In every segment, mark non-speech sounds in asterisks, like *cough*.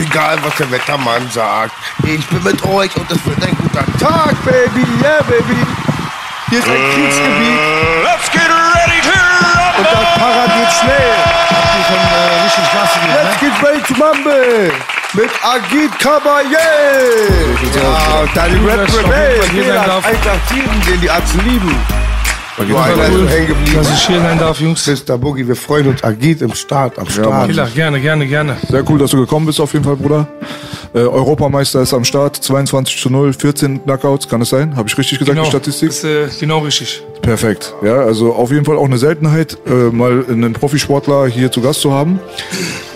egal, was der Wettermann sagt. Ich bin mit euch und es wird ein guter Tag, Baby. Yeah, Baby. Hier ist ein Kriegsgebiet. Let's get ready to Und rumble! das paradiert schnell. schon äh, richtig Gas gegeben, Let's get ready to mumble. Mit Agit Kabaye. Ja, und deine Cool, Rap dass ich auf jeden Rebell. Fall hier sein Jeder darf. Eintracht 7, den die Atzen lieben. Nur einer ist hängen geblieben. Dass ich hier sein darf, Jungs. Mr. Boogie, wir freuen uns. Agit im Start, am Start. Killer, gerne, gerne, gerne. Sehr cool, dass du gekommen bist, auf jeden Fall, Bruder. Äh, Europameister ist am Start, 22 zu 0, 14 Knockouts, kann es sein? Habe ich richtig gesagt, die Statistik? Ist, äh, genau richtig. Perfekt. Ja, also auf jeden Fall auch eine Seltenheit, äh, mal einen Profisportler hier zu Gast zu haben.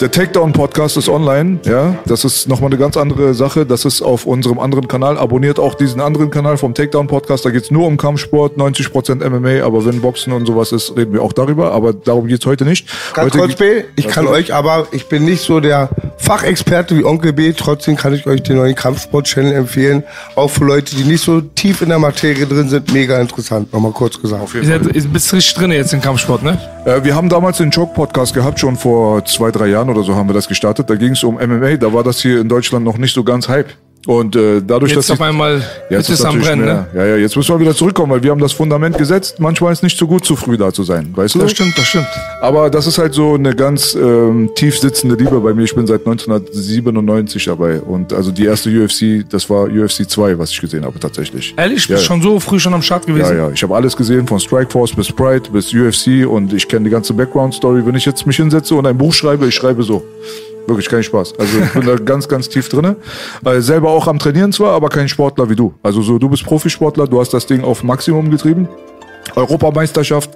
Der Takedown-Podcast ist online, ja. Das ist nochmal eine ganz andere Sache. Das ist auf unserem anderen Kanal. Abonniert auch diesen anderen Kanal vom Takedown-Podcast. Da geht's nur um Kampfsport, 90% MMA, aber wenn Boxen und sowas ist, reden wir auch darüber. Aber darum geht's heute nicht. Ganz heute kurz, B, ich kann euch aber, ich bin nicht so der Fachexperte wie Onkel B, trotzdem kann ich euch den neuen Kampfsport-Channel empfehlen. Auch für Leute, die nicht so tief in der Materie drin sind, mega interessant, nochmal kurz gesagt. Auf jeden Fall. seid, ihr bist richtig drin jetzt im Kampfsport, ne? Äh, wir haben damals den Choke-Podcast gehabt, schon vor zwei, drei Jahren oder so haben wir das gestartet. Da ging es um MMA, da war das hier in Deutschland noch nicht so ganz Hype. Und äh, dadurch, Jetzt dass auf einmal jetzt ist es am Brennen, mehr. ne? Ja, ja, jetzt müssen wir wieder zurückkommen, weil wir haben das Fundament gesetzt. Manchmal ist nicht so gut, zu früh da zu sein, weißt du? Das stimmt, das stimmt. Aber das ist halt so eine ganz ähm, tief sitzende Liebe bei mir. Ich bin seit 1997 dabei. Und also die erste UFC, das war UFC 2, was ich gesehen habe tatsächlich. Ehrlich, Ja, bist ja. schon so früh schon am Start Ja, gewesen? ja, ich habe alles gesehen, von Strikeforce bis Pride bis UFC und ich kenne die ganze Background-Story. Wenn ich jetzt mich hinsetze und ein Buch schreibe, ich schreibe so. Wirklich kein Spaß. Also ich bin da ganz, ganz tief drinne. Äh, selber auch am Trainieren zwar, aber kein Sportler wie du. Also so, du bist Profisportler, du hast das Ding auf Maximum getrieben. Europameisterschaft,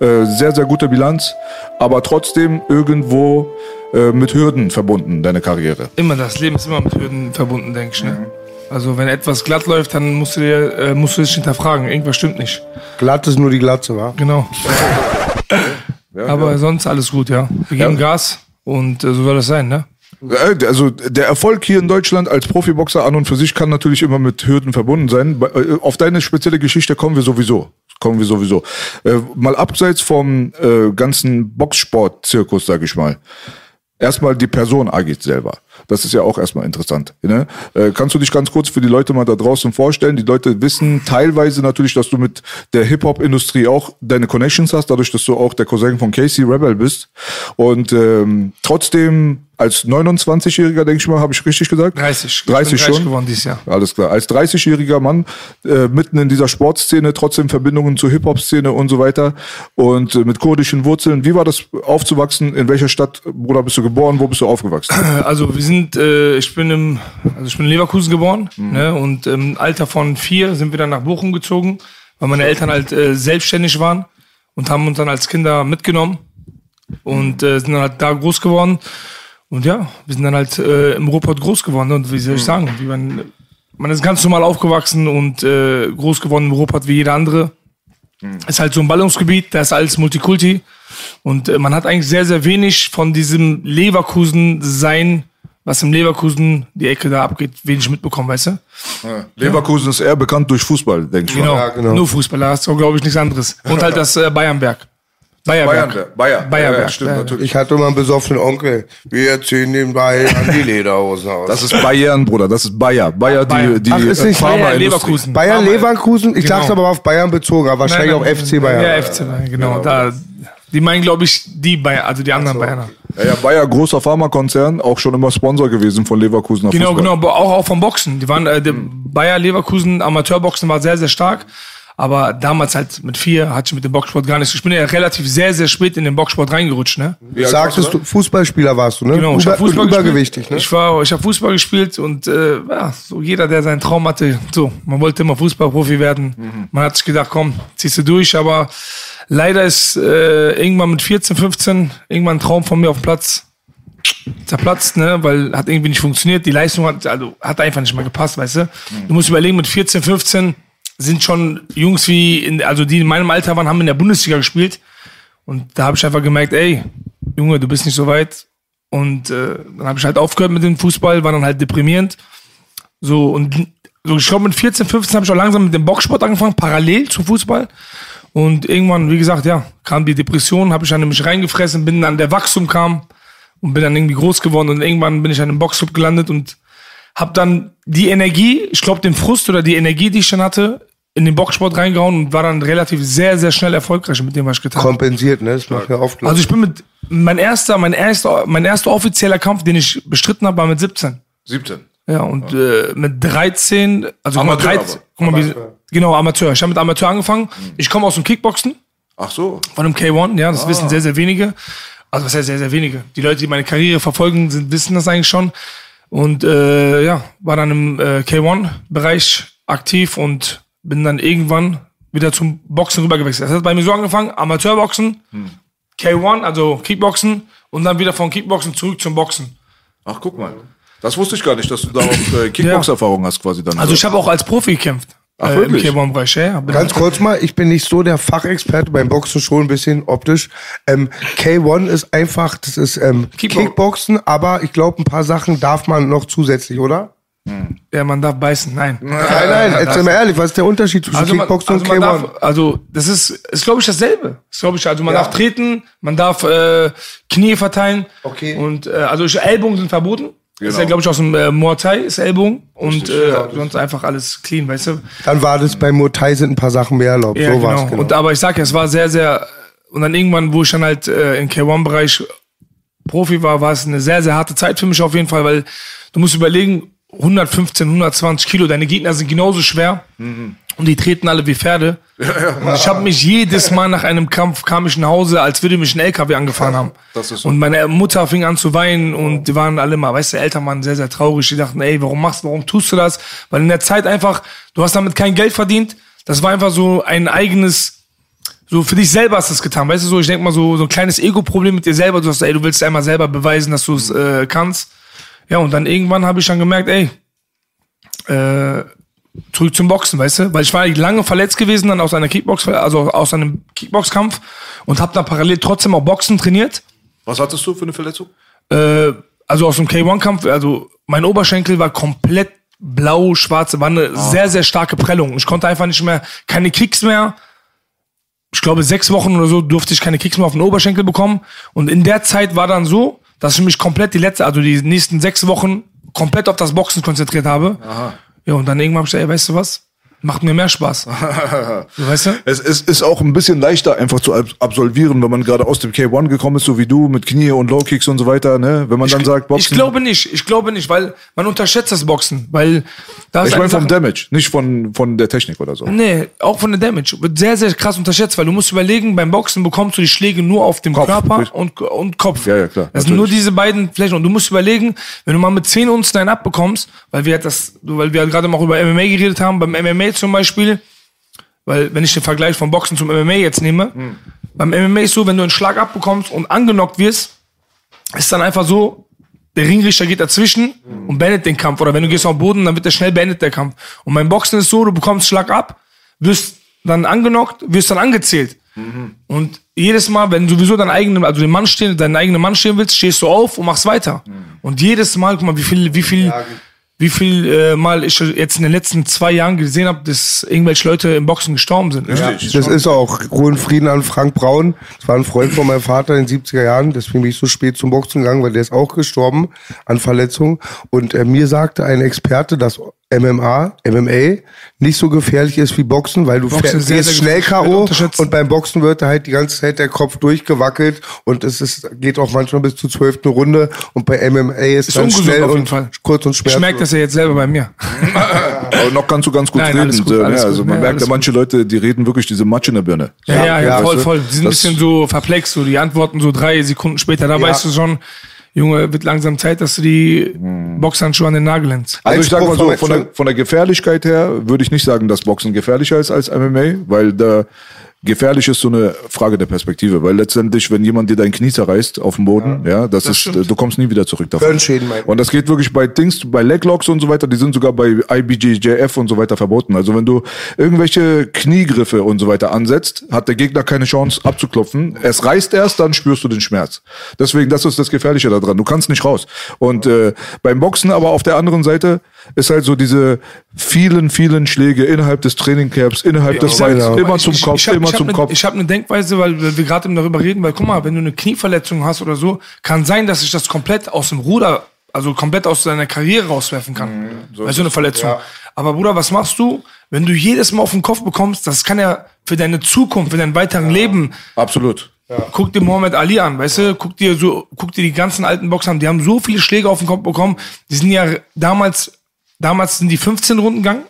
äh, sehr, sehr gute Bilanz, aber trotzdem irgendwo äh, mit Hürden verbunden, deine Karriere. Immer, das Leben ist immer mit Hürden verbunden, denke ich, ne? Also wenn etwas glatt läuft, dann musst du dir, äh, musst du dich hinterfragen. Irgendwas stimmt nicht. Glatt ist nur die Glatze, wa? Genau. *laughs* Ja, Aber ja. sonst alles gut, ja. Wir geben Ja. Gas und äh, so soll das sein, ne? Äh, Also der Erfolg hier in Deutschland als Profiboxer an und für sich kann natürlich immer mit Hürden verbunden sein. Äh, Auf deine spezielle Geschichte kommen wir sowieso. Kommen wir sowieso. Äh, mal abseits vom äh, ganzen Boxsport-Zirkus, sag ich mal. Erstmal die Person Agit selber. Das ist ja auch erstmal interessant. Ne? Äh, kannst du dich ganz kurz für die Leute mal da draußen vorstellen? Die Leute wissen teilweise natürlich, dass du mit der Hip-Hop-Industrie auch deine Connections hast, dadurch, dass du auch der Cousin von Casey Rebel bist. Und ähm, trotzdem als 29-Jähriger, denke ich mal, habe ich richtig gesagt? 30. 30 ich bin 30 schon? geworden dieses Jahr. Alles klar. Als 30-jähriger Mann äh, mitten in dieser Sportszene, trotzdem Verbindungen zur Hip-Hop-Szene und so weiter und äh, mit kurdischen Wurzeln. Wie war das aufzuwachsen? In welcher Stadt, Bruder, bist du geboren? Wo bist du aufgewachsen? *clears throat* Also wir sind, äh, ich bin im, also ich bin in Leverkusen geboren, ne? Und im Alter von vier sind wir dann nach Bochum gezogen, weil meine Eltern halt äh, selbstständig waren und haben uns dann als Kinder mitgenommen und äh, sind dann halt da groß geworden. Und ja, wir sind dann halt äh, im Ruhrpott groß geworden. Und wie soll ich sagen, wie man, man ist ganz normal aufgewachsen und äh, groß geworden im Ruhrpott wie jeder andere. Ist halt so ein Ballungsgebiet, da ist alles Multikulti. Und äh, man hat eigentlich sehr, sehr wenig von diesem Leverkusen-Sein, was im Leverkusen die Ecke da abgeht, wenig mitbekommen, weißt du? Leverkusen ist eher bekannt durch Fußball, denke ich Genau. mal. genau. Nur Fußballer, hast du, glaube ich, nichts anderes. Und halt das äh, Bayernberg. Bayerberg. Bayern, Bayer. Bayerberg. Ja, stimmt, natürlich. Ich hatte immer einen besoffenen Onkel. Wir ziehen den Ball an die Lederhosen aus. Das ist Bayern, Bruder. Das ist Bayer. Bayer, Bayern. die, die Ach, ist nicht Bayern, Pharmaindustrie. Leverkusen. Bayern Leverkusen? Ich Genau. dachte aber auf Bayern bezogen, aber wahrscheinlich Nein, nein, auch FC Bayern. Ja, FC Bayern, genau. Da, die meinen, glaube ich, die Bayern, also die anderen Bayerner. Ja, ja, Bayer, großer Pharmakonzern, auch schon immer Sponsor gewesen von Leverkusener Genau, Fußball. genau, auch, auch vom Boxen. Die waren, äh, der Bayer Leverkusen Amateurboxen war sehr, sehr stark. Aber damals halt mit vier hatte ich mit dem Boxsport gar nichts. Ich bin ja relativ sehr, sehr spät in den Boxsport reingerutscht, ne? Wie Sagtest du, Fußballspieler warst du, ne? Genau, ich Über, habe Fußball übergewichtig, gespielt. ne? Ich war, ich habe Fußball gespielt und äh, ja, so jeder, der seinen Traum hatte, so, man wollte immer Fußballprofi werden. Mhm. Man hat sich gedacht, komm, ziehst du durch, aber leider ist äh, irgendwann mit 14, 15 irgendwann ein Traum von mir auf dem Platz zerplatzt, ne, weil hat irgendwie nicht funktioniert. Die Leistung hat, also hat einfach nicht mehr gepasst, weißt du. Du musst überlegen, mit 14, 15 sind schon Jungs wie, in, also die in meinem Alter waren, haben in der Bundesliga gespielt. Und da habe ich einfach gemerkt, ey, Junge, du bist nicht so weit. Und äh, dann habe ich halt aufgehört mit dem Fußball, war dann halt deprimierend. So, und so, ich glaube, mit 14, 15 habe ich auch langsam mit dem Boxsport angefangen, parallel zum Fußball. Und irgendwann, wie gesagt, ja, kam die Depression, habe ich dann in mich reingefressen, bin dann, der Wachstum kam und bin dann irgendwie groß geworden und irgendwann bin ich dann im Boxclub gelandet und habe dann die Energie, ich glaube den Frust oder die Energie, die ich dann hatte, in den Boxsport reingehauen und war dann relativ sehr, sehr schnell erfolgreich mit dem, was ich getan habe. Kompensiert, ne? Das macht ja oft. Also ich bin mit, mein erster, mein erster, mein erster offizieller Kampf, den ich bestritten habe, war mit 17. 17. Ja, und äh, mit 13, also guck mal, Amateur 13, aber. guck mal, wie, genau, Amateur. Ich habe mit Amateur angefangen. Ich komme aus dem Kickboxen Ach so. von dem K1, ja, das wissen sehr, sehr wenige. Also was heißt sehr, sehr wenige. Die Leute, die meine Karriere verfolgen, sind, wissen das eigentlich schon. Und äh, ja, war dann im äh, K1-Bereich aktiv und bin dann irgendwann wieder zum Boxen rübergewechselt. Das hat bei mir so angefangen, Amateurboxen, K1, also Kickboxen und dann wieder von Kickboxen zurück zum Boxen. Ach, guck mal. Das wusste ich gar nicht, dass du da auch äh, Kickbox-Erfahrung hast quasi dann. Also ich habe auch als Profi gekämpft. Ach, äh, wirklich? Im K1-Bereich, ja. ja. Ganz kurz mal, ich bin nicht so der Fachexperte beim Boxen, schon ein bisschen optisch. Ähm, K1 ist einfach, das ist ähm, Kickbo- Kickboxen, aber ich glaube, ein paar Sachen darf man noch zusätzlich, oder? Ja, man darf beißen, nein. Nein, nein, erzähl mal ehrlich, was ist der Unterschied zwischen Also, man, Kickboxen also, und man K1? darf, also das ist, ist glaube ich dasselbe. Ist glaube ich, also man Ja. darf treten, man darf äh, Knie verteilen. Okay. Und äh, also Ellbogen sind verboten. Das ist Genau. ja glaube ich aus dem äh, Muay Thai ist Ellbogen und äh, sonst einfach alles clean, weißt du? Dann war das bei Muay Thai sind ein paar Sachen mehr erlaubt. Ja, so war's, genau. genau. Und aber ich sag ja, es war sehr, sehr und dann irgendwann, wo ich dann halt äh, im K1-Bereich Profi war, war es eine sehr, sehr harte Zeit für mich auf jeden Fall, weil du musst überlegen, 115, 120 Kilo, deine Gegner sind genauso schwer Mhm. und die treten alle wie Pferde. Und ich habe mich jedes Mal nach einem Kampf, kam ich nach Hause, als würde mich ein LKW angefahren haben. so. Und meine Mutter fing an zu weinen und die waren alle mal, weißt du, Eltern waren sehr, sehr traurig. Die dachten, ey, warum machst du, warum tust du das? Weil in der Zeit einfach, du hast damit kein Geld verdient. Das war einfach so ein eigenes, so für dich selber hast du es getan. Weißt du, so, ich denk mal, so, so ein kleines Ego-Problem mit dir selber. Du hast, ey, du willst einmal selber beweisen, dass du es äh, kannst. Ja, und dann irgendwann habe ich dann gemerkt, ey, äh, zurück zum Boxen, weißt du? Weil ich war lange verletzt gewesen, dann aus einer Kickbox, also aus einem Kickboxkampf und habe dann parallel trotzdem auch Boxen trainiert. Was hattest du für eine Verletzung? Äh, also aus dem K1-Kampf, also mein Oberschenkel war komplett blau, schwarz, war eine sehr, sehr starke Prellung. Ich konnte einfach nicht mehr, keine Kicks mehr. Ich glaube, sechs Wochen oder so durfte ich keine Kicks mehr auf den Oberschenkel bekommen. Und in der Zeit war dann so, dass ich mich komplett die letzte, also die nächsten sechs Wochen komplett auf das Boxen konzentriert habe. Ja, und dann irgendwann habe ich gesagt, ey, weißt du was? Macht mir mehr Spaß. *laughs* weißt du? Es, es ist auch ein bisschen leichter einfach zu ab- absolvieren, wenn man gerade aus dem K1 gekommen ist, so wie du, mit Knie und Low Kicks und so weiter, ne? Wenn man dann sagt, Boxen. Ich glaube nicht, ich glaube nicht, weil man unterschätzt das Boxen, weil da ich meine eine vom Damage, nicht von, von der Technik oder so. Nee, auch von der Damage. Wird sehr, sehr krass unterschätzt, weil du musst überlegen, beim Boxen bekommst du die Schläge nur auf dem Kopf, Körper richtig. und, und Kopf. Ja, ja, klar, Das sind nur diese beiden Flächen. Und du musst überlegen, wenn du mal mit 10 Unzen einen abbekommst, weil wir das, weil wir gerade mal über MMA geredet haben, beim MMA zum Beispiel, weil wenn ich den Vergleich vom Boxen zum MMA jetzt nehme, Hm. beim MMA ist so, wenn du einen Schlag abbekommst und angenockt wirst, ist dann einfach so, der Ringrichter geht dazwischen und beendet den Kampf. Oder wenn du gehst auf den Boden, dann wird der schnell beendet, der Kampf. Und beim Boxen ist so, du bekommst Schlag ab, wirst dann angenockt, wirst dann angezählt. Und jedes Mal, wenn du sowieso deinen eigenen, also den Mann stehen, deinen eigenen Mann stehen willst, stehst du auf und machst weiter. Und jedes Mal, guck mal, wie viel, wie viel, wie viel äh, Mal ich jetzt in den letzten zwei Jahren gesehen habe, dass irgendwelche Leute im Boxen gestorben sind. ne? Richtig. Das ist auch Ruhe und Frieden an Frank Braun. Das war ein Freund von meinem Vater in den 70er Jahren. Deswegen bin ich so spät zum Boxen gegangen, weil der ist auch gestorben an Verletzungen. Und äh, mir sagte ein Experte, dass MMA, MMA nicht so gefährlich ist wie Boxen, weil du Boxen sehr, gehst sehr schnell K.O. und beim Boxen wird halt die ganze Zeit der Kopf durchgewackelt und es ist, geht auch manchmal bis zur zwölften Runde und bei MMA ist, Ist dann schnell auf jeden und Fall. kurz und Ich schmerzlos. merke das ja jetzt selber bei mir. *laughs* Aber noch kannst du ganz gut Nein, reden. gut, ja, gut. also man Ja, merkt ja, manche Leute, die reden wirklich diese Matsch in der Birne. Ja, ja, ja, Ja, voll, voll. Die sind ein bisschen so verplext, so die antworten so drei Sekunden später. Da weißt du schon, Junge, wird langsam Zeit, dass du die Boxhandschuhe an den Nagel hängst. Also ich sag mal so, von der, von der Gefährlichkeit her würde ich nicht sagen, dass Boxen gefährlicher ist als MMA, weil da gefährlich ist so eine Frage der Perspektive, weil letztendlich, wenn jemand dir dein Knie zerreißt auf dem Boden, ja, das, ist, stimmt. du kommst nie wieder zurück davon. Hirnschäden, mein- Und das geht wirklich bei Dings, bei Leglocks und so weiter, die sind sogar bei IBJJF und so weiter verboten. Also wenn du irgendwelche Kniegriffe und so weiter ansetzt, hat der Gegner keine Chance abzuklopfen. Es reißt erst, dann spürst du den Schmerz. Deswegen, das ist das Gefährliche daran. Du kannst nicht raus. Und äh, beim Boxen aber auf der anderen Seite ist halt so diese vielen, vielen Schläge innerhalb des Trainingcamps, innerhalb des Ich Fights, guck mal, immer ich- zum ich- Kopf, ich hab- immer ich zum ne, Kopf. Ich habe eine Denkweise, weil wir, gerade eben darüber reden, weil guck mal, wenn du eine Knieverletzung hast oder so, kann sein, dass sich das komplett aus dem Ruder, also komplett aus deiner Karriere rauswerfen kann. Mhm, Bei so eine Verletzung. Aber Bruder, was machst du, wenn du jedes Mal auf den Kopf bekommst? Das kann ja für deine Zukunft, für dein weiteren Leben Absolut. Guck dir Mohammed Ali an, weißt du? Guck dir so, guck dir die ganzen alten Boxer an. Die haben so viele Schläge auf den Kopf bekommen. Die sind ja damals, damals sind die 15 Runden gegangen.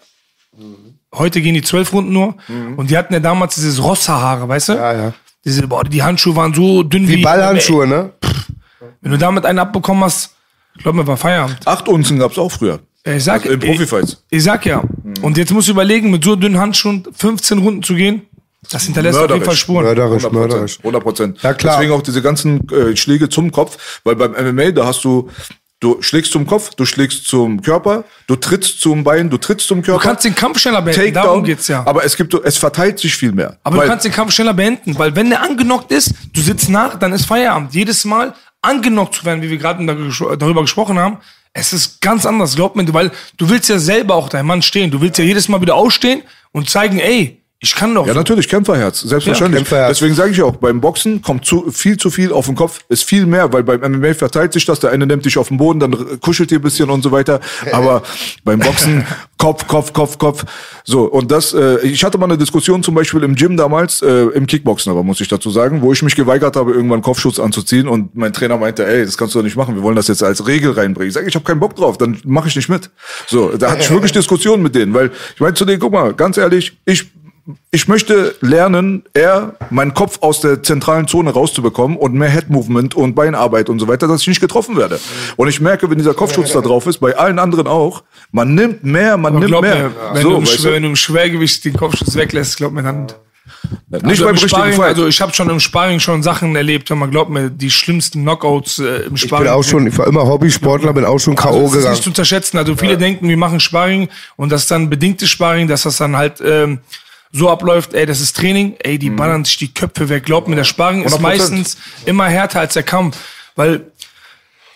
Heute gehen die 12 Runden nur. Und die hatten ja damals dieses Rosshaare, weißt du? Ja, ja. Diese, boah, die Handschuhe waren so dünn wie, Wie Ballhandschuhe, ne? Wenn du damit einen abbekommen hast, glaub mir, war Feierabend. Acht Unzen gab's auch früher. Ich sag, Also in Profifights. Ich, ich sag ja. Und jetzt musst du überlegen, mit so dünnen Handschuhen 15 Runden zu gehen, das hinterlässt auf jeden. Fall Spuren. Mörderisch, 100 mörderisch. 100 Prozent. Ja, klar. Deswegen auch diese ganzen äh, Schläge zum Kopf, weil beim MMA, da hast du, du schlägst zum Kopf, du schlägst zum Körper, du trittst zum Bein, du trittst zum Körper. Du kannst den Kampf schneller beenden, darum Takedown, geht's ja. Aber es gibt, es verteilt sich viel mehr. Aber du kannst den Kampf schneller beenden, weil wenn der angenockt ist, du sitzt nach, dann ist Feierabend. Jedes Mal angenockt zu werden, wie wir gerade dar- darüber gesprochen haben, es ist ganz anders, glaub mir, weil du willst ja selber auch dein Mann stehen. Du willst ja jedes Mal wieder aufstehen und zeigen, ey, ich kann doch. Ja, so. natürlich, Kämpferherz, selbstverständlich. Ja, Kämpferherz. Deswegen sage ich auch, beim Boxen kommt zu, viel zu viel auf den Kopf, ist viel mehr, weil beim MMA verteilt sich das, der eine nimmt dich auf den Boden, dann kuschelt dir ein bisschen und so weiter. Aber beim Boxen *laughs* Kopf, Kopf, Kopf, Kopf. So, und das, äh, ich hatte mal eine Diskussion zum Beispiel im Gym damals, äh, im Kickboxen aber, muss ich dazu sagen, wo ich mich geweigert habe, irgendwann Kopfschutz anzuziehen und mein Trainer meinte, ey, das kannst du doch nicht machen, wir wollen das jetzt als Regel reinbringen. Ich sage, ich habe keinen Bock drauf, dann mache ich nicht mit. So, da hatte ich *laughs* wirklich Diskussionen mit denen, weil ich meinte zu denen, guck mal, ganz ehrlich, ich ich möchte lernen, eher meinen Kopf aus der zentralen Zone rauszubekommen und mehr Head-Movement und Beinarbeit und so weiter, dass ich nicht getroffen werde. Und ich merke, wenn dieser Kopfschutz da drauf ist, bei allen anderen auch, man nimmt mehr, man Aber nimmt mehr. mir, wenn, so, du im, weißt Schwer- wenn du im Schwergewicht den Kopfschuss weglässt, glaub mir dann. Nicht also beim Sparring, Fight. Also ich habe schon im Sparring schon Sachen erlebt, wenn man glaubt mir, die schlimmsten Knockouts äh, im Ich Sparring. bin auch schon, ich war immer Hobbysportler, bin auch schon K.O. Also das ist gegangen. nicht zu unterschätzen. Also viele denken, wir machen Sparring und das ist dann bedingtes Sparring, dass das dann halt ähm, so abläuft, ey, das ist Training, ey, Mhm. die ballern sich die Köpfe weg. Glaubt mir, der Sparring ist 100%. meistens immer härter als der Kampf, weil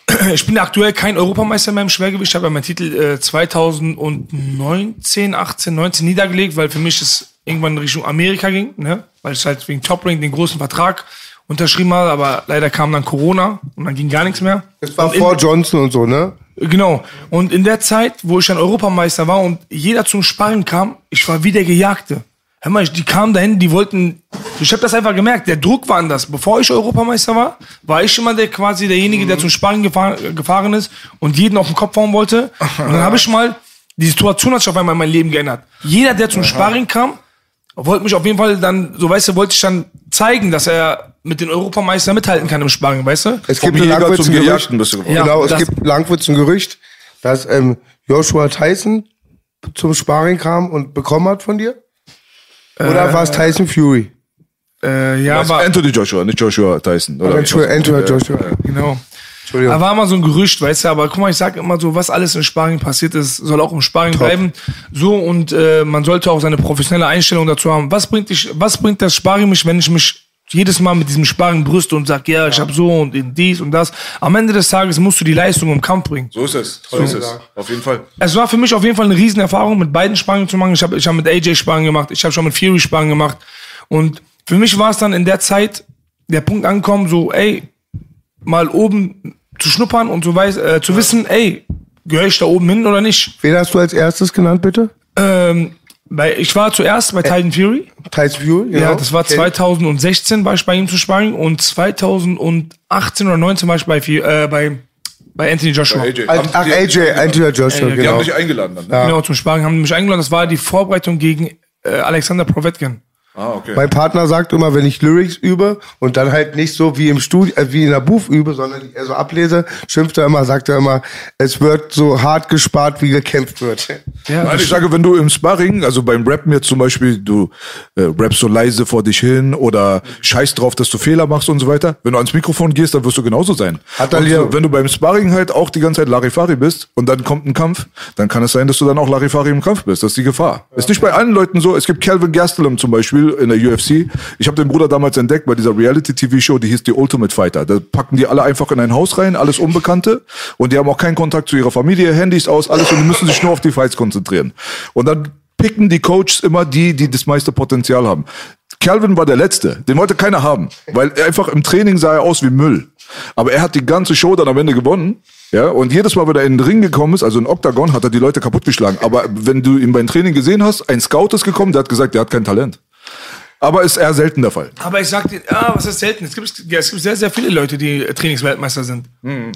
*clears throat* ich bin aktuell kein Europameister mehr im Schwergewicht. Ich habe ja meinen Titel äh, 2019, 18, 19 niedergelegt, weil für mich es irgendwann in Richtung Amerika ging, ne? weil ich halt wegen Top Rank den großen Vertrag unterschrieben habe, aber leider kam dann Corona und dann ging gar nichts mehr. Das war Und in- vor Johnson und so, ne? Genau. Und in der Zeit, wo ich dann Europameister war und jeder zum Sparring kam, ich war wie der Gejagte. Hör mal, die kamen dahin, die wollten. Ich habe das einfach gemerkt. Der Druck war anders. Bevor ich Europameister war, war ich immer der quasi derjenige, der zum Sparring gefahr, gefahren ist und jeden auf den Kopf hauen wollte. Und dann habe ich mal die Situation hat sich auf einmal in mein Leben geändert. Jeder, der zum Sparring kam, wollte mich auf jeden Fall dann, so weißt du, wollte ich dann zeigen, dass er mit den Europameistern mithalten kann im Sparring, weißt du? Es gibt Langwitz zum ein Gerücht. Ja. genau, es gibt Langwitz ein Gerücht, dass ähm, Joshua Tyson zum Sparring kam und bekommen hat von dir? Oder war es Tyson Fury? Äh, ja, aber Anthony Joshua, nicht Joshua Tyson. Oder? Entschuldigung, Entschuldigung, Joshua. genau. Entschuldigung. Da war immer so ein Gerücht, weißt du, aber guck mal, ich sag immer so, was alles im Sparring passiert ist, soll auch im Sparring bleiben. So, und äh, man sollte auch seine professionelle Einstellung dazu haben. Was bringt dich, was bringt das Sparring mich, wenn ich mich jedes Mal mit diesem Sparring brüste und sag, ja, ich hab so und in dies und das. Am Ende des Tages musst du die Leistung im Kampf bringen. So ist es. So ist es. Auf jeden Fall. Es war für mich auf jeden Fall eine Riesenerfahrung, mit beiden Sparring zu machen. Ich habe ich hab mit AJ Sparring gemacht, ich habe schon mit Fury Sparring gemacht. Und für mich war es dann in der Zeit der Punkt angekommen, so, ey, mal oben zu schnuppern und so weiß, äh, zu wissen, ey, gehöre ich da oben hin oder nicht? Wen hast du als erstes genannt, bitte? Ähm, bei, ich war zuerst bei Titan Fury. Tyson Fury, genau. Ja, das war Okay. 2016 war ich bei ihm zu sparring und 2018 oder 19 war ich bei, äh, bei, bei Anthony Joshua. AJ. Ach, die- AJ, Anthony Joshua, die Die genau. haben dich eingeladen dann. Ne? Genau, zum Sparring haben die mich eingeladen. Das war die Vorbereitung gegen äh, Alexander Provetkin. Ah, okay. Mein Partner sagt immer, wenn ich Lyrics übe und dann halt nicht so wie im Studio, äh, wie in der Booth übe, sondern ich eher so ablese, schimpft er immer, sagt er immer, es wird so hart gespart, wie gekämpft wird. Ja, Nein, ich sage, wenn du im Sparring, also beim Rappen jetzt zum Beispiel, du äh, rappst so leise vor dich hin oder scheiß drauf, dass du Fehler machst und so weiter. Wenn du ans Mikrofon gehst, dann wirst du genauso sein. Hat er und dir- so, wenn du beim Sparring halt auch die ganze Zeit Larifari bist und dann kommt ein Kampf, dann kann es sein, dass du dann auch Larifari im Kampf bist. Das ist die Gefahr. Ist nicht bei allen Leuten so. Es gibt Calvin Gastelum zum Beispiel in der UFC. Ich habe den Bruder damals entdeckt bei dieser Reality-TV-Show, die hieß die Ultimate Fighter. Da packen die alle einfach in ein Haus rein, alles Unbekannte und die haben auch keinen Kontakt zu ihrer Familie, Handys aus, alles und die müssen sich nur auf die Fights konzentrieren. Und dann picken die Coaches immer die, die das meiste Potenzial haben. Calvin war der Letzte, den wollte keiner haben, weil er einfach im Training sah er aus wie Müll. Aber er hat die ganze Show dann am Ende gewonnen. Ja, und jedes Mal, wenn er in den Ring gekommen ist, also in Octagon, hat er die Leute kaputtgeschlagen. Aber wenn du ihn beim Training gesehen hast, ein Scout ist gekommen, der hat gesagt, der hat kein Talent. Aber ist eher selten der Fall. Aber ich sag dir, ah, was ist selten? Es gibt, es gibt sehr, sehr viele Leute, die Trainingsweltmeister sind.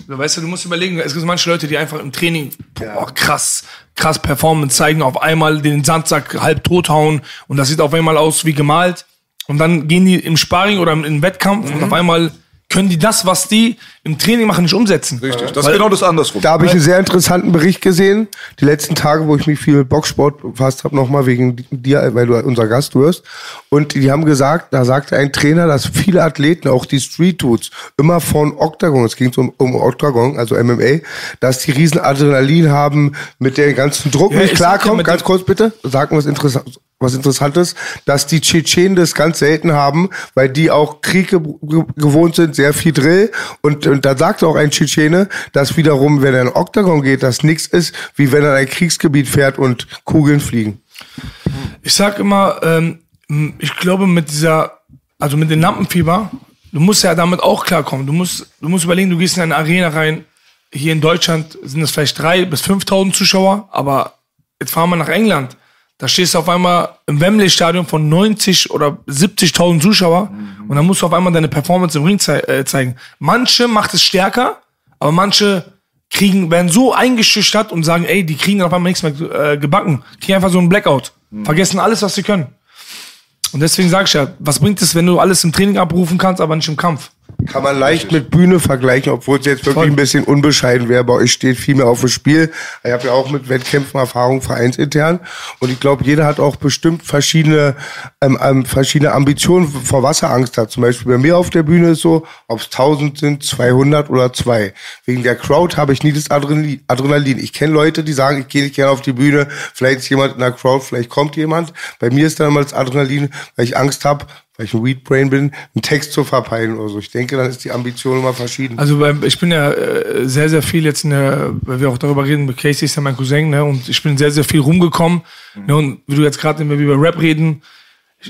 So, weißt du, du musst überlegen, es gibt manche Leute, die einfach im Training boah, krass, krass Performance zeigen, auf einmal den Sandsack halb tot hauen und das sieht auf einmal aus wie gemalt. Und dann gehen die im Sparring oder im, im Wettkampf und auf einmal können die das, was die im Training machen, nicht umsetzen. Richtig. Das ist genau das andersrum. Da habe ich einen sehr interessanten Bericht gesehen. Die letzten Tage, wo ich mich viel mit Boxsport befasst habe, nochmal wegen dir, weil du unser Gast wirst. Und die haben gesagt, da sagte ein Trainer, dass viele Athleten, auch die Street Dudes, immer von Octagon, es ging um, um Octagon, also MMA, dass die riesen Adrenalin haben, mit dem ganzen Druck Ja, nicht klarkommen. Ganz kurz bitte, sag mir was interessant. Was Interessantes, dass die Tschetschenen das ganz selten haben, weil die auch Krieg ge ge gewohnt sind, sehr viel Drill. Und, und da sagte auch ein Tschetschene, dass wiederum, wenn er in Oktagon geht, das nichts ist, wie wenn er in ein Kriegsgebiet fährt und Kugeln fliegen. Ich sag immer, ähm, ich glaube mit dieser, also mit dem Lampenfieber, du musst ja damit auch klarkommen. Du musst, du musst überlegen, du gehst in eine Arena rein. Hier in Deutschland sind es vielleicht drei bis 5.000 Zuschauer, aber jetzt fahren wir nach England. Da stehst du auf einmal im Wembley-Stadion von 90 oder 70.000 Zuschauer und dann musst du auf einmal deine Performance im Ring zei äh, zeigen. Manche macht es stärker, aber manche kriegen, werden so eingeschüchtert und sagen, ey, die kriegen dann auf einmal nichts mehr äh, gebacken. Kriegen einfach so einen Blackout. Vergessen alles, was sie können. Und deswegen sag ich ja, was bringt es, wenn du alles im Training abrufen kannst, aber nicht im Kampf? Kann man leicht mit Bühne vergleichen, obwohl es jetzt wirklich Voll. ein bisschen unbescheiden wäre. Bei euch steht viel mehr auf dem Spiel. Ich habe ja auch mit Wettkämpfen Erfahrung vereinsintern. Und ich glaube, jeder hat auch bestimmt verschiedene, ähm, ähm, verschiedene Ambitionen, vor was er Angst hat. Zum Beispiel bei mir auf der Bühne ist so, ob es 1000 sind, 200 oder zwei. Wegen der Crowd habe ich nie das Adrenalin. Adrenalin. Ich kenne Leute, die sagen, ich gehe nicht gerne auf die Bühne. Vielleicht ist jemand in der Crowd, vielleicht kommt jemand. Bei mir ist dann immer das Adrenalin, weil ich Angst habe, weil ich ein Weedbrain bin, einen Text zu verpeilen oder so. Ich denke, dann ist die Ambition immer verschieden. Also beim, ich bin ja äh, sehr, sehr viel jetzt in der, weil wir auch darüber reden, mit Casey ist ja mein Cousin, ne? Und ich bin sehr, sehr viel rumgekommen. Ne? Und wie du jetzt gerade wenn wir über Rap reden,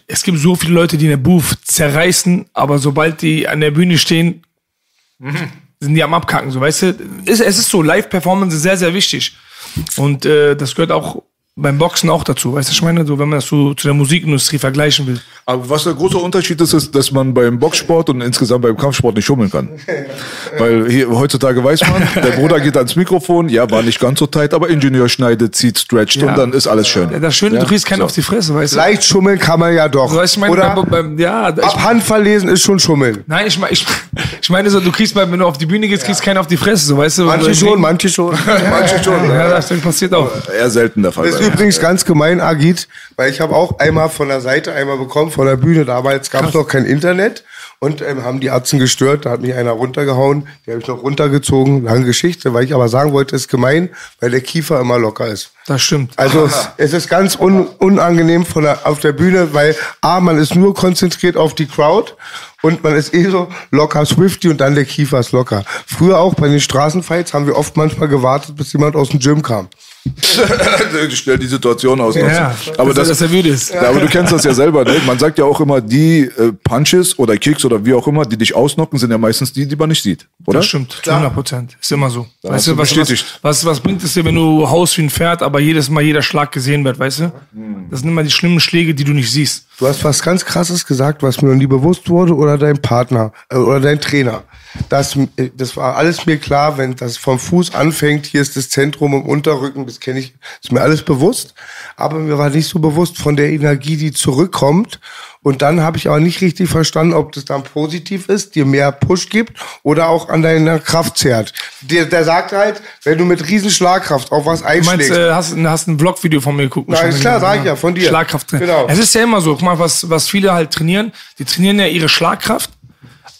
es gibt so viele Leute, die in der Booth zerreißen, aber sobald die an der Bühne stehen, *laughs* sind die am Abkacken, so weißt du. Es, es ist so, Live-Performance ist sehr, sehr wichtig. Und äh, das gehört auch beim Boxen auch dazu, weißt du, ich meine, so, wenn man das so zu der Musikindustrie vergleichen will. Aber was der große Unterschied ist, ist, dass man beim Boxsport und insgesamt beim Kampfsport nicht schummeln kann. *laughs* Weil hier, heutzutage weiß man, der Bruder geht ans Mikrofon, ja, war nicht ganz so tight, aber Ingenieur schneidet, zieht, stretcht Ja. und dann ist alles schön. Ja, das Schöne, du kriegst keinen auf die Fresse, weißt du. Leicht schummeln kann man ja doch. So, weißt du, ich meine, Oder beim, beim, ja, ich, ab Hand verlesen ist schon Schummeln. Nein, ich meine, ich, ich meine so, du kriegst mal, wenn du auf die Bühne gehst, kriegst keinen auf die Fresse, so weißt du. Manche schon, manche schon. *laughs* manche schon. Ja, das passiert auch. Eher selten der Fall. Das ist mir. übrigens ganz gemein, Agit, weil ich habe auch einmal von der Seite einmal bekommen, von der Bühne. Damals gab es noch kein Internet und ähm, haben die Arzten gestört. Da hat mich einer runtergehauen, die habe ich noch runtergezogen. Lange Geschichte, weil ich aber sagen wollte, ist gemein, weil der Kiefer immer locker ist. Das stimmt. Also es ist ganz un unangenehm von der, auf der Bühne, weil A, man ist nur konzentriert auf die Crowd und man ist eh so locker Swifty und dann der Kiefer ist locker. Früher auch bei den Straßenfights haben wir oft manchmal gewartet, bis jemand aus dem Gym kam. *laughs* Stell die Situation aus. Ja, aber dass, das, dass er müde ist. Ja, aber du kennst das ja selber, ne? Man sagt ja auch immer, die äh, Punches oder Kicks oder wie auch immer, die dich ausnocken, sind ja meistens die, die man nicht sieht, oder? Das stimmt, zu 100 Prozent. Ist immer so. hast weißt du was, was, bestätigt. was, was bringt es dir, wenn du haust wie ein Pferd, aber jedes Mal jeder Schlag gesehen wird, weißt du? Das sind immer die schlimmen Schläge, die du nicht siehst. Du hast was ganz Krasses gesagt, was mir noch nie bewusst wurde, oder dein Partner äh, oder dein Trainer. Das, äh, das war alles mir klar, wenn das vom Fuß anfängt, hier ist das Zentrum im Unterrücken, das kenne ich, ist mir alles bewusst. Aber mir war nicht so bewusst von der Energie, die zurückkommt. Und dann habe ich aber nicht richtig verstanden, ob das dann positiv ist, dir mehr Push gibt oder auch an deiner Kraft zehrt. Der, der sagt halt, wenn du mit riesen Schlagkraft auf was Du meinst, einschlägst. äh, hast, hast ein Vlog-Video von mir geguckt? Na, ist klar, sag ich ja, von dir. Schlagkraft. Genau. Es ist ja immer so, guck mal, was, was viele halt trainieren, die trainieren ja ihre Schlagkraft,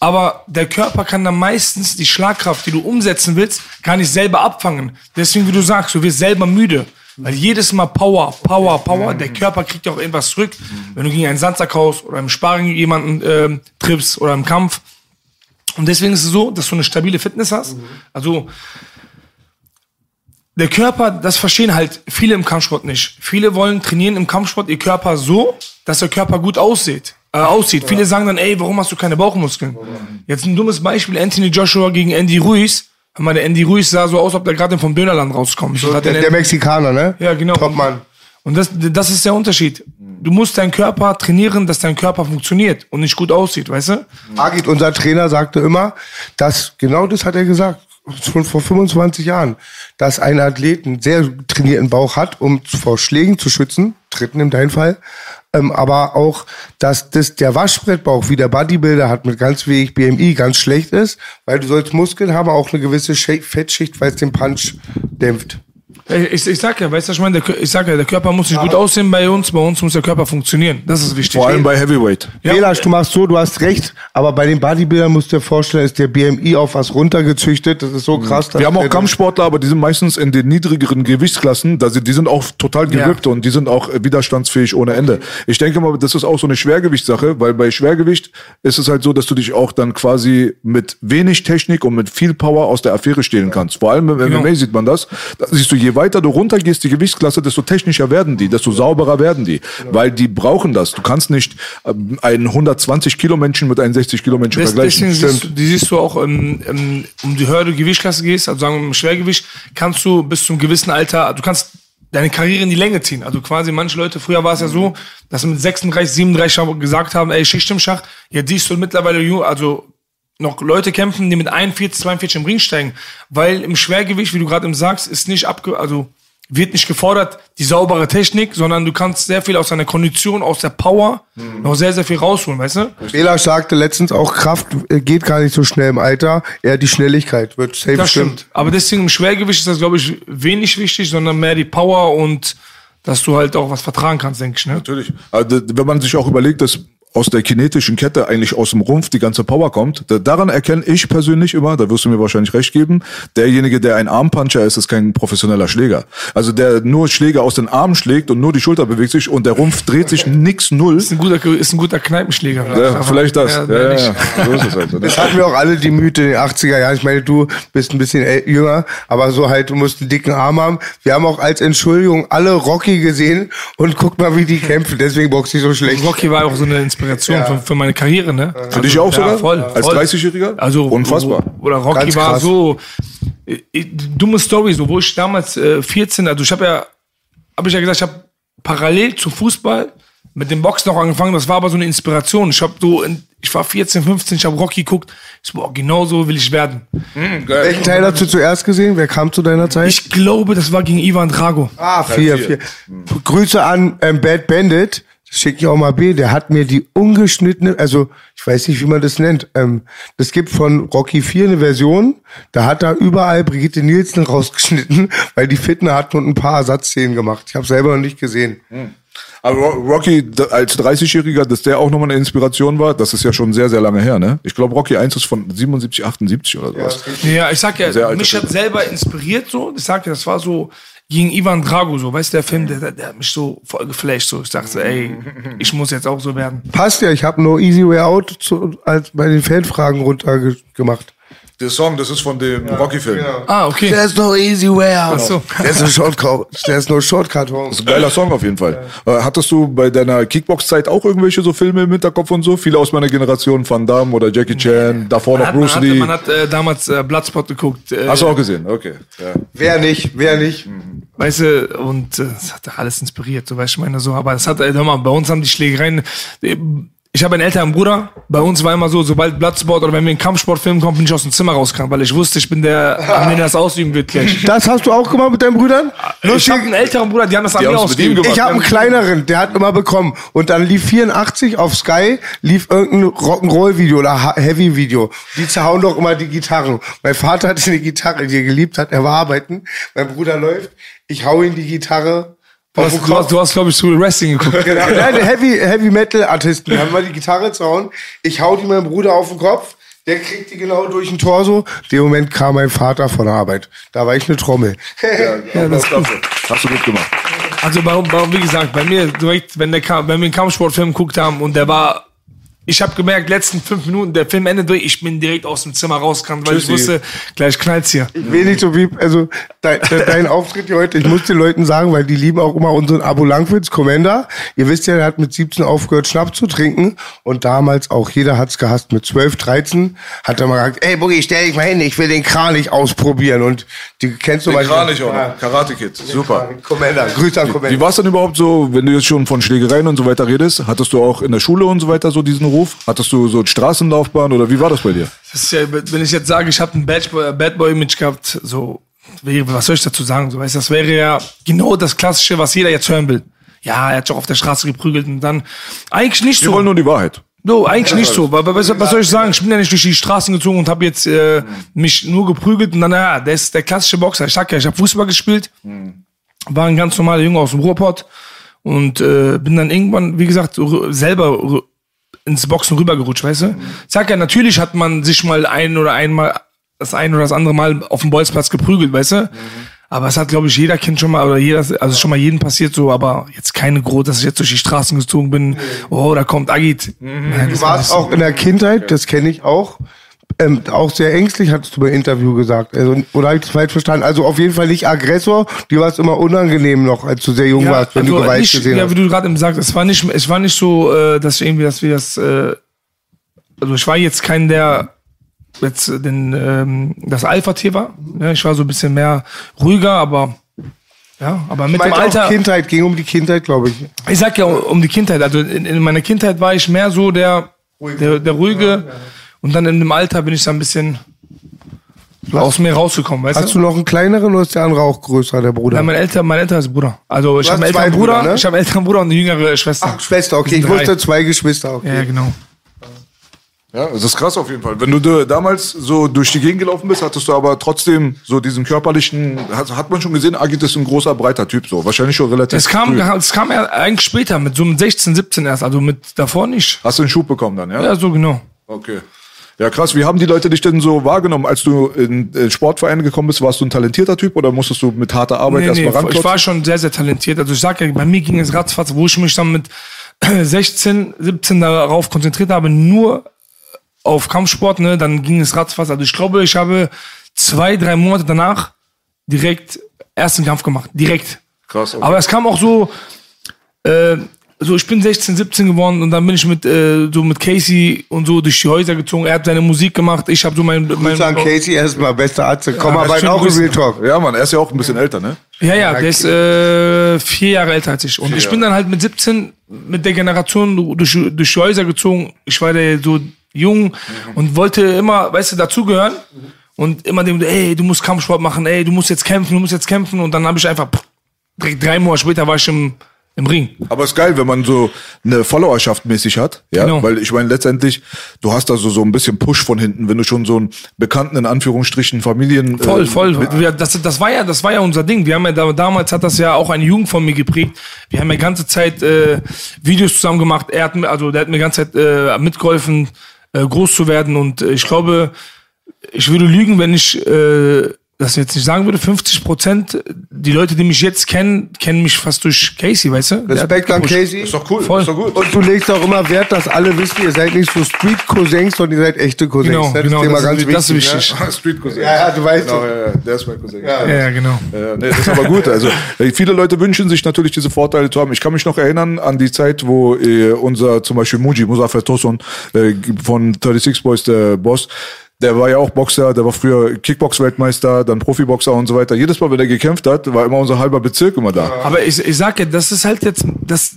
aber der Körper kann dann meistens die Schlagkraft, die du umsetzen willst, gar nicht selber abfangen. Deswegen, wie du sagst, du wirst selber müde. Weil jedes Mal Power, Power, Power, der Körper kriegt ja auch irgendwas zurück. Wenn du gegen einen Sandsack haust oder im Sparring jemanden ähm, triffst oder im Kampf. Und deswegen ist es so, dass du eine stabile Fitness hast. Also der Körper, das verstehen halt viele im Kampfsport nicht. Viele wollen trainieren im Kampfsport ihr Körper so, dass der Körper gut aussieht. Äh, aussieht. Viele sagen dann, ey, warum hast du keine Bauchmuskeln? Jetzt ein dummes Beispiel, Anthony Joshua gegen Andy Ruiz. Mal, der Andy Ruiz sah so aus, als ob der gerade vom Dönerland rauskommt. So, der, der Mexikaner, ne? ja, genau. Topmann. Und das, das ist der Unterschied. Du musst deinen Körper trainieren, dass dein Körper funktioniert und nicht gut aussieht, weißt du? Agit, unser Trainer, sagte immer, dass, genau das hat er gesagt, schon vor 25 Jahren, dass ein Athlet einen sehr trainierten Bauch hat, um vor Schlägen zu schützen, Tritten in deinem Fall, ähm, aber auch, dass das der Waschbrettbauch, wie der Bodybuilder hat, mit ganz wenig BMI ganz schlecht ist, weil du sollst Muskeln haben, auch eine gewisse Fettschicht, weil es den Punch dämpft. Ich, ich sag ja, weißt du, was ich meine, der, ich sag ja, der Körper muss nicht gut aussehen bei uns, bei uns muss der Körper funktionieren. Das ist wichtig. Vor allem bei Heavyweight. Ja. Belasch, du machst so, du hast recht, aber bei den Bodybuildern musst du dir vorstellen, ist der BMI auf was runtergezüchtet, das ist so krass. dass Wir haben auch Kampfsportler, aber die sind meistens in den niedrigeren Gewichtsklassen. Da sind, die sind auch total gerippt und die sind auch äh, widerstandsfähig ohne Ende. Ich denke mal, das ist auch so eine Schwergewichtssache, weil bei Schwergewicht ist es halt so, dass du dich auch dann quasi mit wenig Technik und mit viel Power aus der Affäre stehlen kannst. Vor allem im Genau. MMA sieht man das. Da siehst du, je weiter du runtergehst, die Gewichtsklasse, desto technischer werden die, desto sauberer werden die. Weil die brauchen das. Du kannst nicht ähm, einen 120 Kilo Menschen mit einem 60 Kilo Menschen Des, vergleichen. deswegen siehst du, die siehst du auch, ähm, ähm, um die höhere Gewichtsklasse gehst, also sagen wir im Schwergewicht, kannst du bis zum gewissen Alter, du kannst deine Karriere in die Länge ziehen. Also quasi manche Leute, früher war es ja so, dass sie mit 36, 37 Jahren gesagt haben, ey, Schicht im Schach. Jetzt siehst du mittlerweile, ju- also noch Leute kämpfen, die mit 41, 42 im Ring steigen. Weil im Schwergewicht, wie du gerade eben sagst, ist nicht abge, also wird nicht gefordert, die saubere Technik, sondern du kannst sehr viel aus deiner Kondition, aus der Power noch sehr, sehr viel rausholen, weißt du? Belasch sagte letztens auch, Kraft äh, geht gar nicht so schnell im Alter, eher die Schnelligkeit wird safe Das stimmen. stimmt. Aber deswegen im Schwergewicht ist das, glaube ich, wenig wichtig, sondern mehr die Power und dass du halt auch was vertragen kannst, denke ich. Ne? Natürlich. Also, wenn man sich auch überlegt, dass aus der kinetischen Kette eigentlich aus dem Rumpf die ganze Power kommt, da, daran erkenne ich persönlich immer, da wirst du mir wahrscheinlich recht geben, derjenige, der ein Armpuncher ist, ist kein professioneller Schläger. Also der nur Schläge aus den Armen schlägt und nur die Schulter bewegt sich und der Rumpf dreht sich nix null. Ist ein guter, ist ein guter Kneipenschläger. Ja, vielleicht das. Ja, ja, ja. So ist es halt. ne? Das hatten wir auch alle die Mythe in den 80er Jahren. Ich meine, du bist ein bisschen äl- jünger, aber so halt, du musst einen dicken Arm haben. Wir haben auch als Entschuldigung alle Rocky gesehen und guck mal, wie die kämpfen. Deswegen boxe ich so schlecht. Rocky war auch so eine Inspiration für, für meine Karriere, ne? Für dich auch sogar? voll, Als voll. 30-Jähriger? Also Unfassbar. Oder Rocky Ganz war krass. so äh, äh, dumme Story, so wo ich damals äh, 14, also ich habe ja, habe ich ja gesagt, ich habe parallel zum Fußball mit dem Boxen noch angefangen. Das war aber so eine Inspiration. Ich habe so, in, ich war 14, 15, ich habe Rocky geguckt. Ich so, boah, genau so will ich werden. Welchen Teil hast du zuerst gesehen? Wer kam zu deiner Zeit? Ich glaube, das war gegen Ivan Drago. ah, vier, vier. Grüße an ähm, Bad Bandit. Das schicke ich auch mal B. Der hat mir die ungeschnittene, also ich weiß nicht, wie man das nennt. Ähm, das gibt von Rocky 4 eine Version. Da hat er überall Brigitte Nielsen rausgeschnitten, *laughs* weil die Fitner hat und ein paar Ersatzszenen gemacht. Ich habe selber noch nicht gesehen. Aber Ro- Rocky als 30-Jähriger, dass der auch nochmal eine Inspiration war, das ist ja schon sehr, sehr lange her, ne? Ich glaube, Rocky 1 ist von 77, 78 oder sowas. Ja, ich sag ja, mich hat selber inspiriert so. Ich sag ja, das war so gegen Ivan Drago so. Weißt du, der Film, der, der, hat mich so voll geflasht so. Ich dachte, ey, ich muss jetzt auch so werden. Passt ja, ich habe No Easy Way Out zu, als bei den Fanfragen runtergemacht. Der Song, das ist von dem Rocky-Film. Ah, okay. There's no easy way out. Ach so. There's no shortcut. There's no shortcut home. Das ist ein geiler Song auf jeden Fall. Äh, hattest du bei deiner Kickbox-Zeit auch irgendwelche so Filme im Hinterkopf und so? Viele aus meiner Generation, Van Damme oder Jackie Chan, davor noch Hat, Bruce man Lee. hat, man hat äh, damals äh, Bloodspot geguckt. Äh, Hast du auch gesehen? Okay. Ja. Wer nicht? Wer nicht? Weißt du, und äh, das hat alles inspiriert, so weißt du, ich meine so, aber das hat, äh, hör mal, bei uns haben die Schlägereien, äh, ich habe einen älteren Bruder, bei uns war immer so, sobald Bloodsport oder wenn wir einen Kampfsportfilm kommen, bin ich aus dem Zimmer rausgegangen, weil ich wusste, ich bin der, an den das ausüben wird gleich. Das hast du auch gemacht mit deinen Brüdern? Ich habe einen älteren Bruder, die haben das an mir ausgeübt. gemacht. Ich habe einen kleineren, der hat immer bekommen. Und dann lief 84 auf Sky, lief irgendein Rock'n'Roll-Video oder Heavy-Video. Die zerhauen doch immer die Gitarren. Mein Vater hatte *laughs* eine Gitarre, die er geliebt hat. Er war arbeiten. Mein Bruder läuft. Ich hau ihm die Gitarre Du hast, du hast, du hast glaube ich, zu Wrestling geguckt. *laughs* Genau. Nein, Heavy, Heavy Metal Artisten. Die haben mal die Gitarre zerhauen. Ich hau die meinem Bruder auf den Kopf. Der kriegt die genau durch den Torso. Dem Moment kam mein Vater von der Arbeit. Da war ich eine Trommel. Ja, das ist klasse. Hast du gut gemacht. Also warum, warum, wie gesagt, bei mir direkt, wenn, der, wenn wir einen Kampfsportfilm geguckt haben und der war, ich habe gemerkt, letzten fünf Minuten, der Film endet durch, ich bin direkt aus dem Zimmer rausgerannt, weil Tschüssi. ich wusste, gleich knallt's hier. Ich will nicht so wie, also dein, dein Auftritt hier heute, ich muss den Leuten sagen, weil die lieben auch immer unseren Abo Langwitz, Commander. Ihr wisst ja, der hat mit 17 aufgehört, Schnaps zu trinken. Und damals auch, jeder hat's gehasst, mit 12, 13 hat er mal gesagt, ey Boogie, stell dich mal hin, ich will den Kranich ausprobieren. Und die kennst du Den mal. Kranich auch noch. Karate Kid. Super. Commander, Grüße an Wie Commander. war es denn überhaupt so, wenn du jetzt schon von Schlägereien und so weiter redest? Hattest du auch in der Schule und so weiter so diesen Ruf? Hattest du so eine Straßenlaufbahn oder wie war das bei dir? Das ja, wenn ich jetzt sage, ich habe ein Bad Boy, Bad Boy Image gehabt, so, was soll ich dazu sagen? So, weißt, das wäre ja genau das Klassische, was jeder jetzt hören will. Ja, er hat sich auch auf der Straße geprügelt und dann, eigentlich nicht Wir so. wollen nur die Wahrheit. No, eigentlich nicht so. Was, was soll ich sagen? Ich bin ja nicht durch die Straßen gezogen und habe jetzt äh, mich nur geprügelt und dann, ja, der ist der klassische Boxer. Ich sag ja, ich habe Fußball gespielt, war ein ganz normaler Junge aus dem Ruhrpott und äh, bin dann irgendwann, wie gesagt, selber ins Boxen rübergerutscht, weißt du? Ich sag ja, natürlich hat man sich mal ein oder einmal, das ein oder das andere Mal auf dem Bolzplatz geprügelt, weißt du? Aber es hat, glaube ich, jeder Kind schon mal, oder jeder, also schon mal jedem passiert so, aber jetzt keine groß, dass ich jetzt durch die Straßen gezogen bin. Oh, da kommt Agit. Nein, Du warst auch in der Kindheit, das kenne ich auch, ähm, auch sehr ängstlich, hattest du beim Interview gesagt. Also, oder habe ich das falsch verstanden? Also auf jeden Fall nicht Aggressor, dir war es immer unangenehm noch, als du sehr jung warst, wenn du also Gewalt nicht, gesehen ja, hast. wie du gerade eben sagst, es war nicht, es war nicht so, äh, dass ich irgendwie, dass wir das, äh, also ich war jetzt kein, der jetzt den, ähm, das Alpha-Tier war. Ja, ich war so ein bisschen mehr ruhiger, aber ja, aber mit dem Alter. Kindheit, ging um die Kindheit, glaube ich. Ich sag ja um die Kindheit. Also in, in meiner Kindheit war ich mehr so der, der, der ruhige. Und dann in dem Alter bin ich da ein bisschen aus mir rausgekommen, weißt Hast du noch einen kleineren oder ist der andere auch größer, der Bruder? Ja, mein älter, mein älterer ist Bruder. Also ich habe einen hast zwei älteren Bruder, Brüder, ne? ich habe einen älteren Bruder und eine jüngere Schwester. Ach, Schwester, okay. Ich wusste zwei Geschwister, okay. Ja, genau. Ja, das ist krass auf jeden Fall. Wenn du da- damals so durch die Gegend gelaufen bist, hattest du aber trotzdem so diesen körperlichen, hat, hat man schon gesehen, Agit ist ein großer, breiter Typ, so. Wahrscheinlich schon relativ Es kam, früh. es kam ja eigentlich später, mit so mit 16, 17 erst, also mit davor nicht. Hast du einen Schub bekommen dann, ja? Ja, so genau. Okay. Ja, krass. Wie haben die Leute dich denn so wahrgenommen, als du in äh, Sportvereine gekommen bist? Warst du ein talentierter Typ oder musstest du mit harter Arbeit Nee, nee, erstmal ich war schon sehr, sehr talentiert. Also ich sag ja, bei mir ging es ratzfatz, wo ich mich dann mit *clears throat* 16, 17 darauf konzentriert habe, nur auf Kampfsport, ne, dann ging es ratzfatz. Also ich glaube, ich habe zwei, drei Monate danach direkt ersten Kampf gemacht. Direkt. Krass, okay. Aber es kam auch so, äh, so ich bin 16, 17 geworden und dann bin ich mit äh, so mit Casey und so durch die Häuser gezogen. Er hat seine Musik gemacht, ich habe so mein, mein Grüße an Casey erstmal, bester Arzt. Komm Ja, mal schöne auch. Real Talk. Ja, Mann, er ist ja auch ein bisschen älter, ne? Ja, ja, der ist äh, vier Jahre älter als ich. Und ich bin dann halt mit 17 mit der Generation durch, durch die Häuser gezogen. Ich war der so jung und wollte immer, weißt du, dazugehören. Und immer dem, ey, du musst Kampfsport machen, ey, du musst jetzt kämpfen, du musst jetzt kämpfen. Und dann habe ich einfach, pff, direkt drei Monate später war ich im, im Ring. Aber ist geil, wenn man so eine Followerschaft mäßig hat. Ja, Genau. weil ich meine, letztendlich, du hast da so, so ein bisschen Push von hinten, wenn du schon so einen bekannten, in Anführungsstrichen, Familien. Voll, äh, voll. Wir- Das, das war ja, das war ja unser Ding. Wir haben ja da, damals hat das ja auch eine Jugend von mir geprägt. Wir haben ja ganze Zeit äh, Videos zusammen gemacht. Er hat mir, also der hat mir ganze Zeit äh, mitgeholfen, äh, groß zu werden. Und äh, ich glaube, ich würde lügen, wenn ich äh, das jetzt nicht sagen würde, 50 Prozent, die Leute, die mich jetzt kennen, kennen mich fast durch Casey, weißt du? Respekt an. Casey. Ist doch cool, Voll. ist doch gut. Und du legst auch immer Wert, dass alle wissen, ihr seid nicht so Street-Cousins, sondern ihr seid echte Cousins. Genau, das genau, ist immer das ganz ist- das ist wichtig. wichtig. Ne? *laughs* Street Cousin. Ja, ja, du weißt Genau, doch. ja, ja, der ist mein Cousin. Ja, ja, genau. Ja, nee, das ist aber gut. Also äh, viele Leute wünschen sich natürlich diese Vorteile zu haben. Ich kann mich noch erinnern an die Zeit, wo äh, unser zum Beispiel Muji, Muzafer Tosun äh, von 36 Boys, der Boss, der war ja auch Boxer, der war früher Kickbox-Weltmeister, dann Profiboxer und so weiter. Jedes Mal, wenn er gekämpft hat, war immer unser halber Bezirk immer da. Aber ich, ich sag ja, das ist halt jetzt, das,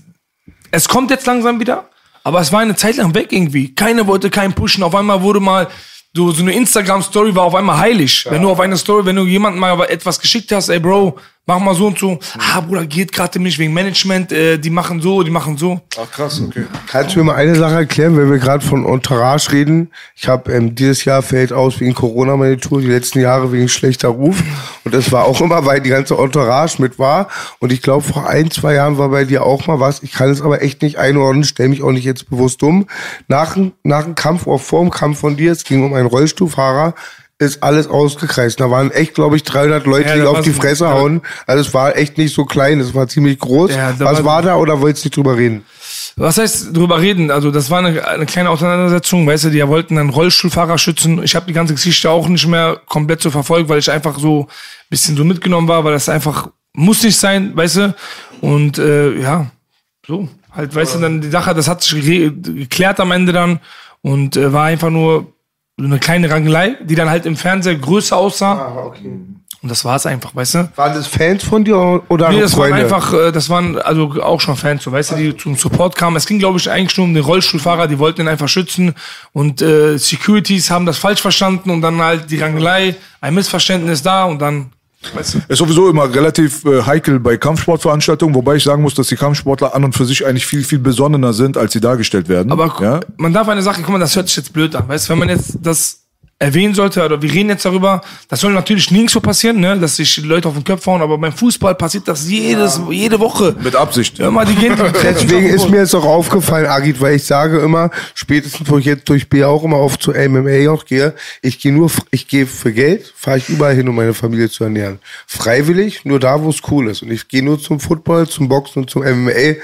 es kommt jetzt langsam wieder, aber es war eine Zeit lang weg irgendwie. Keiner wollte keinen pushen. Auf einmal wurde mal, so, so eine Instagram-Story war auf einmal heilig. Wenn du auf eine Story, wenn du jemandem mal etwas geschickt hast, ey Bro, mach mal so und so. Ah, Bruder, geht gerade nicht wegen Management, äh, die machen so, die machen so. Ach krass, okay. Kannst du mir mal eine Sache erklären, wenn wir gerade von Entourage reden? Ich habe ähm, dieses Jahr fällt aus wegen Corona meine Tour, die letzten Jahre wegen schlechter Ruf. Und das war auch immer, weil die ganze Entourage mit war. Und ich glaube, vor ein, zwei Jahren war bei dir auch mal was. Ich kann es aber echt nicht einordnen, stell mich auch nicht jetzt bewusst um. Nach, nach dem Kampf oder vor dem Kampf von dir, es ging um einen Rollstuhlfahrer, ist alles ausgekreist. Da waren echt, glaube ich, 300 Leute, Ja, die auf die Fresse ja. hauen. Also es war echt nicht so klein, es war ziemlich groß. Ja, was war- war da oder wolltest du nicht drüber reden? Was heißt drüber reden? Also das war eine, eine kleine Auseinandersetzung, weißt du, die wollten einen Rollstuhlfahrer schützen. Ich habe die ganze Geschichte auch nicht mehr komplett so verfolgt, weil ich einfach so ein bisschen so mitgenommen war, weil das einfach muss nicht sein, weißt du. Und äh, ja, so halt, weißt du, dann die Sache, das hat sich ge- geklärt am Ende dann und äh, war einfach nur eine kleine Rangelei, die dann halt im Fernseher größer aussah. Ah, okay. Und das war's einfach, weißt du. Waren das Fans von dir oder Nee, das waren Freunde? einfach, äh, das waren also auch schon Fans, so weißt du, die zum Support kamen. Es ging, glaube ich, eigentlich nur um den Rollstuhlfahrer, die wollten ihn einfach schützen. Und äh, Securities haben das falsch verstanden und dann halt die Rangelei, ein Missverständnis da und dann, weißt du. Ist sowieso immer relativ äh, heikel bei Kampfsportveranstaltungen, wobei ich sagen muss, dass die Kampfsportler an und für sich eigentlich viel, viel besonnener sind, als sie dargestellt werden. Aber ja? man darf eine Sache, guck mal, das hört sich jetzt blöd an, weißt wenn man jetzt das erwähnen sollte, oder wir reden jetzt darüber, das soll natürlich nirgendwo passieren, ne, dass sich Leute auf den Kopf hauen, aber beim Fußball passiert das jedes, jede Woche. Mit Absicht. Mal, die gehen, Deswegen ist mir jetzt auch aufgefallen, Agit, weil ich sage immer, spätestens wo ich jetzt durch B auch immer auf zu MMA auch gehe, ich gehe nur, ich gehe für Geld, fahre ich überall hin, um meine Familie zu ernähren. Freiwillig, nur da, wo es cool ist. Und ich gehe nur zum Football, zum Boxen und zum MMA,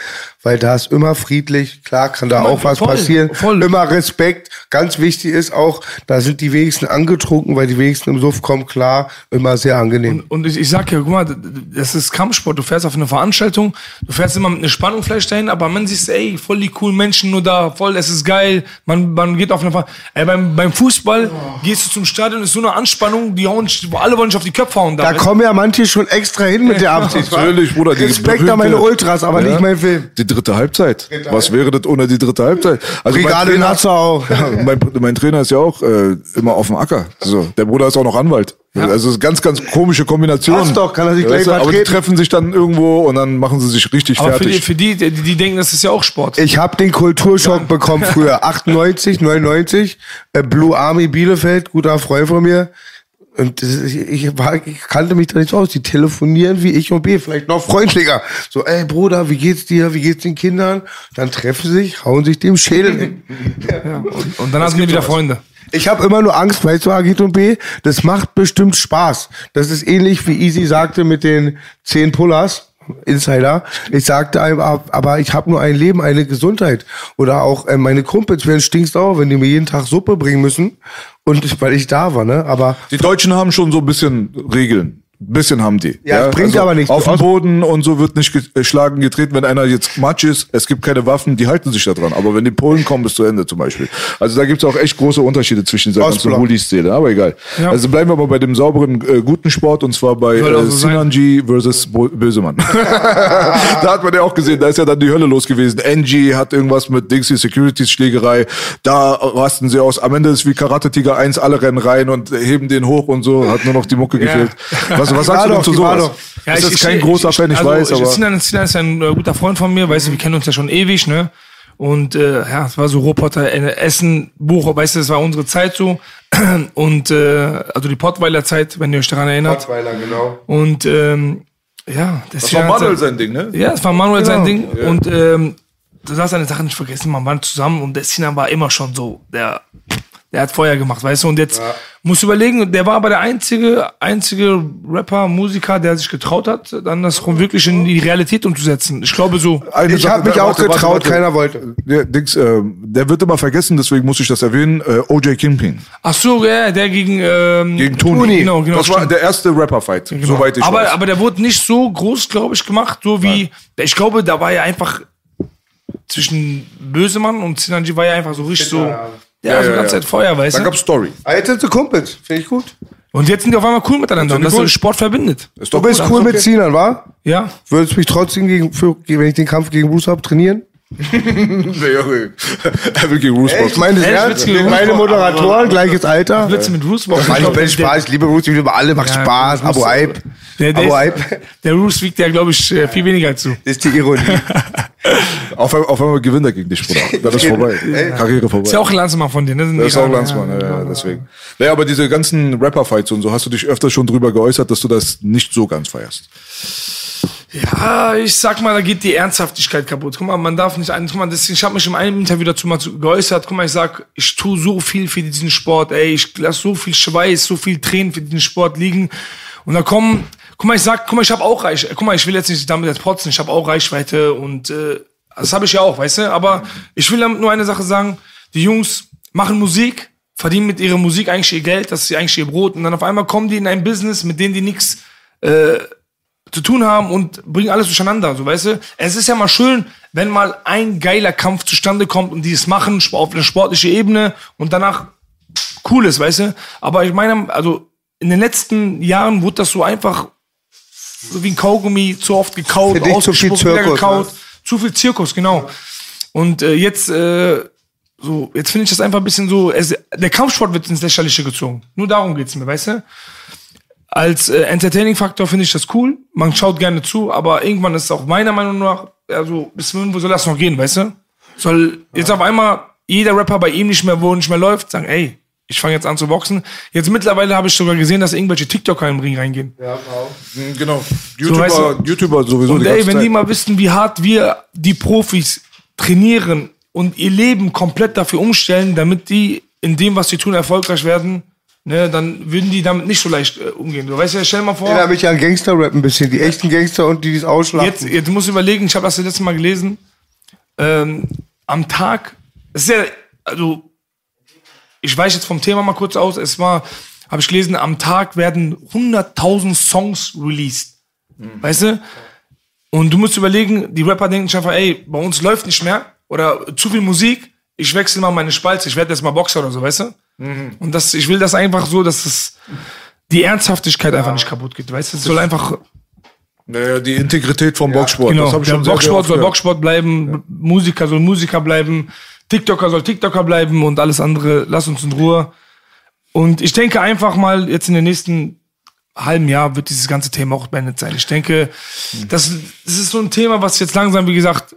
weil da ist immer friedlich. Klar kann da Voll, auch was voll, passieren. voll. Immer Respekt. Ganz wichtig ist auch, da sind die wenigsten angetrunken, weil die wenigsten im Suff kommen, klar, immer sehr angenehm. Und ich, ich sag ja, guck mal, das ist Kampfsport. Du fährst auf eine Veranstaltung, du fährst immer mit einer Spannung vielleicht dahin, aber man siehst, ey, voll die coolen Menschen nur da, voll, es ist geil. Man, man geht auf eine Ver ey, beim, beim Fußball gehst du zum Stadion, ist so eine Anspannung, die hauen, alle wollen dich auf die Köpfe hauen. Da weißt du? kommen ja manche schon extra hin mit der Absicht. Natürlich, Bruder. die Respekt an meine berühmte- Ultras, aber Ja. nicht mein Film. Die dritte Halbzeit. Was wäre das ohne die dritte Halbzeit? Also Brigade Nassau auch. Ja, mein, mein Trainer ist ja auch äh, immer auf dem Acker. So, der Bruder ist auch noch Anwalt. Also es ist ganz, ganz komische Kombination. Passt doch, kann er sich gleich Weißt du, Aber die treffen sich dann irgendwo und dann machen sie sich richtig aber für die, fertig. für die, die, die denken, das ist ja auch Sport. Ich habe den Kulturschock bekommen früher. *laughs* 98, 99, äh, Blue Army Bielefeld, guter Freund von mir. Und das ich, war, ich kannte mich da nicht so aus. Die telefonieren wie ich und B, vielleicht noch freundlicher. So, ey Bruder, wie geht's dir? Wie geht's den Kindern? Dann treffen sie sich, hauen sich dem Schädel hin. Ja, und, und dann hast du wieder Freunde. Ich habe immer nur Angst, weißt du, Agit und B, das macht bestimmt Spaß. Das ist ähnlich wie Easy sagte mit den zehn Pullers. Insider. Ich sagte einem, ab- aber ich habe nur ein Leben, eine Gesundheit. Oder auch äh, meine Kumpels werden stinksauer, wenn die mir jeden Tag Suppe bringen müssen. Und weil ich da war, ne? Aber Die Deutschen haben schon so ein bisschen Regeln. Bisschen haben die. Ja, bringt aber nichts. Auf dem aus- Boden und so wird nicht geschlagen, getreten. Wenn einer jetzt Matsch ist, es gibt keine Waffen, die halten sich da dran. Aber wenn die Polen kommen, bis zu Ende zum Beispiel. Also da gibt's auch echt große Unterschiede zwischen dieser ganzen Ostblock. Hooli-Szene. Aber egal. Ja. Also bleiben wir aber bei dem sauberen, äh, guten Sport und zwar bei äh, so. Sinanji versus Bo Bösemann. *laughs* *laughs* da hat man ja auch gesehen, da ist ja dann die Hölle los gewesen. NG hat irgendwas mit Dingsy Securities Schlägerei. Da rasten sie aus. Am Ende ist wie Karate Tiger 1, alle rennen rein und heben den hoch und so. Hat nur noch die Mucke gefehlt. *laughs* Was, was sagst du denn zu sowas? doch. Ja, ist ich- das ich- kein ich- großer Fan, ich also, weiß, aber. Sinan, Sinan ist ein äh, guter Freund von mir, weißt du, wir kennen uns ja schon ewig, ne? Und äh, ja, es war so Roboter, äh, Essen, Buch, weißt du, es war unsere Zeit so. *clears throat* Und äh, also die Pottweiler Zeit, wenn ihr euch daran erinnert. Rottweiler, genau. Und ähm, ja, das Das war Manuel sein Ding, ne? Ja, es war Manuel sein Genau. Ding. Und ähm, du darfst eine Sache nicht vergessen, man war zusammen und der Sinan war immer schon so der der hat Feuer gemacht, weißt du? Und jetzt musst du überlegen, der war aber der einzige, einzige Rapper, Musiker, der sich getraut hat, dann das wirklich in die Realität umzusetzen. Ich glaube so. Eine Ich habe mich warte, auch warte, getraut, warte. keiner wollte. Der, Dings, äh, der wird immer vergessen, deswegen muss ich das erwähnen. Äh, OJ Kingpin Ach so, ja, der gegen, ähm, gegen Tony. Tony. Genau, genau. das war stimmt. der erste Rapper-Fight, Genau. soweit ich aber, weiß. aber der wurde nicht so groß, glaube ich, gemacht, so wie, ich glaube, da war ja einfach zwischen Bösemann und Sinanji war ja einfach so richtig so, ja, Ja, so ja, ganze ja. Zeit Feuer, weißt Dann du? gab's Story. Ah, Jetzt sind sie Kumpels, finde ich gut. Und jetzt sind die auf einmal cool miteinander und das cool. Sport verbindet. Ist Du doch bist gut. cool Okay. mit Sinan, wa? Ja. Würdest du mich trotzdem, gegen, für, wenn ich den Kampf gegen Bruce habe, trainieren? Nee, *laughs* er gegen Bruce Ey, ich meine, ernst. Meine Moderatoren, gleiches Alter. Willst du mit Roos boxen? Mann, ich glaub, bin Spaß, ich liebe Bruce, ich liebe alle, macht Ja, Spaß. Abo Hype. Der, der, Abo Hype. der Roos wiegt ja, glaube ich, äh, viel weniger als du. Das ist die Ironie. *laughs* Auf, einmal- auf einmal gewinnt er gegen dich, Bruder. *laughs* Dann ist vorbei. Karriere vorbei. Ist ja auch ein Landsmann von dir, ne? Sind Das ist auch Iraner, Landsmann, ja, ja, deswegen. Naja, aber diese ganzen Rapper-Fights und so, hast du dich öfter schon drüber geäußert, dass du das nicht so ganz feierst. Ja, ich sag mal, da geht die Ernsthaftigkeit kaputt. Guck mal, man darf nicht guck mal, das, ich habe mich in einem Interview dazu mal geäußert. Guck mal, ich sag, ich tue so viel für diesen Sport, ey, ich lasse so viel Schweiß, so viel Tränen für diesen Sport liegen. Und da kommen, guck mal, ich sag, guck mal, ich habe auch Reichweite. Guck mal, ich will jetzt nicht damit jetzt protzen, ich habe auch Reichweite und äh, das habe ich ja auch, weißt du? Aber ich will damit nur eine Sache sagen: Die Jungs machen Musik, verdienen mit ihrer Musik eigentlich ihr Geld, das ist eigentlich ihr Brot. Und dann auf einmal kommen die in ein Business, mit dem die nichts zu tun haben und bringen alles durcheinander, so weißt du. Es ist ja mal schön, wenn mal ein geiler Kampf zustande kommt und die es machen auf einer sportlichen Ebene und danach cool ist, weißt du. Aber ich meine, also in den letzten Jahren wurde das so einfach so wie ein Kaugummi zu oft gekaut, ausgespuckt, wieder Zirkus, gekaut, ne? zu viel Zirkus, genau. Und äh, jetzt äh, so, jetzt finde ich das einfach ein bisschen so, es, der Kampfsport wird ins Lächerliche gezogen. Nur darum geht's mir, weißt du? Als äh, Entertaining-Faktor finde ich das cool. Man schaut gerne zu, aber irgendwann ist es auch meiner Meinung nach, also bis wo soll das noch gehen, weißt du? Soll jetzt auf einmal jeder Rapper bei ihm nicht mehr, wo nicht mehr läuft, sagen, ey, ich fange jetzt an zu boxen. Jetzt mittlerweile habe ich sogar gesehen, dass irgendwelche TikToker im Ring reingehen. Genau. YouTuber, weißt du- YouTuber sowieso Und ey, wenn Zeit. die mal wüssten, wie hart wir die Profis trainieren und ihr Leben komplett dafür umstellen, damit die in dem, was sie tun, erfolgreich werden, ne, dann würden die damit nicht so leicht äh, umgehen. Du weißt ja, stell dir mal vor. Erinnere mich an Gangster-Rap ein bisschen. Die echten Gangster und die, die es ausschlachten. Jetzt, jetzt musst du überlegen, ich habe das letzte Mal gelesen. Ähm, am Tag, es ist ja, also, ich weiche jetzt vom Thema mal kurz aus. Es war, habe ich gelesen, am Tag werden 100.000 Songs released. Weißt du? Und du musst überlegen, die Rapper denken sich einfach, ey, bei uns läuft nicht mehr oder zu viel Musik, ich wechsle mal meine Spalte, ich werde jetzt mal Boxer oder so, weißt du? Und das, ich will das einfach so, dass es die Ernsthaftigkeit einfach nicht kaputt geht, weißt du? Es soll einfach Naja, die Integrität vom Boxsport. Genau, das ich schon Boxsport soll. Boxsport bleiben, Musiker soll Musiker bleiben, TikToker soll TikToker bleiben und alles andere, lass uns in Ruhe. Und ich denke einfach mal, jetzt in den nächsten halben Jahr wird dieses ganze Thema auch beendet sein. Ich denke, das, das ist so ein Thema, was jetzt langsam, wie gesagt,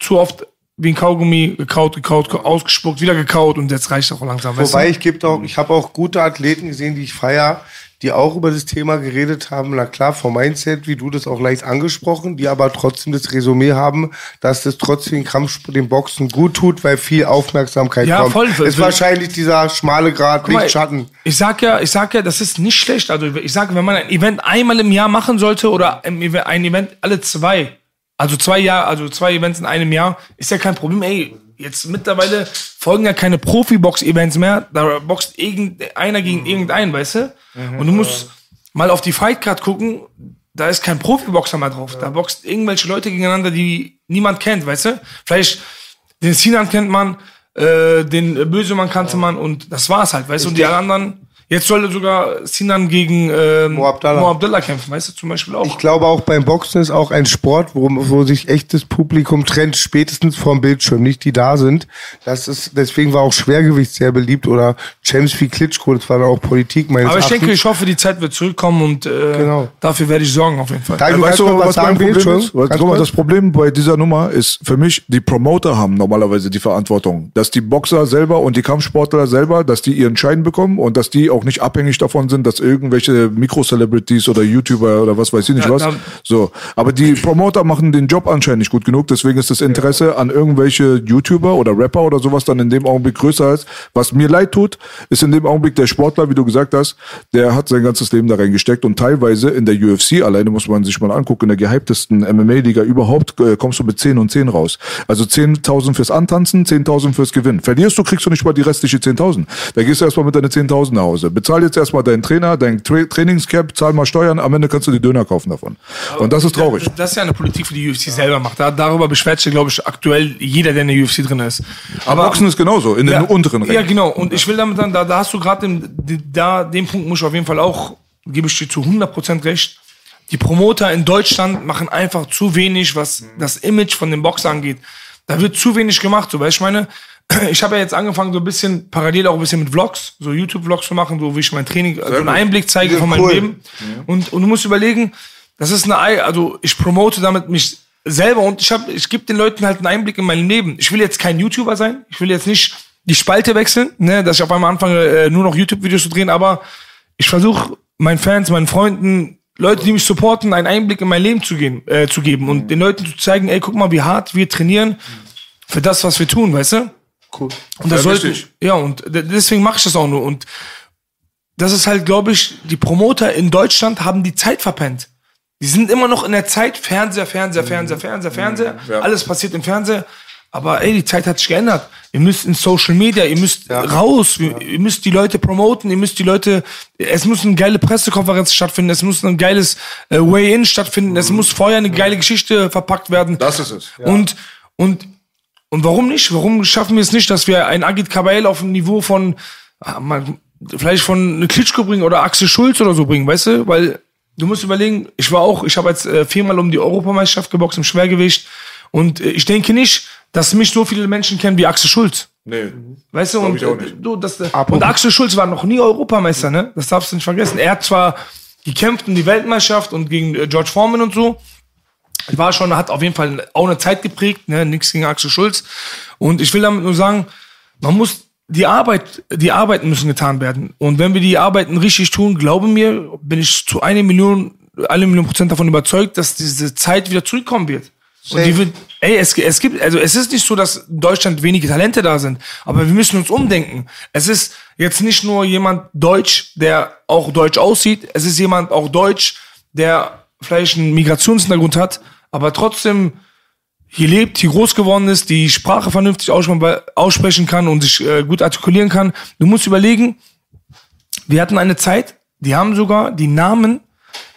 zu oft wie ein Kaugummi gekaut, gekaut, ausgespuckt, wieder gekaut und jetzt reicht auch langsam. weißt Wobei du? ich gibt auch, ich habe auch gute Athleten gesehen, die ich feier, die auch über das Thema geredet haben. Na klar, vom Mindset, wie du das auch leicht angesprochen, die aber trotzdem das Resümee haben, dass das trotzdem den Kampfsport, dem Boxen gut tut, weil viel Aufmerksamkeit Ja, kommt. voll. Ist wahrscheinlich dieser schmale Grad, Licht, Schatten. Ich sag ja, ich sag ja, das ist nicht schlecht. Also ich sage, wenn man ein Event einmal im Jahr machen sollte oder ein Event alle zwei, also zwei Jahre, also zwei Events in einem Jahr, ist ja kein Problem. Ey, jetzt mittlerweile folgen ja keine Profi-Box-Events mehr. Da boxt irgendeiner gegen irgendeinen, weißt du? Und du musst mal auf die Fightcard gucken. Da ist kein Profiboxer mehr drauf. Da boxt irgendwelche Leute gegeneinander, die niemand kennt, weißt du? Vielleicht den Sinan kennt man, äh, den Bösemann kannte man und das war's halt, weißt du? Und die anderen, jetzt soll sogar Sinan gegen äh, Mo Abdallah. Mo Abdallah kämpfen, weißt du, zum Beispiel auch. Ich glaube auch beim Boxen ist auch ein Sport, wo, wo sich echtes Publikum trennt, spätestens vorm Bildschirm, nicht die da sind. Das ist, deswegen war auch Schwergewicht sehr beliebt oder Champs wie Klitschko, das war dann auch Politik meines Aber ich Erachtens. denke, ich hoffe, die Zeit wird zurückkommen und äh, Genau. dafür werde ich sorgen auf jeden Fall. Daniel, Ja, du weißt du, was was mein sagen, Problem Bildschirm? ist? Mal, kurz? das Problem bei dieser Nummer ist für mich, die Promoter haben normalerweise die Verantwortung, dass die Boxer selber und die Kampfsportler selber, dass die ihren Schein bekommen und dass die auch auch nicht abhängig davon sind, dass irgendwelche Mikro-Celebrities oder YouTuber oder was weiß ich nicht was. So. Aber die Promoter machen den Job anscheinend nicht gut genug, deswegen ist das Interesse an irgendwelche YouTuber oder Rapper oder sowas dann in dem Augenblick größer als. Was mir leid tut, ist in dem Augenblick der Sportler, wie du gesagt hast, der hat sein ganzes Leben da reingesteckt und teilweise in der UFC alleine muss man sich mal angucken, in der gehyptesten MMA-Liga überhaupt, äh, kommst du mit 10 und 10 raus. Also 10.000 fürs Antanzen, 10.000 fürs Gewinn. Verlierst du, kriegst du nicht mal die restliche 10.000. Da gehst du erstmal mit deinen 10.000 nach Hause. Bezahl jetzt erstmal deinen Trainer, dein Tra Trainingscap, zahl mal Steuern, am Ende kannst du die Döner kaufen davon. Und das ist traurig. Das ist ja eine Politik, die die UFC selber macht. Da, darüber beschwert sich, glaube ich, aktuell jeder, der in der UFC drin ist. Aber Boxen ist genauso, in den ja, unteren Rängen. Ja, genau. Und ich will damit dann, da, da hast du gerade den, den, da, den Punkt muss ich auf jeden Fall auch, gebe ich dir zu 100% recht. Die Promoter in Deutschland machen einfach zu wenig, was das Image von dem Boxer angeht. Da wird zu wenig gemacht, so, du, ich meine, *clears throat* ich habe ja jetzt angefangen, so ein bisschen, parallel auch ein bisschen mit Vlogs, so YouTube-Vlogs zu machen, so wie ich mein Training, also einen gut. Einblick zeige von meinem cool. Leben. Und, und du musst überlegen, das ist eine, Ei- also ich promote damit mich selber und ich habe, ich gebe den Leuten halt einen Einblick in mein Leben. Ich will jetzt kein YouTuber sein, ich will jetzt nicht die Spalte wechseln, ne, dass ich auf einmal anfange, äh, nur noch YouTube-Videos zu drehen, aber ich versuche meinen Fans, meinen Freunden, Leute, die mich supporten, einen Einblick in mein Leben zu, gehen, äh, zu geben und den Leuten zu zeigen, ey, guck mal, wie hart wir trainieren für das, was wir tun, weißt du? Cool. Und das Ja, sollte, richtig. ja, und deswegen mache ich das auch nur. Und das ist halt, glaube ich, die Promoter in Deutschland haben die Zeit verpennt. Die sind immer noch in der Zeit, Fernseher, Fernseher, Fernseher, Fernseher, Fernseher. Ja. Alles passiert im Fernseher. Aber ey, die Zeit hat sich geändert. Ihr müsst in Social Media, ihr müsst raus, ihr müsst die Leute promoten, ihr müsst die Leute, es muss eine geile Pressekonferenz stattfinden, es muss ein geiles äh, Way-In stattfinden, es muss vorher eine geile Geschichte verpackt werden. Das ist es. Und, und, und warum nicht? Warum schaffen wir es nicht, dass wir einen Agit Kabayel auf ein Niveau von, ah, vielleicht von eine Klitschko bringen oder Axel Schulz oder so bringen, weißt du? Weil du musst überlegen, ich war auch, ich habe jetzt äh, viermal um die Europameisterschaft geboxt im Schwergewicht und äh, ich denke nicht, dass mich so viele Menschen kennen wie Axel Schulz. Nee. Weißt du, und, ich auch äh, nicht. du, das, und Axel Schulz war noch nie Europameister, ne? Das darfst du nicht vergessen. Er hat zwar gekämpft um die Weltmeisterschaft und gegen George Foreman und so. War schon, hat auf jeden Fall auch eine Zeit geprägt, ne? Nix gegen Axel Schulz. Und ich will damit nur sagen, man muss die Arbeit, die Arbeiten müssen getan werden. Und wenn wir die Arbeiten richtig tun, glaube mir, bin ich zu einer Million, eine Million Prozent davon überzeugt, dass diese Zeit wieder zurückkommen wird. Und die wird, ey, es, es gibt, also es ist nicht so, dass in Deutschland wenige Talente da sind, aber wir müssen uns umdenken. Es ist jetzt nicht nur jemand Deutsch, der auch deutsch aussieht, es ist jemand auch Deutsch, der vielleicht einen Migrationshintergrund hat, aber trotzdem hier lebt, hier groß geworden ist, die Sprache vernünftig aussprechen- kann und sich äh, gut artikulieren kann. Du musst überlegen, wir hatten eine Zeit, die haben sogar die Namen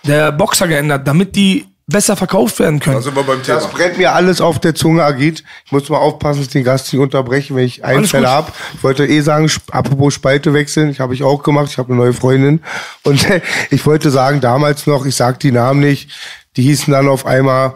der Boxer geändert, damit die besser verkauft werden können. Da sind wir beim Thema. Das brennt mir alles auf der Zunge, Agit. Ich muss mal aufpassen, dass ich den Gast nicht unterbreche, wenn ich Alles Einfälle habe. Ich wollte eh sagen, apropos Spalte wechseln, ich habe ich auch gemacht, ich habe eine neue Freundin. Und *laughs* ich wollte sagen, damals noch, ich sag die Namen nicht, die hießen dann auf einmal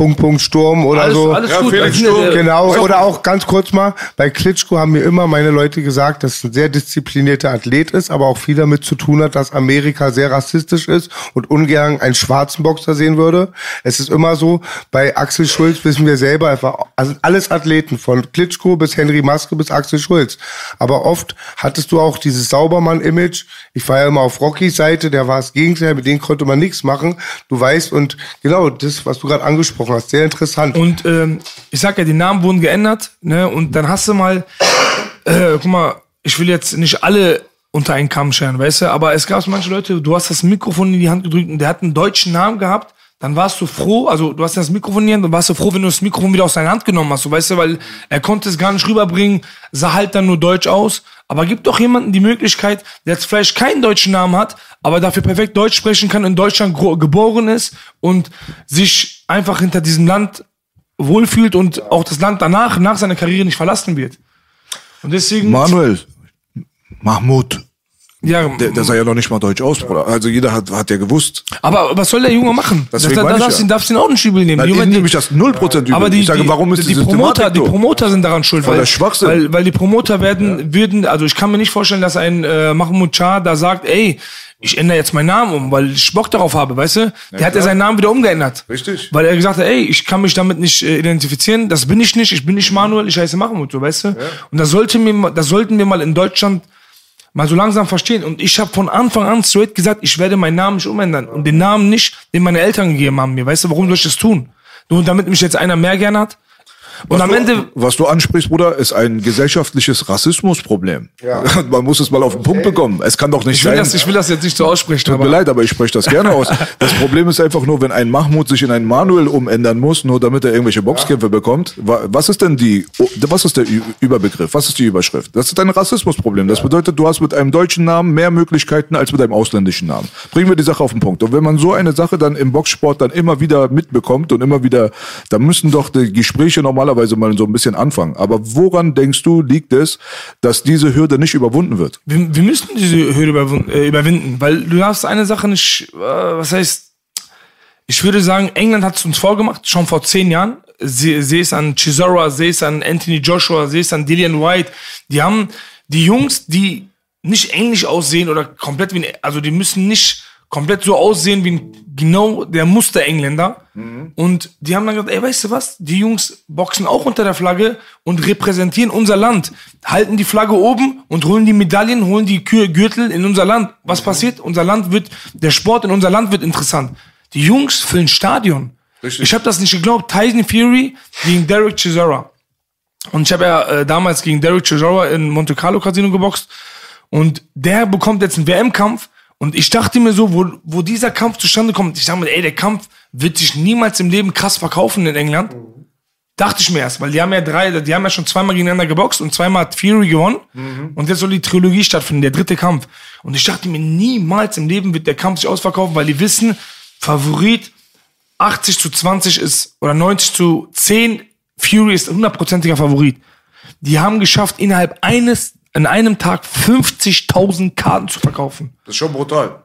Punkt, Punkt, Sturm oder alles, so. alles Ja, gut. Felix sind, Sturm, Genau, oder auch ganz kurz mal, bei Klitschko haben mir immer meine Leute gesagt, dass es ein sehr disziplinierter Athlet ist, aber auch viel damit zu tun hat, dass Amerika sehr rassistisch ist und ungern einen schwarzen Boxer sehen würde. Es ist immer so, bei Axel Schulz wissen wir selber, es also alles Athleten, von Klitschko bis Henry Maske bis Axel Schulz. Aber oft hattest du auch dieses Saubermann-Image. Ich war ja immer auf Rockys Seite, der war das Gegenteil, mit denen konnte man nichts machen. Du weißt, und genau das, was du gerade angesprochen hast, sehr interessant. Und ähm, ich sag ja, die Namen wurden geändert, ne? Und dann hast du mal, äh, guck mal, ich will jetzt nicht alle unter einen Kamm scheren, weißt du, aber es gab manche Leute, du hast das Mikrofon in die Hand gedrückt und der hat einen deutschen Namen gehabt, dann warst du froh, also du hast das Mikrofon in dann warst du froh, wenn du das Mikrofon wieder aus seiner Hand genommen hast, weißt du, weil er konnte es gar nicht rüberbringen, sah halt dann nur deutsch aus, aber gibt doch jemanden die Möglichkeit, der jetzt vielleicht keinen deutschen Namen hat, aber dafür perfekt Deutsch sprechen kann, in Deutschland geboren ist und sich einfach hinter diesem Land wohlfühlt und auch das Land danach, nach seiner Karriere nicht verlassen wird. Und deswegen, Manuel, Mahmoud, ja, der, der sah ja noch nicht mal deutsch aus, Bruder. Also jeder hat, hat ja gewusst. aber was soll der Junge machen? Das, Deswegen da, da ich darfst, ja. du ihn- darfst ihn auch nicht übel nehmen. Nein, Die nehme ich das 0% übel. aber die, ich sage, warum ist die, die Promoter, die? Promoter sind daran schuld, weil, der Schwachsinn. weil, weil die Promoter werden, würden, also ich kann mir nicht vorstellen, dass ein äh, Mahmoud Shah da sagt, ey, ich ändere jetzt meinen Namen um, weil ich Bock darauf habe, weißt du? Der hat ja seinen Namen wieder umgeändert. Richtig. Weil er gesagt hat, ey, ich kann mich damit nicht äh, identifizieren, das bin ich nicht, ich bin nicht Manuel, ich heiße Mahamud, so weißt du? Und das sollte mir, das sollten wir mal in Deutschland mal so langsam verstehen. Und ich habe von Anfang an straight gesagt, ich werde meinen Namen nicht umändern. Und den Namen nicht, den meine Eltern gegeben haben mir. Weißt du, warum soll ich das tun? Nur damit mich jetzt einer mehr gern hat? Und Was am du, Ende, was du ansprichst, Bruder, ist ein gesellschaftliches Rassismusproblem. Ja. *laughs* Man muss es mal auf den Punkt bekommen. Es kann doch nicht ich will, sein. das, ich will das jetzt nicht so aussprechen, Tut mir aber leid, aber ich spreche das gerne aus. Das Problem ist einfach nur, wenn ein Mahmoud sich in einen Manuel umändern muss, nur damit er irgendwelche Boxkämpfe bekommt. wa- Was ist denn die, was ist der Überbegriff? Was ist die Überschrift? Das ist ein Rassismusproblem. Das bedeutet, du hast mit einem deutschen Namen mehr Möglichkeiten als mit einem ausländischen Namen. Bringen wir die Sache auf den Punkt. Und wenn man so eine Sache dann im Boxsport dann immer wieder mitbekommt und immer wieder, dann müssen doch die Gespräche normalerweise mal so ein bisschen anfangen. Aber woran denkst du, liegt es, dass diese Hürde nicht überwunden wird? wir, wir müssen diese Hürde äh, überwinden, weil du darfst eine Sache nicht, äh, was heißt, ich würde sagen, England hat es uns vorgemacht, schon vor zehn Jahren. Sie- Sehe es an Chisora, sehe es an Anthony Joshua, sehe es an Dillian White. Die haben die Jungs, die nicht ähnlich aussehen oder komplett wie, also die müssen nicht komplett so aussehen wie ein, genau der Muster-Engländer. Und die haben dann gesagt, ey, weißt du was? Die Jungs boxen auch unter der Flagge und repräsentieren unser Land. Halten die Flagge oben und holen die Medaillen, holen die Kür Gürtel in unser Land. Was passiert? Unser Land wird, der Sport in unser Land wird interessant. Die Jungs füllen Stadion. Richtig. Ich habe das nicht geglaubt. Tyson Fury gegen Derek Chisora. Und ich habe ja äh, damals gegen Derek Chisora in Monte Carlo Casino geboxt. Und der bekommt jetzt einen WM-Kampf. Und ich dachte mir so, wo, wo dieser Kampf zustande kommt, ich dachte mir, ey, der Kampf wird sich niemals im Leben krass verkaufen in England. Dachte ich mir erst, weil die haben ja drei, die haben ja schon zweimal gegeneinander geboxt und zweimal hat Fury gewonnen. Und jetzt soll die Trilogie stattfinden, der dritte Kampf. Und ich dachte mir, niemals im Leben wird der Kampf sich ausverkaufen, weil die wissen, Favorit 80 zu 20 ist, oder 90 zu 10, Fury ist hundertprozentiger Favorit. Die haben geschafft, innerhalb eines, in einem Tag 50.000 Karten zu verkaufen. Das ist schon brutal.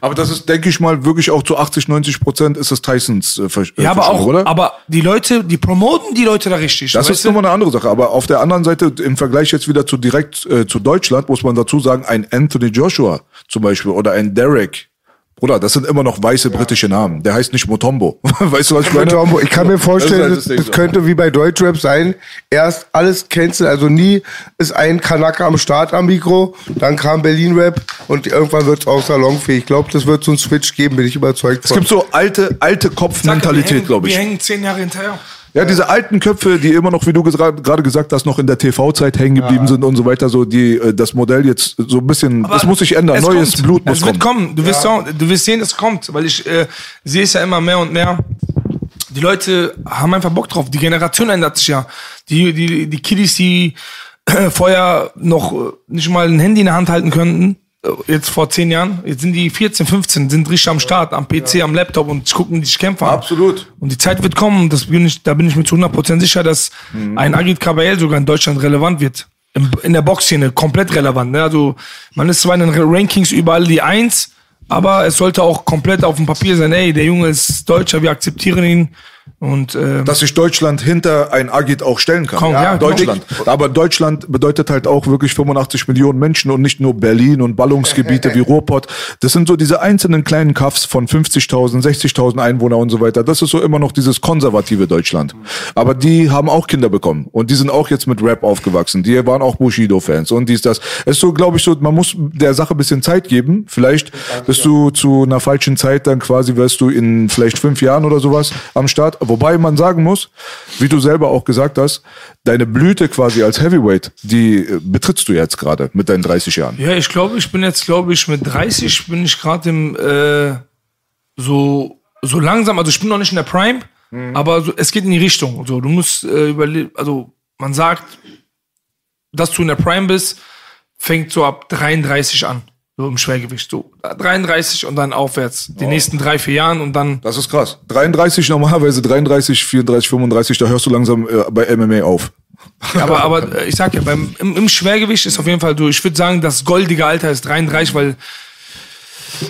Aber das ist, denke ich mal, wirklich auch zu 80, 90 Prozent ist das Tysons äh, Ver Ja, aber auch, oder? aber die Leute, die promoten die Leute da richtig. Das ist nochmal eine andere Sache. Aber auf der anderen Seite, im Vergleich jetzt wieder zu direkt äh, zu Deutschland, muss man dazu sagen, ein Anthony Joshua zum Beispiel oder ein Derek. Bruder, das sind immer noch weiße britische Namen. Der heißt nicht Motombo. *laughs* weißt du, was ich meine? Motombo. Ich kann mir vorstellen, Das das, halt das, Ding so. könnte wie bei Deutschrap sein. Erst alles canceln, also nie ist ein Kanaka am Start am Mikro, dann kam Berlin Rap und irgendwann wird es auch salonfähig. Ich glaube, das wird so einen Switch geben, bin ich überzeugt Es gibt so alte, alte ja, Kopfmentalität, glaube ich. Wir hängen zehn Jahre hinterher. Ja, diese alten Köpfe, die immer noch, wie du gerade gesagt hast, noch in der TV-Zeit hängen geblieben sind und so weiter, so die äh, das Modell jetzt so ein bisschen, Aber es muss sich ändern, es neues kommt. Blut muss es wird kommen. kommen. Du wirst, auch, du wirst sehen, es kommt, weil ich äh, sehe es ja immer mehr und mehr. Die Leute haben einfach Bock drauf. Die Generation ändert sich ja. Die, die, die Kiddies, die äh, vorher noch äh, nicht mal ein Handy in der Hand halten könnten, jetzt vor zehn Jahren, jetzt sind die 14, 15, sind richtig am Start, am PC, am Laptop und gucken die sich Kämpfer an. Absolut. Und die Zeit wird kommen, das bin ich, da bin ich mir zu 100% sicher, dass Mhm. ein Agit Kabayel sogar in Deutschland relevant wird. Im, in der Boxszene komplett relevant. Ne? Also man ist zwar in den Rankings überall die Eins, aber es sollte auch komplett auf dem Papier sein, ey, der Junge ist Deutscher, wir akzeptieren ihn. Und äh, dass sich Deutschland hinter ein Agit auch stellen kann. Kaum, ja, Deutschland. Aber Deutschland bedeutet halt auch wirklich 85 Millionen Menschen und nicht nur Berlin und Ballungsgebiete wie Ruhrpott. Das sind so diese einzelnen kleinen Kaffs von 50.000, 60.000 Einwohner und so weiter. Das ist so immer noch dieses konservative Deutschland. Aber die haben auch Kinder bekommen und die sind auch jetzt mit Rap aufgewachsen. Die waren auch Bushido-Fans und dies, das. Es ist so, glaube ich, so, man muss der Sache ein bisschen Zeit geben. Vielleicht bist du zu einer falschen Zeit dann quasi, wirst du in vielleicht fünf Jahren oder sowas am Start. Wobei man sagen muss, wie du selber auch gesagt hast, deine Blüte quasi als Heavyweight, die äh, betrittst du jetzt gerade mit deinen 30 Jahren. ja, ich glaube, ich bin jetzt, glaube ich, mit 30 bin ich gerade im äh, so so langsam, also ich bin noch nicht in der Prime, aber so, es geht in die Richtung. So, du musst äh, überleben, also man sagt, dass du in der Prime bist, fängt so ab 33 an, so im Schwergewicht, so 33 und dann aufwärts, die nächsten drei vier Jahren und dann Das ist krass. 33 normalerweise, 33, 34, 35, da hörst du langsam äh, bei MMA auf. aber, aber äh, ich sag ja, beim, im, im Schwergewicht ist auf jeden Fall so, ich würde sagen, das goldige Alter ist 33, weil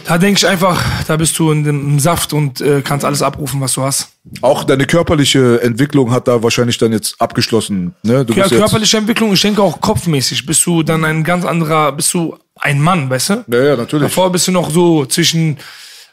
da denke ich einfach, da bist du in dem im Saft und äh, kannst alles abrufen, was du hast. Auch deine körperliche Entwicklung hat da wahrscheinlich dann jetzt abgeschlossen. Ne? Du Ja, körperliche Entwicklung, ich denke auch kopfmäßig, bist du dann ein ganz anderer, bist du ein Mann, weißt du? ja, ja, natürlich. Davor bist du noch so zwischen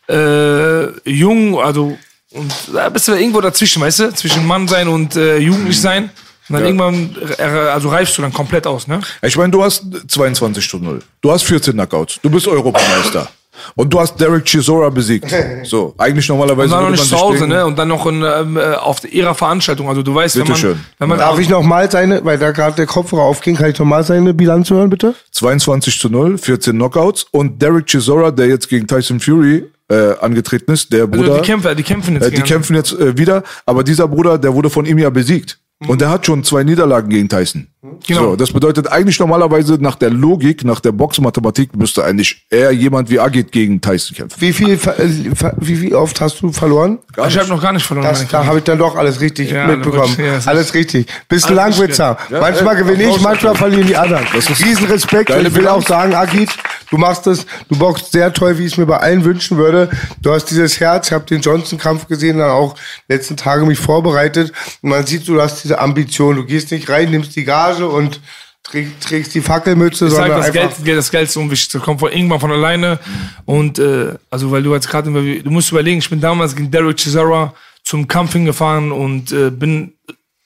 äh, jung, also und da bist du irgendwo dazwischen, weißt du? Zwischen Mann sein und äh, jugendlich sein. Und dann irgendwann, äh, also reifst du dann komplett aus, ne? Ich meine, du hast 22 zu 0. Du hast 14 Knockouts. Du bist Europameister. Und du hast Derek Chisora besiegt. *laughs* So, eigentlich normalerweise Und dann noch nicht man zu Hause, denken, ne? Und dann noch in, ähm, äh, auf ihrer Veranstaltung. Also du weißt, wenn man, Bitteschön. wenn man Darf ich noch mal seine, weil da gerade der Kopfhörer aufging, kann ich noch mal seine Bilanz hören, bitte? 22 zu 0, 14 Knockouts. Und Derek Chisora, der jetzt gegen Tyson Fury äh, angetreten ist, der Bruder. also die kämpfen, die kämpfen jetzt Äh, die kämpfen jetzt äh, wieder, aber dieser Bruder, der wurde von ihm ja besiegt. Und der hat schon zwei Niederlagen gegen Tyson. Genau. So, das bedeutet eigentlich normalerweise nach der Logik, nach der Boxmathematik müsste eigentlich eher jemand wie Agit gegen Tyson kämpfen. Wie viel, äh, wie, wie oft hast du verloren? Ich habe noch gar nicht verloren. Das, da habe ich dann doch alles richtig Ja, mitbekommen. ja, alles richtig. Bist Alles Langwitzer. Ja, manchmal ja, gewinne ich, manchmal verlieren die anderen. ist Riesenrespekt. geile Ich will auch sagen, Agit, du machst es, du boxst sehr toll, wie ich es mir bei allen wünschen würde. Du hast dieses Herz, ich habe den Johnson-Kampf gesehen, dann auch letzten Tage mich vorbereitet. Und man sieht, du hast diese Ambition. Du gehst nicht rein, nimmst die Gage und trägst, die Fackelmütze, Ich sag, sondern das einfach... Geld, Geld- das Geld ist unwichtig. Das kommt von irgendwann von alleine. Und äh, also weil du jetzt gerade, du musst überlegen, ich bin damals gegen Derek Chisora zum Kampf hingefahren und äh, bin.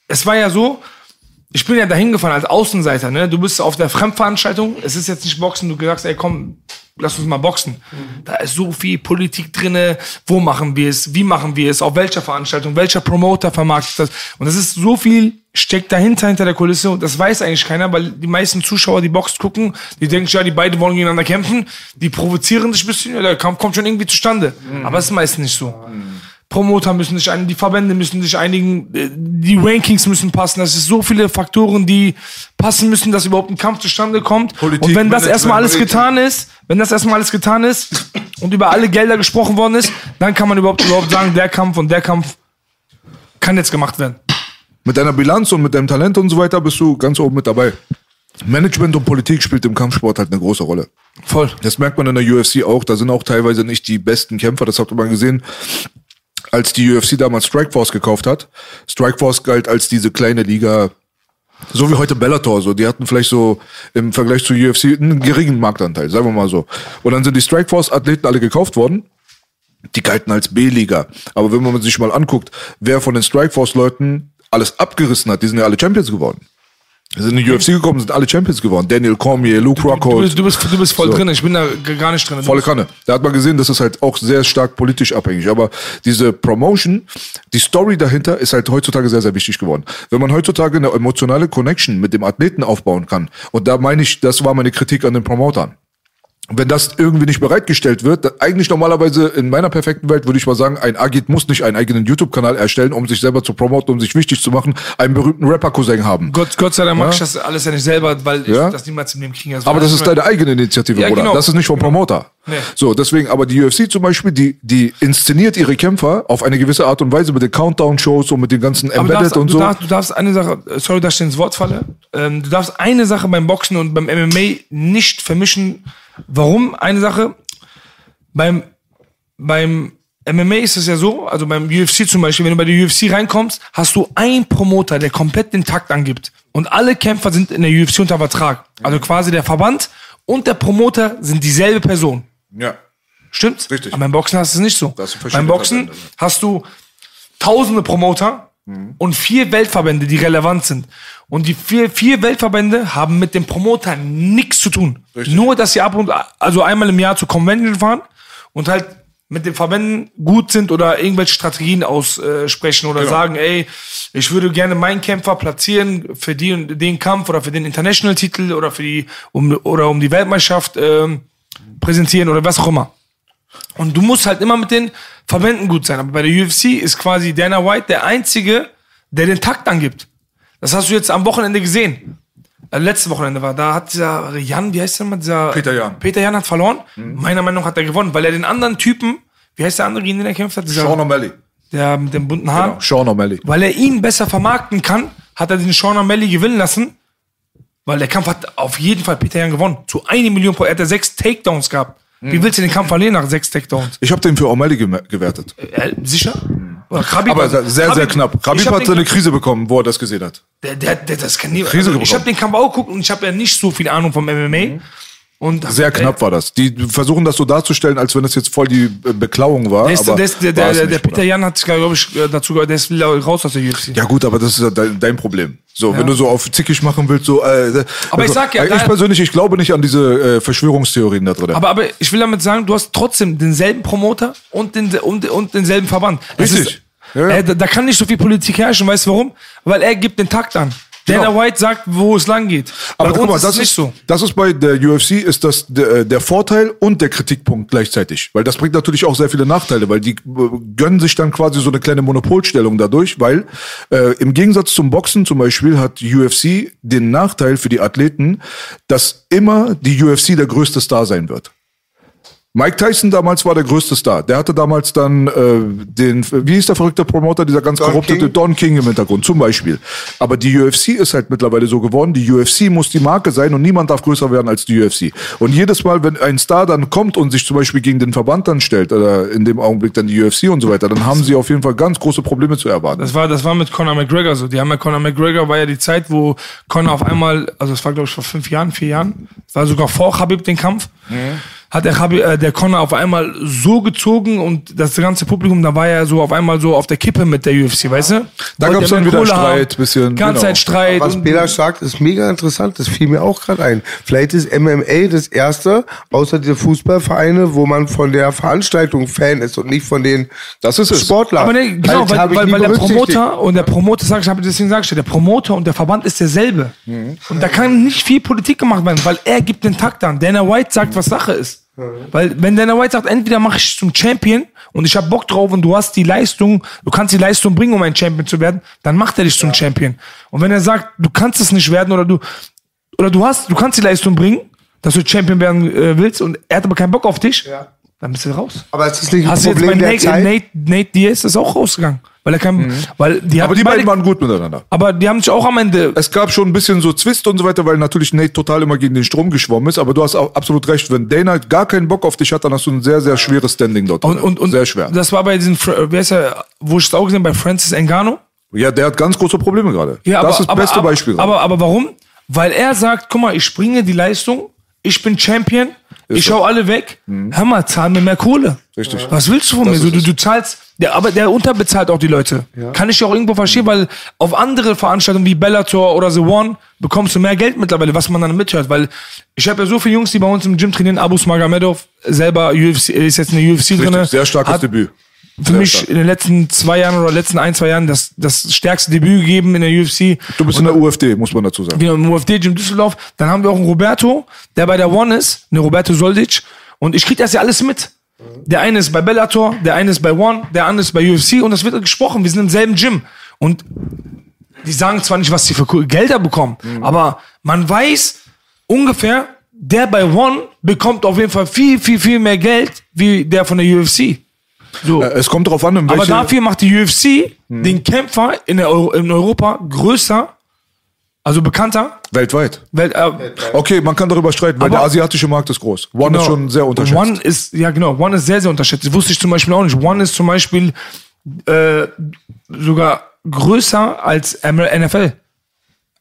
Es war ja so, ich bin ja dahin gefahren als Außenseiter. Ne? Du bist auf der Fremdveranstaltung. Es ist jetzt nicht Boxen. Du sagst, ey, komm, lass uns mal boxen. Da ist so viel Politik drinne. Wo machen wir es? Wie machen wir es? Auf welcher Veranstaltung? Welcher Promoter vermarktet das? Und es ist so viel steckt dahinter, hinter der Kulisse. Und das weiß eigentlich keiner, weil die meisten Zuschauer, die Box gucken, die denken, ja, die beiden wollen gegeneinander kämpfen. Die provozieren sich ein bisschen. Ja, der Kampf kommt schon irgendwie zustande. Aber es ist meistens nicht so. Promoter müssen sich einigen, die Verbände müssen sich einigen, äh, die Rankings müssen passen. Das ist so viele Faktoren, die passen müssen, dass überhaupt ein Kampf zustande kommt. Politik, und wenn das erstmal alles getan ist, wenn das erstmal alles getan ist und über alle Gelder gesprochen worden ist, dann kann man überhaupt überhaupt sagen, der Kampf und der Kampf kann jetzt gemacht werden. Mit deiner Bilanz und mit deinem Talent und so weiter bist du ganz oben mit dabei. Management und Politik spielt im Kampfsport halt eine große Rolle. Voll. Das merkt man in der UFC auch. Da sind auch teilweise nicht die besten Kämpfer. Das habt ihr mal gesehen, als die UFC damals Strikeforce gekauft hat. Strikeforce galt als diese kleine Liga, so wie heute Bellator. So, die hatten vielleicht so im Vergleich zu UFC einen geringen Marktanteil, sagen wir mal so. Und dann sind die Strikeforce-Athleten alle gekauft worden. Die galten als B-Liga. Aber wenn man sich mal anguckt, wer von den Strikeforce-Leuten alles abgerissen hat, die sind ja alle Champions geworden. Die sind in die UFC gekommen, sind alle Champions geworden. Daniel Cormier, Luke Du Rockhold. bist, du, bist, du bist voll So. drin, ich bin da gar nicht drin. Du Volle Kanne. Da hat man gesehen, das ist halt auch sehr stark politisch abhängig. Aber diese Promotion, die Story dahinter ist halt heutzutage sehr, sehr wichtig geworden. Wenn man heutzutage eine emotionale Connection mit dem Athleten aufbauen kann, und da meine ich, das war meine Kritik an den Promotern. Wenn das irgendwie nicht bereitgestellt wird, dann eigentlich normalerweise in meiner perfekten Welt würde ich mal sagen, ein Agit muss nicht einen eigenen YouTube-Kanal erstellen, um sich selber zu promoten, um sich wichtig zu machen, einen berühmten Rapper-Cousin haben. Gott, Gott sei Dank mache Ja. ich das alles ja nicht selber, weil ich Ja. das niemals in dem kriege. Aber das ist deine eigene Initiative, Ja, Bruder. genau. Das ist nicht vom Promoter. Nee. So, deswegen, aber die UFC zum Beispiel, die, die inszeniert ihre Kämpfer auf eine gewisse Art und Weise mit den Countdown-Shows und mit den ganzen du Embedded darfst, und du, so. darfst, du darfst eine Sache, sorry, dass ich ins Wort falle, ähm, du darfst eine Sache beim Boxen und beim MMA nicht vermischen. Warum? Eine Sache, beim, beim MMA ist es ja so, also beim UFC zum Beispiel, wenn du bei der UFC reinkommst, hast du einen Promoter, der komplett den Takt angibt. Und alle Kämpfer sind in der UFC unter Vertrag. Also quasi der Verband und der Promoter sind dieselbe Person. ja. Stimmt? Richtig. Aber beim Boxen hast du es nicht so. Beim Boxen Verbände. hast du tausende Promoter und vier Weltverbände, die relevant sind. Und die vier, vier Weltverbände haben mit dem Promoter nichts zu tun. Nur, dass sie ab und also einmal im Jahr zur Convention fahren und halt mit den Verbänden gut sind oder irgendwelche Strategien aussprechen oder sagen, ey, ich würde gerne meinen Kämpfer platzieren für die und den Kampf oder für den International-Titel oder für die um, oder um die Weltmeisterschaft ähm, präsentieren oder was auch immer. Und du musst halt immer mit den Verbänden gut sein. Aber bei der UFC ist quasi Dana White der Einzige, der den Takt angibt. Das hast du jetzt am Wochenende gesehen. Äh, letzte Wochenende war, da hat dieser Jan, wie heißt der mal? Dieser, Peter Jan. Peter Jan hat verloren. Mhm. Meiner Meinung nach hat er gewonnen, weil er den anderen Typen, wie heißt der andere, gegen den er kämpft hat? Dieser, Sean O'Malley. der mit dem bunten Haaren. Genau, Sean O'Malley. Weil er ihn besser vermarkten kann, hat er den Sean O'Malley gewinnen lassen. Weil der Kampf hat auf jeden Fall Peter Jan gewonnen. Zu eine Million pro. Er hat ja sechs Takedowns gehabt. Mhm. Wie willst du den Kampf verlieren nach sechs Takedowns? Ich habe den für O'Malley gem- gewertet. Äh, sicher? Oder Khabib Aber hat- sehr, sehr, Khabib- knapp. Khabib den eine Krise bekommen, wo er das gesehen hat. Der, der, der, das kann nie, Krise also ich habe den Kampf auch geguckt und ich habe ja nicht so viel Ahnung vom MMA. Und Sehr knapp war das. Die versuchen das so darzustellen, als wenn das jetzt voll die äh, Beklauung war. Der, ist, aber der, ist, der, der, der, nicht, Peter. Jan hat sich, glaube ich, äh, dazu gehört, der ist raus aus der UFC. Ja gut, aber das ist ja dein, dein Problem. So, wenn du so auf zickig machen willst, so. Äh, Aber ich sag ja, ich da- persönlich, ich glaube nicht an diese äh, Verschwörungstheorien da drin. Aber, aber ich will damit sagen, du hast trotzdem denselben Promoter und, den, und, und denselben Verband. Richtig. Ist, Ja, ja. Äh, da, da kann nicht so viel Politik herrschen, weißt du warum? Weil er gibt den Takt an. Dana Genau. White sagt, wo es lang geht. Aber Bei guck mal, das nicht ist, so. das ist bei der UFC ist das der, der Vorteil und der Kritikpunkt gleichzeitig. Weil das bringt natürlich auch sehr viele Nachteile, weil die äh, gönnen sich dann quasi so eine kleine Monopolstellung dadurch, weil äh, im Gegensatz zum Boxen zum Beispiel hat UFC den Nachteil für die Athleten, dass immer die UFC der größte Star sein wird. Mike Tyson damals war der größte Star. Der hatte damals dann äh, den, wie hieß der verrückte Promoter, dieser ganz Don korruptete King? Don King im Hintergrund zum Beispiel. Aber die UFC ist halt mittlerweile so geworden. Die UFC muss die Marke sein und niemand darf größer werden als die UFC. Und jedes Mal, wenn ein Star dann kommt und sich zum Beispiel gegen den Verband dann stellt oder in dem Augenblick dann die UFC und so weiter, dann haben sie auf jeden Fall ganz große Probleme zu erwarten. Das war, das war mit Conor McGregor so. Die haben ja Conor McGregor war ja die Zeit, wo Conor auf einmal, also es war glaube ich vor fünf Jahren, vier Jahren, war sogar vor Khabib den Kampf, hat der, Khabib, äh, der Conor auf einmal so gezogen und das ganze Publikum, da war ja so auf einmal so auf der Kippe mit der UFC, weißt du? Da gab's ja dann wieder Kohle Streit, haben. bisschen, Ganze genau. Zeit Streit. Was Bela sagt, ist mega interessant. Das fiel mir auch gerade ein. Vielleicht ist MMA das erste, außer diese Fußballvereine, wo man von der Veranstaltung Fan ist und nicht von den Das ist es. Sportlern. Aber nee, genau, Halt, weil, weil, weil der. Promoter und der Promoter, sag ich, hab ich deswegen dir, der Promoter und der Verband ist derselbe. Mhm. Und da kann nicht viel Politik gemacht werden, weil er gibt den Takt an. Dana White sagt, was Sache ist. Weil wenn Dana White sagt, entweder mache ich zum Champion und ich habe Bock drauf und du hast die Leistung, du kannst die Leistung bringen, um ein Champion zu werden, dann macht er dich zum Champion. Und wenn er sagt, du kannst es nicht werden oder du oder du hast, du kannst die Leistung bringen, dass du Champion werden äh, willst und er hat aber keinen Bock auf dich, dann bist du raus. Aber es ist nicht ein Hast du jetzt bei Problem der Nate, Zeit. Nate, Nate Diaz ist auch rausgegangen. Weil er kann, weil die Mhm. Aber die beide- beiden waren gut miteinander. aber die haben sich auch am Ende, Es gab schon ein bisschen so Zwist und so weiter, weil natürlich Nate total immer gegen den Strom geschwommen ist. Aber du hast auch absolut recht. Wenn Dana gar keinen Bock auf dich hat, dann hast du ein sehr, sehr schweres Standing dort. und, und, und sehr schwer. das war bei diesen, wer ist er, wo ich es auch gesehen bei Francis Ngannou. Ja, der hat ganz große Probleme gerade. Ja, das aber, ist das beste aber, Beispiel. Aber, aber warum? Weil er sagt, guck mal, ich bringe die Leistung, ich bin Champion, ich so. hau alle weg, hör mal, zahl mir mehr Kohle. Mhm. Richtig. Was willst du von mir? ist Du, du, du zahlst, der, aber der unterbezahlt auch die Leute. Kann ich auch irgendwo verstehen, weil auf andere Veranstaltungen wie Bellator oder The One bekommst du mehr Geld mittlerweile, was man dann mithört. Weil ich habe ja so viele Jungs, die bei uns im Gym trainieren, Abus Magomedov, selber UFC, ist jetzt in der UFC drin. Richtig, sehr starkes Debüt. Für Sehr mich stark. in den letzten zwei Jahren oder letzten ein, zwei Jahren das, das stärkste Debüt gegeben in der UFC. Du bist in der UFD, muss man dazu sagen. Genau, im UFD Gym Düsseldorf. Dann haben wir auch einen Roberto, der bei der One ist, eine Roberto Soldic. Und ich krieg das ja alles mit. Der eine ist bei Bellator, der eine ist bei One, der andere ist bei UFC und das wird gesprochen. Wir sind im selben Gym. Und die sagen zwar nicht, was sie für Gelder bekommen, aber man weiß ungefähr, der bei One bekommt auf jeden Fall viel, viel, viel mehr Geld wie der von der UFC. So. Äh, Es kommt darauf an, in Aber welche... dafür macht die UFC den Kämpfer in, der Euro, in Europa größer, also bekannter. Weltweit. Welt, äh, Okay, man kann darüber streiten, weil Aber- der asiatische Markt ist groß. One genau. ist schon sehr unterschätzt. One ist, ja genau, One ist sehr, sehr unterschätzt. Das wusste ich zum Beispiel auch nicht. One ist zum Beispiel äh, sogar größer als NFL.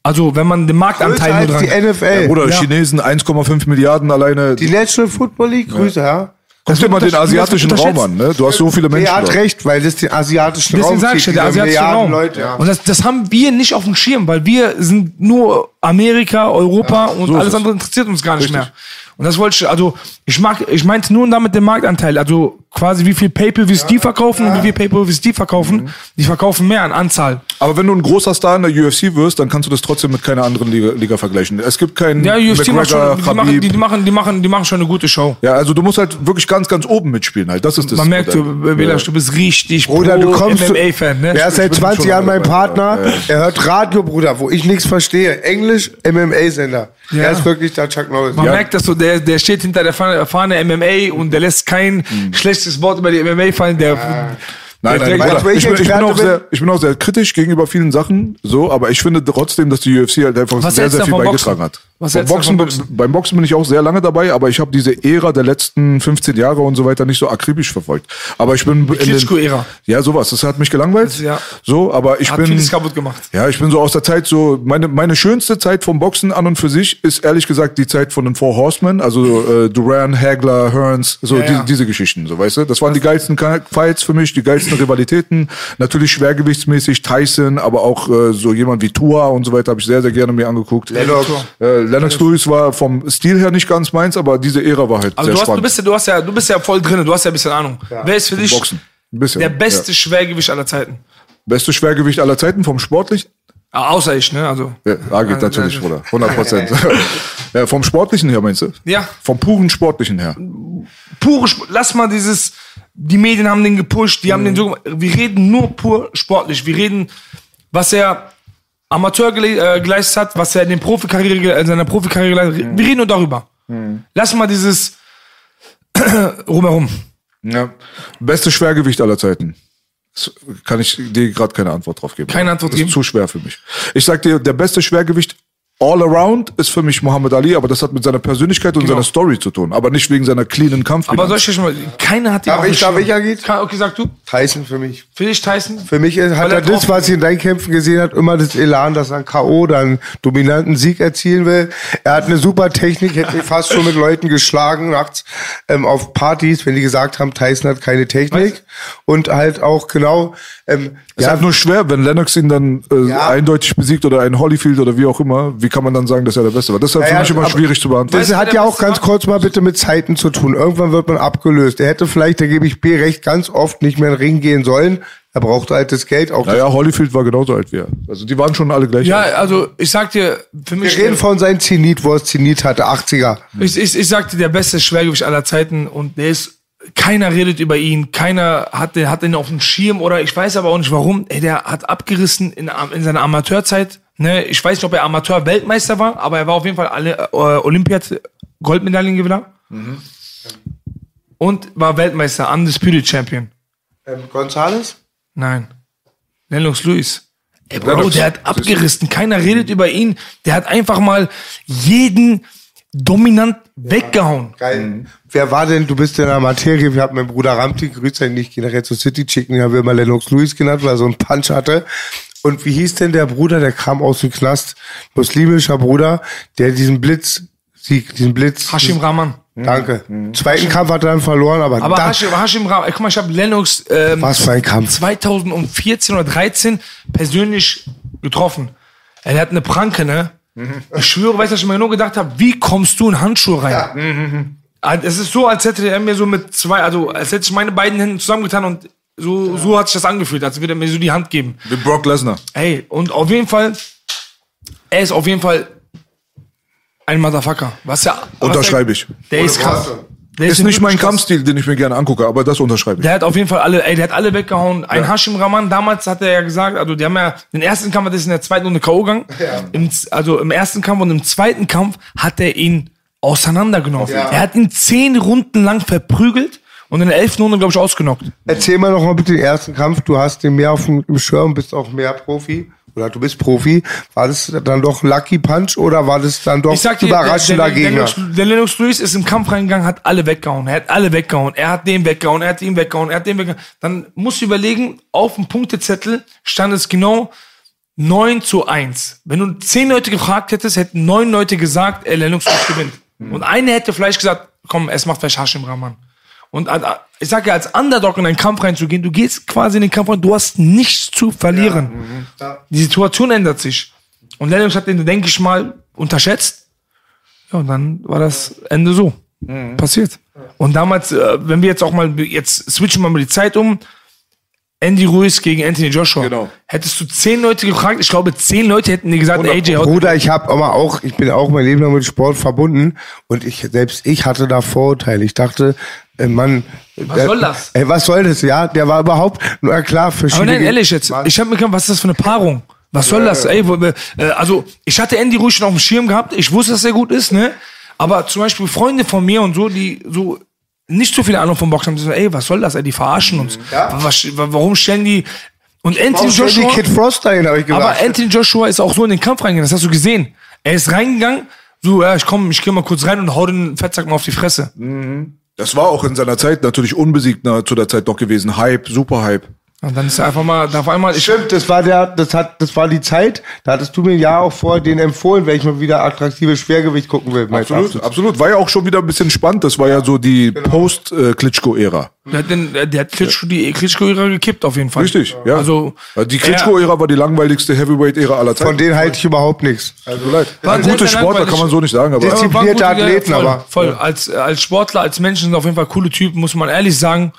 Also wenn man den Marktanteil Größer nur als dran... die NFL. Oder Ja. Chinesen 1,5 Milliarden alleine. die National Football League, Grüße, ja. Guck dir mal den asiatischen Raum an, ne? Du hast so viele Menschen Er hat dort. recht, weil das den asiatischen Deswegen Raum sag ich ja, der asiatische Raum. Leute. Ja. Und das, das haben wir nicht auf dem Schirm, weil wir sind nur Amerika, Europa und so alles es. andere interessiert uns gar nicht Richtig. mehr. Und das wollte ich, also ich mag, ich meinte nur damit den Marktanteil, also quasi wie viel Pay-Per-Views die verkaufen und wie viel Pay-Per-Views die verkaufen. Mhm. Die verkaufen mehr an Anzahl. Aber wenn du ein großer Star in der UFC wirst, dann kannst du das trotzdem mit keiner anderen Liga, Liga vergleichen. Es gibt keinen Ja, UFC macht McGregor, schon, die machen, die, die machen, die machen, die machen schon eine gute Show. Ja, also du musst halt wirklich ganz, ganz oben mitspielen halt. Das ist das. Man merkt, du. Belasch, du bist richtig Bruder, du kommst. MMA-Fan, ne? Er ist seit bin 20 schon Jahren mein. Partner. Er hört Radio, Bruder, wo ich nichts verstehe. Englisch, MMA-Sender. Ja. Er ist wirklich der Chuck Norris. Man Ja. merkt, dass so der, der steht hinter der Fahne, Fahne MMA und der lässt kein Mhm. schlechtes Wort über die MMA fallen. Der, Nein, nein, Bruder, welcher ich, bin, ich, bin auch sehr, ich bin auch sehr kritisch gegenüber vielen Sachen, so, aber ich finde trotzdem, dass die UFC halt einfach Was sehr, sehr viel beigetragen Boxen? hat. Was Beim Boxen, bin- beim Boxen bin ich auch sehr lange dabei, aber ich habe diese Ära der letzten 15 Jahre und so weiter nicht so akribisch verfolgt. Aber ich bin in den- Klitschko-Ära. Ja, sowas. Das hat mich gelangweilt. Das- ja. So, aber ich Hat bin vieles kaputt gemacht. Ja, ich bin so aus der Zeit so meine meine schönste Zeit vom Boxen an und für sich ist ehrlich gesagt die Zeit von den Four Horsemen, also äh, Duran, Hagler, Hearns, so Ja, die, ja. diese Geschichten, so weißt du. Das waren die geilsten Fights für mich, die geilsten Rivalitäten. Natürlich schwergewichtsmäßig Tyson, aber auch äh, so jemand wie Tua und so weiter habe ich sehr sehr gerne mir angeguckt. Lennox. Äh, Lennox Lewis war vom Stil her nicht ganz meins, aber diese Ära war halt Also sehr du, hast, du, spannend. bist ja, du, hast ja, du bist ja voll drin, du hast ja ein bisschen Ahnung. Wer ist für dich bisschen. der beste Ja. Schwergewicht aller Zeiten? Beste Schwergewicht aller Zeiten vom sportlichen? Ah, Außer ich, ne? Also. Ja, da geht Also, natürlich, Bruder. 100 Prozent. *laughs* ja, vom Sportlichen her meinst du? Ja. Vom puren Sportlichen her. Pure Sp Lass mal dieses. Die Medien haben den gepusht, die haben den so gemacht. Wir reden nur pur sportlich. Wir reden, was er Amateur gele äh, geleistet hat, was er in, den Profikarriere, in seiner Profikarriere geleistet hat. Wir reden nur darüber. Lass mal dieses *clears throat* rumherum. Ja. Beste Schwergewicht aller Zeiten. Das kann ich dir gerade keine Antwort drauf geben. Keine Antwort das geben? ist zu schwer für mich. Ich sag dir, der beste Schwergewicht all around ist für mich Muhammad Ali, aber das hat mit seiner Persönlichkeit und Genau. seiner Story zu tun, aber nicht wegen seiner cleanen Kampfbilanz. Aber soll ich schon mal. Keiner hat die Darf ich- darf ich, Agit? Okay, sag du. Tyson für mich. Für dich, Tyson? Für mich ist, hat Weil er das, was ich in deinen Kämpfen gesehen hat, immer das Elan, dass er ein K.O. dann einen dominanten Sieg erzielen will. Er hat eine super Technik, hätte fast schon mit Leuten geschlagen nachts ähm, auf Partys, wenn die gesagt haben, Tyson hat keine Technik. Und halt auch genau, ähm, Es ist halt nur schwer, wenn Lennox ihn dann äh, Ja. eindeutig besiegt oder ein Holyfield oder wie auch immer. Wie kann man dann sagen, dass er der Beste war? Das ist halt Ja, für ja, mich immer schwierig zu beantworten. Das hat ja auch ganz kurz mal bitte mit Zeiten zu tun. Irgendwann wird man abgelöst. Er hätte vielleicht, da gebe ich B recht, ganz oft nicht mehr in den Ring gehen sollen. Er brauchte halt das Geld. Auch Naja, Holyfield war genauso alt wie er. Also die waren schon alle gleich. Ja, alt. also ich sag dir, für mich. wir reden von seinem Zenit, wo er Zenit hatte, 80er. Ich, ich, ich sagte, der beste Schwergewicht aller Zeiten und der ist, keiner redet über ihn, keiner hat den, hat den auf dem Schirm oder ich weiß aber auch nicht warum. Ey, der hat abgerissen in, in seiner Amateurzeit. Ne? Ich weiß nicht, ob er Amateur-Weltmeister war, aber er war auf jeden Fall alle äh, Olympiad Goldmedaillengewinner. Und war Weltmeister, Undisputed Champion. Ähm, Gonzales? Nein. Lennox Lewis. Ey, Bro, Lennox, der hat abgerissen. Keiner redet über ihn. Der hat einfach mal jeden dominant weggehauen. Geil. Wer war denn, du bist in der Materie, wir hatten meinen Bruder Ramti, grüßt ihn nicht generell zu City Chicken, haben wir immer Lennox Lewis genannt, weil er so einen Punch hatte. Und wie hieß denn der Bruder, der kam aus dem Knast, muslimischer Bruder, der diesen Blitz, Sieg, diesen Blitz. Hashim Rahman. Danke. Zweiten Kampf hat er dann verloren, aber, Aber da, Hashim, Hashim Rahman, guck mal, ich habe Lennox ähm, was für ein Kampf. 2014 oder 13 persönlich getroffen. Er hat eine Pranke, ne? Ich schwöre, weißt du, was ich mir nur gedacht habe, wie kommst du in Handschuhe rein? Ah, Es ist so, als hätte er mir so mit zwei, also als hätte ich meine beiden Hände zusammengetan und so, so hat sich das angefühlt, als würde er mir so die Hand geben. Wie Brock Lesnar. Ey, und auf jeden Fall, er ist auf jeden Fall ein Motherfucker. Was ja. Unterschreibe ich. Der, der ist krass. Der Ist ein nicht mein. Kampfstil, den ich mir gerne angucke, aber das unterschreibe ich. Der hat auf jeden Fall alle, ey, der hat alle weggehauen. Ein Hashim Rahman, damals hat er ja gesagt, also die haben ja, den ersten Kampf hat er in der zweiten Runde K.O. gegangen. Im, also im ersten Kampf und im zweiten Kampf hat er ihn auseinandergenommen. Er hat ihn zehn Runden lang verprügelt und in der elften Runde, glaube ich, ausgenockt. Erzähl mal noch mal bitte den ersten Kampf. Du hast den mehr auf dem Schirm, bist auch mehr Profi. Oder du bist Profi. War das dann doch Lucky Punch oder war das dann doch dir, überraschender der, der, der, Gegner? Lennox, der Lennox Lewis ist im Kampf reingegangen, hat alle weggehauen. Er hat alle weggehauen. Er hat den weggehauen, er hat ihn weggehauen, er hat den weggehauen. Dann musst du überlegen, auf dem Punktezettel stand es genau 9 zu 1. Wenn du zehn Leute gefragt hättest, hätten neun Leute gesagt, ey, Lennox Lewis gewinnt. Und eine hätte vielleicht gesagt, komm, es macht vielleicht Hashim Rahman. Und ich sage ja, als Underdog in einen Kampf reinzugehen, du gehst quasi in den Kampf rein, du hast nichts zu verlieren. Die Situation ändert sich. Und Lennox hat den, denke ich mal, unterschätzt. Ja, und dann war das Ende so. Passiert. Und damals, äh, wenn wir jetzt auch mal, jetzt switchen wir mal die Zeit um. Andy Ruiz gegen Anthony Joshua. Genau. Hättest du zehn Leute gefragt, ich glaube, zehn Leute hätten dir gesagt, AJ, haut- Bruder, ich habe aber auch, ich bin auch mein Leben lang mit Sport verbunden und ich selbst ich hatte da Vorurteile. Ich dachte, Mann, Was soll das? Ey, was soll das? Ja, der war überhaupt, na klar, Aber verschiedene. nein, ehrlich jetzt, ich habe mir gedacht, was ist das für eine Paarung? Was soll das? Ey, wo, äh, also ich hatte Andy Ruiz schon auf dem Schirm gehabt, ich wusste, dass er gut ist, ne? Aber zum Beispiel Freunde von mir und so, die so nicht so viel Ahnung vom Boxen haben, die so, ey, was soll das? Ey, die verarschen uns. Was, warum stellen die und Anthony Warum Joshua? Kid Frost dahin, habe ich Aber gesagt. Anthony Joshua ist auch so in den Kampf reingegangen, das hast du gesehen. Er ist reingegangen, so, ja, ich komm, ich geh mal kurz rein und hau den Fettsack mal auf die Fresse. Das war auch in seiner Zeit natürlich unbesiegt na, zu der Zeit noch gewesen. Hype, super Hype. Und dann ist er einfach mal, da auf einmal, Stimmt, das war der, das hat, das war die Zeit. Da hattest du mir ja auch vor den empfohlen, wenn ich mal wieder attraktives Schwergewicht gucken will. mein Absolut, Fazit. absolut. War ja auch schon wieder ein bisschen spannend. Das war ja so die Post-Klitschko-Ära. der hat, den, der hat Klitschko, die Klitschko-Ära gekippt auf jeden Fall. Richtig, ja. Also, die Klitschko-Ära war die langweiligste Heavyweight-Ära aller Zeiten. Von denen halte ich überhaupt nichts. Also leid. War gute Sportler kann man so nicht sagen, aber Disziplinierte Athleten, voll, aber- Voll. Als, als Sportler, als Menschen sind auf jeden Fall coole Typen, muss man ehrlich sagen.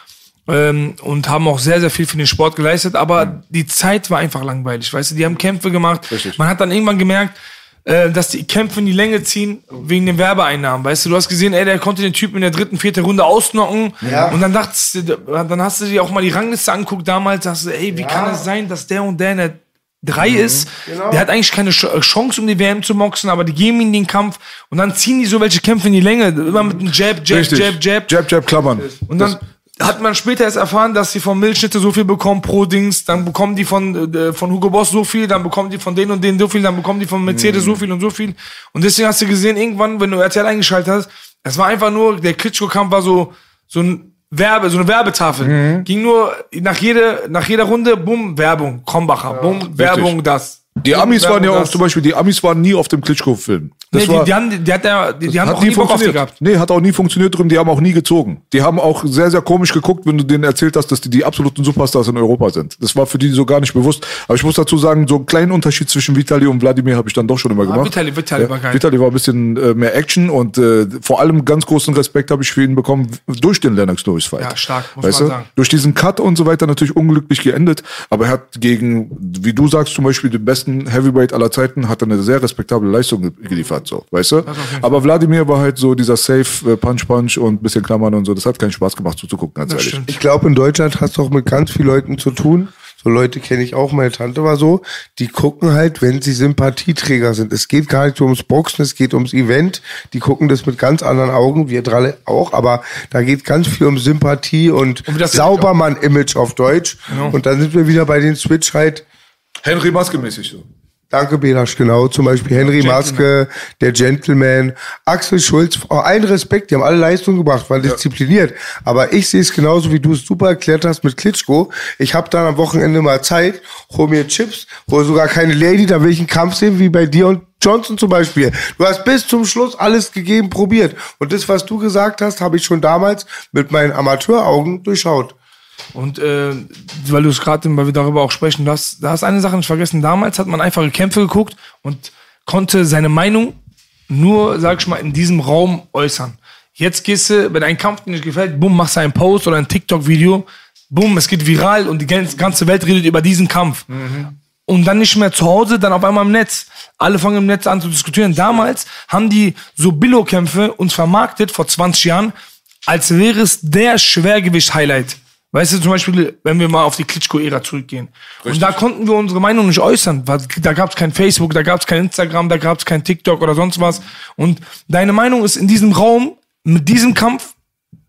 Ähm, und haben auch sehr, sehr viel für den Sport geleistet. Aber die Zeit war einfach langweilig. Weißt du, die haben Kämpfe gemacht. Richtig. Man hat dann irgendwann gemerkt, äh, dass die Kämpfe in die Länge ziehen wegen den Werbeeinnahmen. Weißt du, du hast gesehen, ey, der konnte den Typen in der dritten, vierten Runde ausnocken. Ja. Und dann dachtest du, dann hast du dir auch mal die Rangliste anguckt damals, dachtest du, ey, wie kann es sein, dass der und der in der drei Mhm. ist. Der hat eigentlich keine Ch- Chance, um die WM zu moxen, aber die geben ihm den Kampf und dann ziehen die so welche Kämpfe in die Länge. Immer mit einem Jab, Jab, Richtig. Jab, Jab. Jab, Jab, Klammern. Und dann hat man später erst erfahren, dass sie von Milchschnitte so viel bekommen pro Dings, dann bekommen die von, äh, von Hugo Boss so viel, dann bekommen die von denen und denen so viel, dann bekommen die von Mercedes Mhm. so viel und so viel. Und deswegen hast du gesehen, irgendwann, wenn du RTL eingeschaltet hast, es war einfach nur, der Klitschko-Kampf war so, so ein Werbe, so eine Werbetafel. Mhm. Ging nur nach jeder, nach jeder Runde, bumm, Werbung, Krombacher, bumm, Werbung, das. Die Amis waren ja auch zum Beispiel, die Amis waren nie auf dem Klitschko-Film. Nee, die, die, haben, die, hat der, die, die haben auch nie Bock auf die funktioniert. gehabt. Nee, hat auch nie funktioniert drin. Die haben auch nie gezogen. Die haben auch sehr, sehr komisch geguckt, wenn du denen erzählt hast, dass die die absoluten Superstars in Europa sind. Das war für die so gar nicht bewusst. Aber ich muss dazu sagen, so einen kleinen Unterschied zwischen Vitali und Wladimir habe ich dann doch schon immer gemacht. Vitali- Vitali war geil. Vitali war ein bisschen äh, mehr Action und äh, vor allem ganz großen Respekt habe ich für ihn bekommen durch den Lennox Lewis Fight. Ja, stark, muss weißt man du? sagen. Durch diesen Cut und so weiter natürlich unglücklich geendet, aber er hat gegen, wie du sagst, zum Beispiel den besten Heavyweight aller Zeiten, hat er eine sehr respektable Leistung ge- geliefert, so, weißt du? Aber Wladimir war halt so dieser Safe äh, Punch Punch und bisschen Klammern und so. Das hat keinen Spaß gemacht zuzugucken, ganz Das ehrlich. stimmt. Ich glaube, in Deutschland hast du auch mit ganz vielen Leuten zu tun. So Leute kenne ich auch, meine Tante war so. Die gucken halt, wenn sie Sympathieträger sind. Es geht gar nicht so ums Boxen, es geht ums Event. Die gucken das mit ganz anderen Augen, wir drei auch, aber da geht ganz viel um Sympathie und, Und Saubermann-Image auf Deutsch. Und dann sind wir wieder bei den Switch halt. Henry Maske mäßig so. Danke, Belasch, genau. Zum Beispiel Henry Maske, der Gentleman, Axel Schulz, auch allen Respekt, die haben alle Leistung gebracht, waren diszipliniert. Aber ich sehe es genauso, wie du es super erklärt hast mit Klitschko. Ich habe dann am Wochenende mal Zeit, hol mir Chips, hol sogar keine Lady, da will ich einen Kampf sehen, wie bei dir und Johnson zum Beispiel. Du hast bis zum Schluss alles gegeben, probiert. Und das, was du gesagt hast, habe ich schon damals mit meinen Amateuraugen durchschaut. Und äh, weil du es gerade, weil wir darüber auch sprechen, du hast, da hast eine Sache nicht vergessen. Damals hat man einfache Kämpfe geguckt und konnte seine Meinung nur, sag ich mal, in diesem Raum äußern. Jetzt gehst du, wenn ein Kampf dir nicht gefällt, bumm, machst du einen Post oder ein TikTok-Video, bumm, es geht viral und die ganz- ganze Welt redet über diesen Kampf. Und dann nicht mehr zu Hause, dann auf einmal im Netz. Alle fangen im Netz an zu diskutieren. Damals haben die so Billo-Kämpfe uns vermarktet, vor 20 Jahren, als wäre es der Schwergewicht-Highlight. Weißt du, zum Beispiel, wenn wir mal auf die Klitschko-Ära zurückgehen. Und da konnten wir unsere Meinung nicht äußern. Da gab es kein Facebook, da gab es kein Instagram, da gab es kein TikTok oder sonst was. Und deine Meinung ist in diesem Raum, mit diesem Kampf,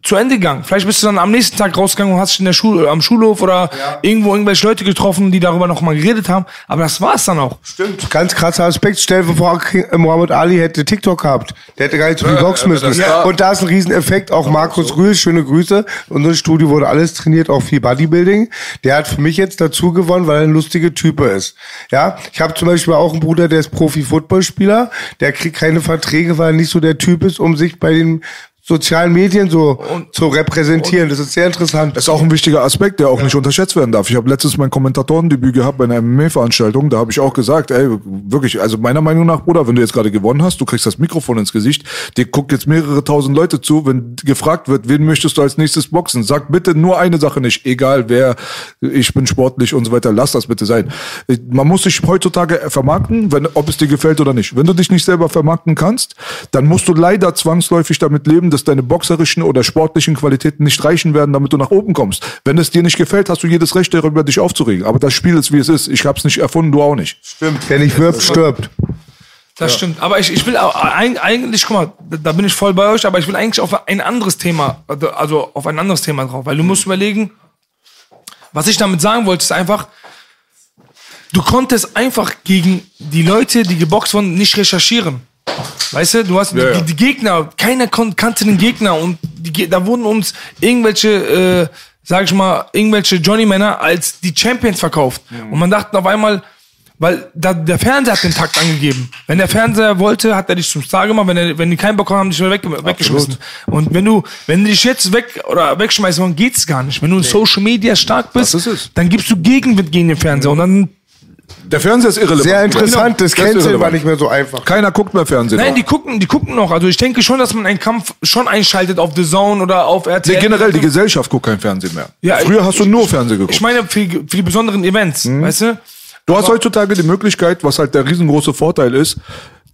zu Ende gegangen. Vielleicht bist du dann am nächsten Tag rausgegangen und hast dich in der Schule, am Schulhof oder irgendwo irgendwelche Leute getroffen, die darüber noch mal geredet haben. Aber das war's dann auch. Stimmt. Ganz krasser Aspekt. Stell dir vor, äh, Muhammad Ali hätte TikTok gehabt. Der hätte gar nicht so viel boxen müssen. das war- Und da ist ein Rieseneffekt. Auch Markus Rühl, schöne Grüße. Unser Studio wurde alles trainiert, auch viel Bodybuilding. Der hat für mich jetzt dazu gewonnen, weil er ein lustiger Typ ist. Ja, ich habe zum Beispiel auch einen Bruder, der ist Profi-Footballspieler. Der kriegt keine Verträge, weil er nicht so der Typ ist, um sich bei den sozialen Medien so zu repräsentieren. Das ist sehr interessant. Das ist auch ein wichtiger Aspekt, der auch nicht unterschätzt werden darf. Ich habe letztens mein Kommentatorendebüt gehabt bei einer MMA-Veranstaltung. Da habe ich auch gesagt, ey, wirklich, also meiner Meinung nach, Bruder, wenn du jetzt gerade gewonnen hast, du kriegst das Mikrofon ins Gesicht, dir guckt jetzt mehrere tausend Leute zu, wenn gefragt wird, wen möchtest du als nächstes boxen? Sag bitte nur eine Sache nicht, egal wer, ich bin sportlich und so weiter, lass das bitte sein. Man muss sich heutzutage vermarkten, wenn, ob es dir gefällt oder nicht. Wenn du dich nicht selber vermarkten kannst, dann musst du leider zwangsläufig damit leben, dass deine boxerischen oder sportlichen Qualitäten nicht reichen werden, damit du nach oben kommst. Wenn es dir nicht gefällt, hast du jedes Recht darüber, dich aufzuregen. Aber das Spiel ist, wie es ist. Ich habe es nicht erfunden, du auch nicht. Stimmt. Wer nicht wirbt, stirbt. Das stimmt. Aber ich, ich will auch, eigentlich, guck mal, da- da bin ich voll bei euch, aber ich will eigentlich auf ein anderes Thema, also auf ein anderes Thema drauf, weil du musst überlegen, was ich damit sagen wollte, ist einfach, du konntest einfach gegen die Leute, die geboxt wurden, nicht recherchieren. Weißt du, du hast Ja, die, die Gegner, keiner kannte den Gegner und die, da wurden uns irgendwelche, äh, sag ich mal, irgendwelche Johnny-Männer als die Champions verkauft. Und man dachte auf einmal, weil da, der Fernseher hat den Takt angegeben. Wenn der Fernseher wollte, hat er dich zum Star gemacht. Wenn, er, wenn die keinen Bock haben, haben dich weg, weggeschmissen. Und wenn du, wenn du dich jetzt weg oder wegschmeißt, dann geht's gar nicht. Wenn du in Social Media stark bist, dann gibst du Gegenwind gegen den Fernseher und dann Der Fernseher ist irrelevant. Sehr interessant, das Canceln war nicht mehr so einfach. Keiner guckt mehr Fernsehen. Nein, die gucken, die gucken noch. Also ich denke schon, dass man einen Kampf schon einschaltet auf The Zone oder auf RTL. Nee, generell, die Gesellschaft guckt kein Fernsehen mehr. Ja, Früher ich- hast du nur Fernsehen geguckt. Ich meine für, die- für die besonderen Events, Mhm. weißt du? Du hast heutzutage die Möglichkeit, was halt der riesengroße Vorteil ist.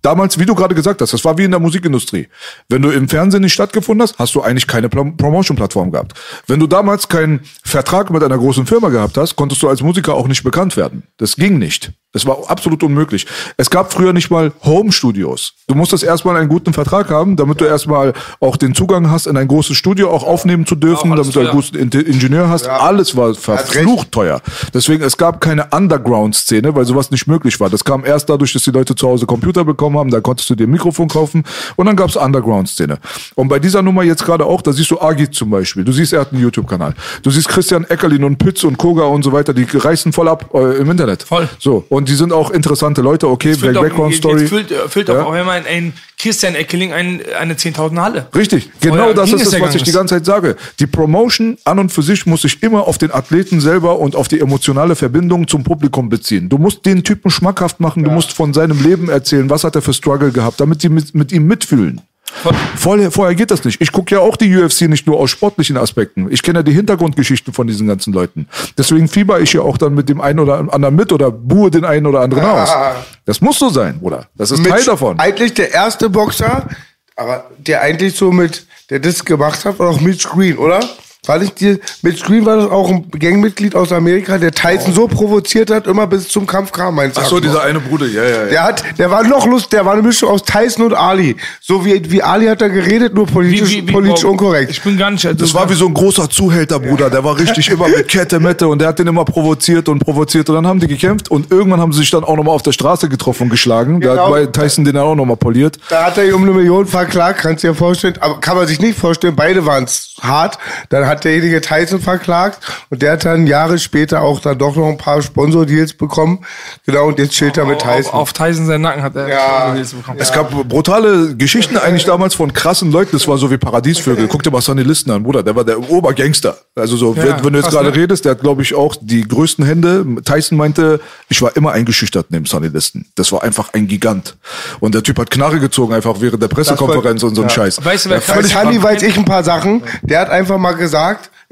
Damals, wie du gerade gesagt hast, das war wie in der Musikindustrie. Wenn du im Fernsehen nicht stattgefunden hast, hast du eigentlich keine Prom- Promotion-Plattform gehabt. Wenn du damals keinen Vertrag mit einer großen Firma gehabt hast, konntest du als Musiker auch nicht bekannt werden. Das ging nicht. Das war absolut unmöglich. Es gab früher nicht mal Home-Studios. Du musstest erstmal einen guten Vertrag haben, damit du erstmal auch den Zugang hast, in ein großes Studio auch aufnehmen zu dürfen, Ja, damit du einen guten In- Ingenieur hast. Alles war verflucht teuer. Deswegen, es gab keine Underground-Szene, weil sowas nicht möglich war. Das kam erst dadurch, dass die Leute zu Hause Computer bekommen haben, da konntest du dir ein Mikrofon kaufen und dann gab's Underground-Szene. Und bei dieser Nummer jetzt gerade auch, da siehst du Agit zum Beispiel, du siehst, er hat einen YouTube-Kanal. Du siehst Christian Eckerlin und Pütz und Koga und so weiter, die reißen voll ab äh, im Internet. Voll. So, und die sind auch interessante Leute, okay, Black Background jetzt Story. Füllt, äh, füllt Ja. auch einmal ein, Christian Eckeling ein, eine 10.000 Halle. Richtig, genau Vorher das ist es ja was ich die ganze Zeit sage. Die Promotion an und für sich muss sich immer auf den Athleten selber und auf die emotionale Verbindung zum Publikum beziehen. Du musst den Typen schmackhaft machen, du musst von seinem Leben erzählen, was hat er für Struggle gehabt, damit die mit, mit ihm mitfühlen. Vorher, vorher geht das nicht. Ich gucke ja auch die UFC nicht nur aus sportlichen Aspekten. Ich kenne ja die Hintergrundgeschichten von diesen ganzen Leuten. Deswegen fieber ich ja auch dann mit dem einen oder anderen mit oder buhe den einen oder anderen aus. Das muss so sein, Bruder. Das ist Teil davon. Eigentlich der erste Boxer, aber der eigentlich so mit, der das gemacht hat, war auch Mitch Green, oder? War nicht die, Mitch Green war das auch ein Gangmitglied aus Amerika, der Tyson so provoziert hat, immer bis zum Kampf kam, meinst du? Ach so, dieser eine Bruder, ja, ja, ja. Der hat, der war noch lustig, der war eine Mischung aus Tyson und Ali. So wie, wie Ali hat er geredet, nur politisch, politisch boah, unkorrekt. Ich bin gar nicht. Also Das war wie so ein großer Zuhälter, Bruder. Der war richtig immer mit Kette, Mette und der hat den immer provoziert und provoziert. Und dann haben die gekämpft und irgendwann haben sie sich dann auch nochmal auf der Straße getroffen und geschlagen. Da Genau. hat bei Tyson den dann auch nochmal poliert. Da hat er ihn um eine Million verklagt, kannst du dir vorstellen. Aber kann man sich nicht vorstellen, beide waren es hart. Dann hat derjenige Tyson verklagt und der hat dann Jahre später auch dann doch noch ein paar Sponsor-Deals bekommen. Genau, und jetzt chillt er mit auf, Tyson. auf Tyson seinen Nacken hat er Ja. Bekommen. Es gab brutale Geschichten eigentlich damals von krassen Leuten. Das war so wie Paradiesvögel. Guck dir mal Sonny Listen an, Bruder. Der war der Obergangster. Also so, Ja, wenn, wenn du jetzt gerade ne? redest, der hat, glaube ich, auch die größten Hände. Tyson meinte, ich war immer eingeschüchtert neben Sonny Listen. Das war einfach ein Gigant. Und der Typ hat Knarre gezogen, einfach während der Pressekonferenz und so ein Scheiß. Weißt du, wer Ja, ist? Sunny weiß ich ein paar Sachen. Der hat einfach mal gesagt,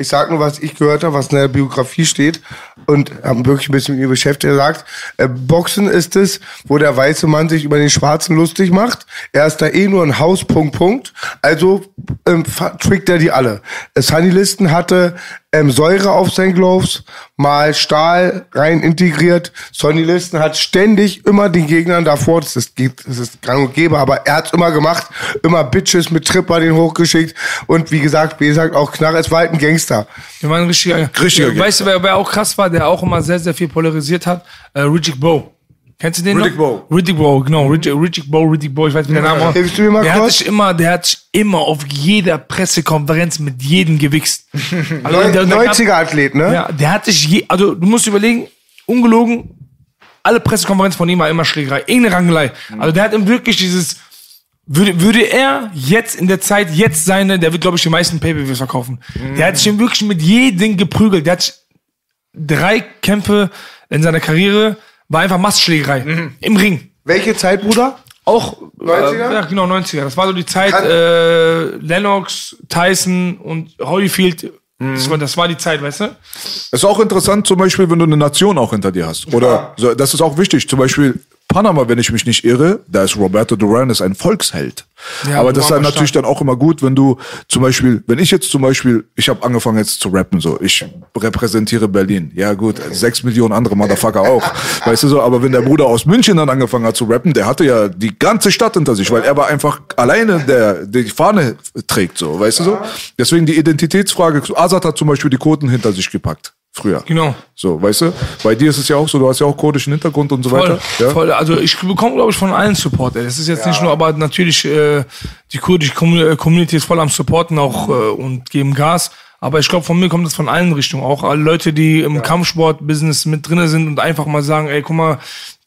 ich sag nur, was ich gehört habe, was in der Biografie steht und haben wirklich ein bisschen mit ihr beschäftigt. Er sagt, äh, Boxen ist es, wo der weiße Mann sich über den Schwarzen lustig macht. Er ist da eh nur ein Haus, Punkt, Punkt. Also ähm, trickt er die alle. Äh, Sunny Listen hatte ähm, Säure auf seinen Gloves, mal Stahl rein integriert. Sonny Listen hat ständig immer den Gegnern davor, das ist, das ist gang und gäbe, aber er hat's immer gemacht, immer Bitches mit Tripper den hochgeschickt und wie gesagt, wie gesagt, auch Knarre, es war halt ein Gangster. Der war ein richtiger, Richtiger Weißt du, wer, wer auch krass war, der auch immer sehr, sehr viel polarisiert hat? Äh, Riddick Bowe. Kennst du den Riddick noch? Bowe. Riddick Bowe, genau. Riddick, Riddick Bowe, Riddick Bowe, ich weiß nicht, wie der Name war. Hilfst du mir mal der kurz? Hat sich immer, der hat sich immer auf jeder Pressekonferenz mit jedem gewichst. *laughs* Also, der- der gab- 90er-Athlet, ne? Ja, der hat sich je, also du musst überlegen, ungelogen, alle Pressekonferenzen von ihm war immer Schlägerei, irgendeine Rangelei. Also der hat ihm wirklich dieses, würde, würde er jetzt in der Zeit, jetzt seine, der wird glaube ich die meisten Pay-Per-Views verkaufen. Der hat sich ihm wirklich mit jedem geprügelt. Der hat drei Kämpfe in seiner Karriere, war einfach Massschlägerei. Im Ring. Welche Zeit, Bruder? Auch 90er? Äh, ja, genau, 90er. Das war so die Zeit, Kann- äh, Lennox, Tyson und Holyfield. Das, war, das war die Zeit, weißt du? Es ist auch interessant, zum Beispiel, wenn du eine Nation auch hinter dir hast. Oder so, das ist auch wichtig. Zum Beispiel Panama, wenn ich mich nicht irre, da ist Roberto Duran ist ein Volksheld. Ja, Aber das ist dann natürlich dann auch immer gut, wenn du zum Beispiel, wenn ich jetzt zum Beispiel, ich habe angefangen jetzt zu rappen, so, ich repräsentiere Berlin. Ja gut, sechs Millionen andere Motherfucker auch. *laughs* weißt du so, aber wenn der Bruder aus München dann angefangen hat zu rappen, der hatte ja die ganze Stadt hinter sich, weil er war einfach alleine, der, der die Fahne trägt, so, weißt du so. Deswegen die Identitätsfrage, Azad hat zum Beispiel die Quoten hinter sich gepackt. Früher. Genau. So, weißt du? Bei dir ist es ja auch so, du hast ja auch kurdischen Hintergrund und so Voll, weiter. Ja? voll. Also ich bekomme, glaube ich, von allen Support. Ey. Das ist jetzt nicht nur, aber natürlich, äh, die kurdische äh, Community ist voll am Supporten auch äh, und geben Gas. Aber ich glaube, von mir kommt das von allen Richtungen. Auch alle Leute, die im Kampfsport-Business mit drinne sind und einfach mal sagen, ey, guck mal,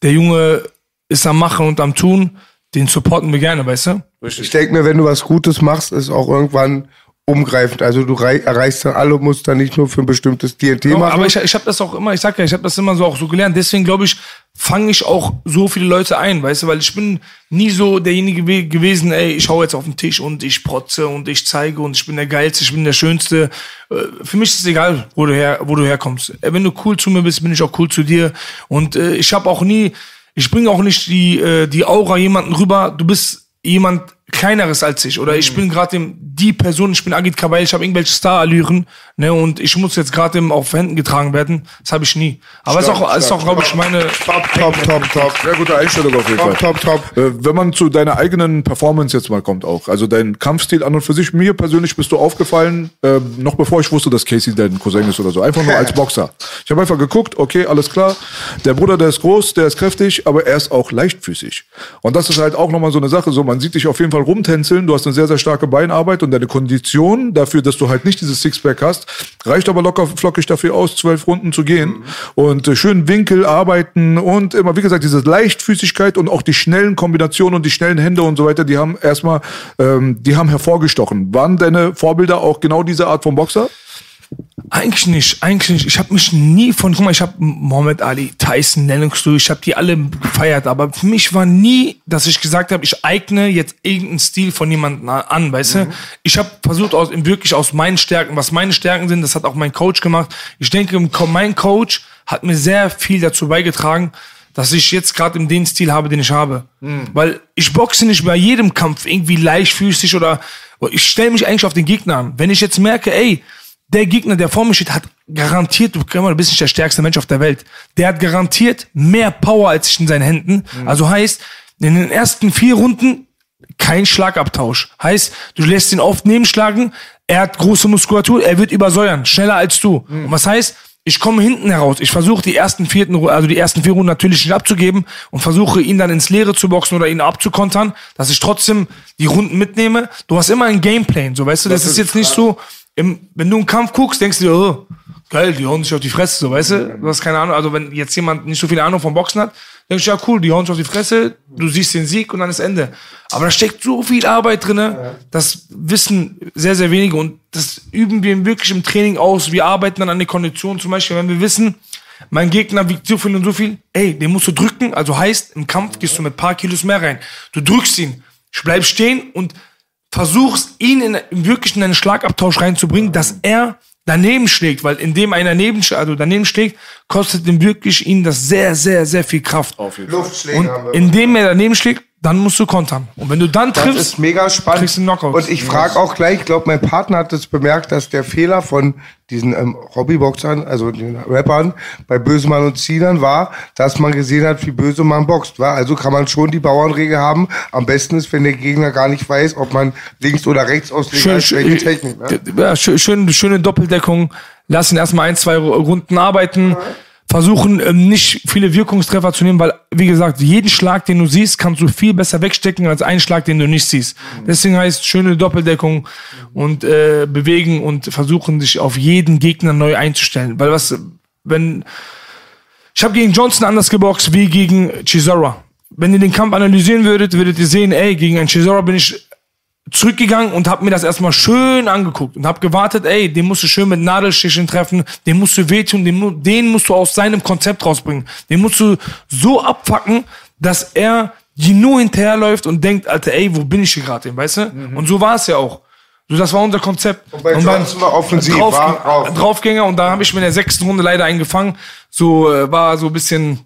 der Junge ist am Machen und am Tun, den supporten wir gerne, weißt du? Ich denke mir, wenn du was Gutes machst, ist auch irgendwann umgreifend. Also du rei erreichst dann alle, dann nicht nur für ein bestimmtes TNT machen. aber ich, ich habe das auch immer, ich sag ja, ich habe das immer so auch so gelernt. Deswegen glaube ich, fange ich auch so viele Leute ein, weißt du, weil ich bin nie so derjenige gew- gewesen, ey, ich hau jetzt auf den Tisch und ich protze und ich zeige und ich bin der geilste, ich bin der schönste. Äh, Für mich ist es egal, wo du her, wo du herkommst. Äh, Wenn du cool zu mir bist, bin ich auch cool zu dir. Und äh, ich habe auch nie, ich bringe auch nicht die äh, die Aura jemanden rüber. Du bist jemand kleineres als ich oder ich bin gerade die Person, ich bin Agit Kabayel, ich habe irgendwelche Starallüren, ne, und ich muss jetzt gerade auf Händen getragen werden. Das habe ich nie. Aber es ist auch, ist auch glaube ich, meine top, top, top, top. Sehr gute Einstellung auf jeden Top, Fall. top, top. Äh, wenn man zu deiner eigenen Performance jetzt mal kommt auch, also dein Kampfstil an und für sich, mir persönlich bist du aufgefallen, äh, noch bevor ich wusste, dass Casey dein Cousin ist oder so, einfach nur als *laughs* Boxer. Ich habe einfach geguckt, okay, alles klar, der Bruder, der ist groß, der ist kräftig, aber er ist auch leichtfüßig. Und das ist halt auch nochmal so eine Sache, so man sieht dich auf jeden Fall rumtänzeln, du hast eine sehr, sehr starke Beinarbeit und deine Kondition dafür, dass du halt nicht dieses Sixpack hast, reicht aber locker flockig dafür aus, zwölf Runden zu gehen und äh, schön Winkel arbeiten und immer, wie gesagt, diese Leichtfüßigkeit und auch die schnellen Kombinationen und die schnellen Hände und so weiter, die haben erstmal, ähm, die haben hervorgestochen. Waren deine Vorbilder auch genau diese Art von Boxer? Eigentlich nicht, eigentlich nicht. Ich habe mich nie von, guck mal, ich habe Mohammed Ali, Tyson, Lewis, ich habe die alle gefeiert, aber für mich war nie, dass ich gesagt habe, ich eigne jetzt irgendeinen Stil von jemandem an, weißt du? Ich habe versucht, aus, wirklich aus meinen Stärken, was meine Stärken sind, das hat auch mein Coach gemacht. Ich denke, mein Coach hat mir sehr viel dazu beigetragen, dass ich jetzt gerade in den Stil habe, den ich habe. Weil ich boxe nicht bei jedem Kampf irgendwie leichtfüßig oder ich stelle mich eigentlich auf den Gegner an. Wenn ich jetzt merke, ey, der Gegner, der vor mir steht, hat garantiert, du, bist nicht der stärkste Mensch auf der Welt. Der hat garantiert mehr Power als ich in seinen Händen. Also heißt, in den ersten vier Runden kein Schlagabtausch. Heißt, du lässt ihn oft nebenschlagen, er hat große Muskulatur, er wird übersäuern, schneller als du. Und was heißt, ich komme hinten heraus. Ich versuche die ersten vierten, also die ersten vier Runden natürlich nicht abzugeben und versuche ihn dann ins Leere zu boxen oder ihn abzukontern, dass ich trotzdem die Runden mitnehme. Du hast immer ein Gameplan, so weißt du. Das, ist jetzt nicht so, im, wenn du einen Kampf guckst, denkst du dir, oh, geil, die hauen sich auf die Fresse, so weißt du. Du hast keine Ahnung. Also wenn jetzt jemand nicht so viel Ahnung vom Boxen hat, denkst du ja cool, die hauen sich auf die Fresse, du siehst den Sieg und dann ist Ende. Aber da steckt so viel Arbeit drinne, das wissen sehr, sehr wenige und das üben wir wirklich im Training aus. Wir arbeiten dann an der Kondition, zum Beispiel, wenn wir wissen, mein Gegner wiegt so viel und so viel, ey, den musst du drücken, also heißt, im Kampf gehst du mit paar Kilos mehr rein. Du drückst ihn, bleib stehen und versuchst, ihn in, wirklich in einen Schlagabtausch reinzubringen, dass er daneben schlägt, weil indem einer neben, also daneben schlägt, kostet ihm wirklich ihn das sehr, sehr, sehr viel Kraft. Luftschläge Und haben wir. indem er daneben schlägt, dann musst du kontern. Und wenn du dann Das triffst, ist mega spannend. kriegst du einen Knockout. Und ich frage auch gleich, ich glaube, mein Partner hat das bemerkt, dass der Fehler von diesen ähm, Hobbyboxern, also den Rappern, bei Bösemann und Zielern war, dass man gesehen hat, wie böse man boxt. War. Also kann man schon die Bauernregel haben. Am besten ist, wenn der Gegner gar nicht weiß, ob man links oder rechts auslegt, schön, als welche Technik. Ne? ja, schön, schön, schöne Doppeldeckung. Lass ihn erstmal ein, zwei Runden arbeiten. Versuchen ähm, nicht viele Wirkungstreffer zu nehmen, weil, wie gesagt, jeden Schlag, den du siehst, kannst du viel besser wegstecken als einen Schlag, den du nicht siehst. Deswegen heißt schöne Doppeldeckung und äh, bewegen und versuchen, sich auf jeden Gegner neu einzustellen. Weil was, wenn ich habe gegen Johnson anders geboxt wie gegen Chisora. Wenn ihr den Kampf analysieren würdet, würdet ihr sehen, ey, gegen einen Chisora bin ich zurückgegangen und habe mir das erstmal schön angeguckt und habe gewartet, ey, den musst du schön mit Nadelstichen treffen, den musst du wehtun, den, den musst du aus seinem Konzept rausbringen. Den musst du so abfacken, dass er die nur hinterherläuft und denkt, Alter, ey, wo bin ich hier gerade, weißt du? Und so war es ja auch. So, das war unser Konzept. Und bei Johnson war offensiv, Drauf, war drauf. Draufgänger und da habe ich mir in der sechsten Runde leider einen gefangen. So äh, war so ein bisschen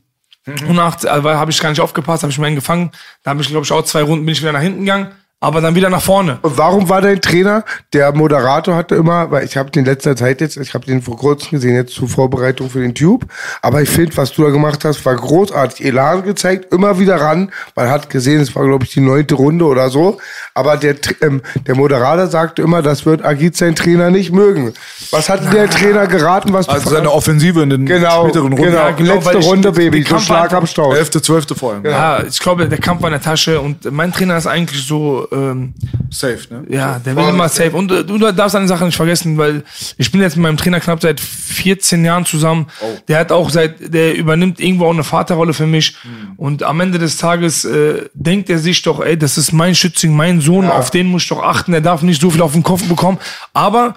Mhm. und nach, also habe ich gar nicht aufgepasst, habe ich mir einen gefangen. Da habe ich, glaube ich, auch zwei Runden bin ich wieder nach hinten gegangen. Aber dann wieder nach vorne. Und warum war dein Trainer? Der Moderator hatte immer, weil ich habe den letzter Zeit jetzt, ich habe den vor kurzem gesehen, jetzt zur Vorbereitung für den Tube. Aber ich finde, was du da gemacht hast, war großartig. Elan gezeigt, immer wieder ran. Man hat gesehen, es war, glaube ich, die neunte Runde oder so. Aber der, ähm, der Moderator sagte immer, das wird Agit sein Trainer nicht mögen. Was hat der Trainer geraten? Was Also seine Offensive in den Genau, späteren Runden. genau, genau, letzte ich- Runde, den Baby, so Schlag am Stau. Elfte, zwölfte vor allem. Ja, ich glaube, der Kampf war in der Tasche und mein Trainer ist eigentlich so, ähm, Safe, ne? ja, der will immer safe. Und äh, du darfst eine Sache nicht vergessen, weil ich bin jetzt mit meinem Trainer knapp seit 14 Jahren zusammen. Der hat auch seit, der übernimmt irgendwo auch eine Vaterrolle für mich. Und am Ende des Tages äh, denkt er sich doch, ey, das ist mein Schützling, mein Sohn, auf den muss ich doch achten. Er darf nicht so viel auf den Kopf bekommen. Aber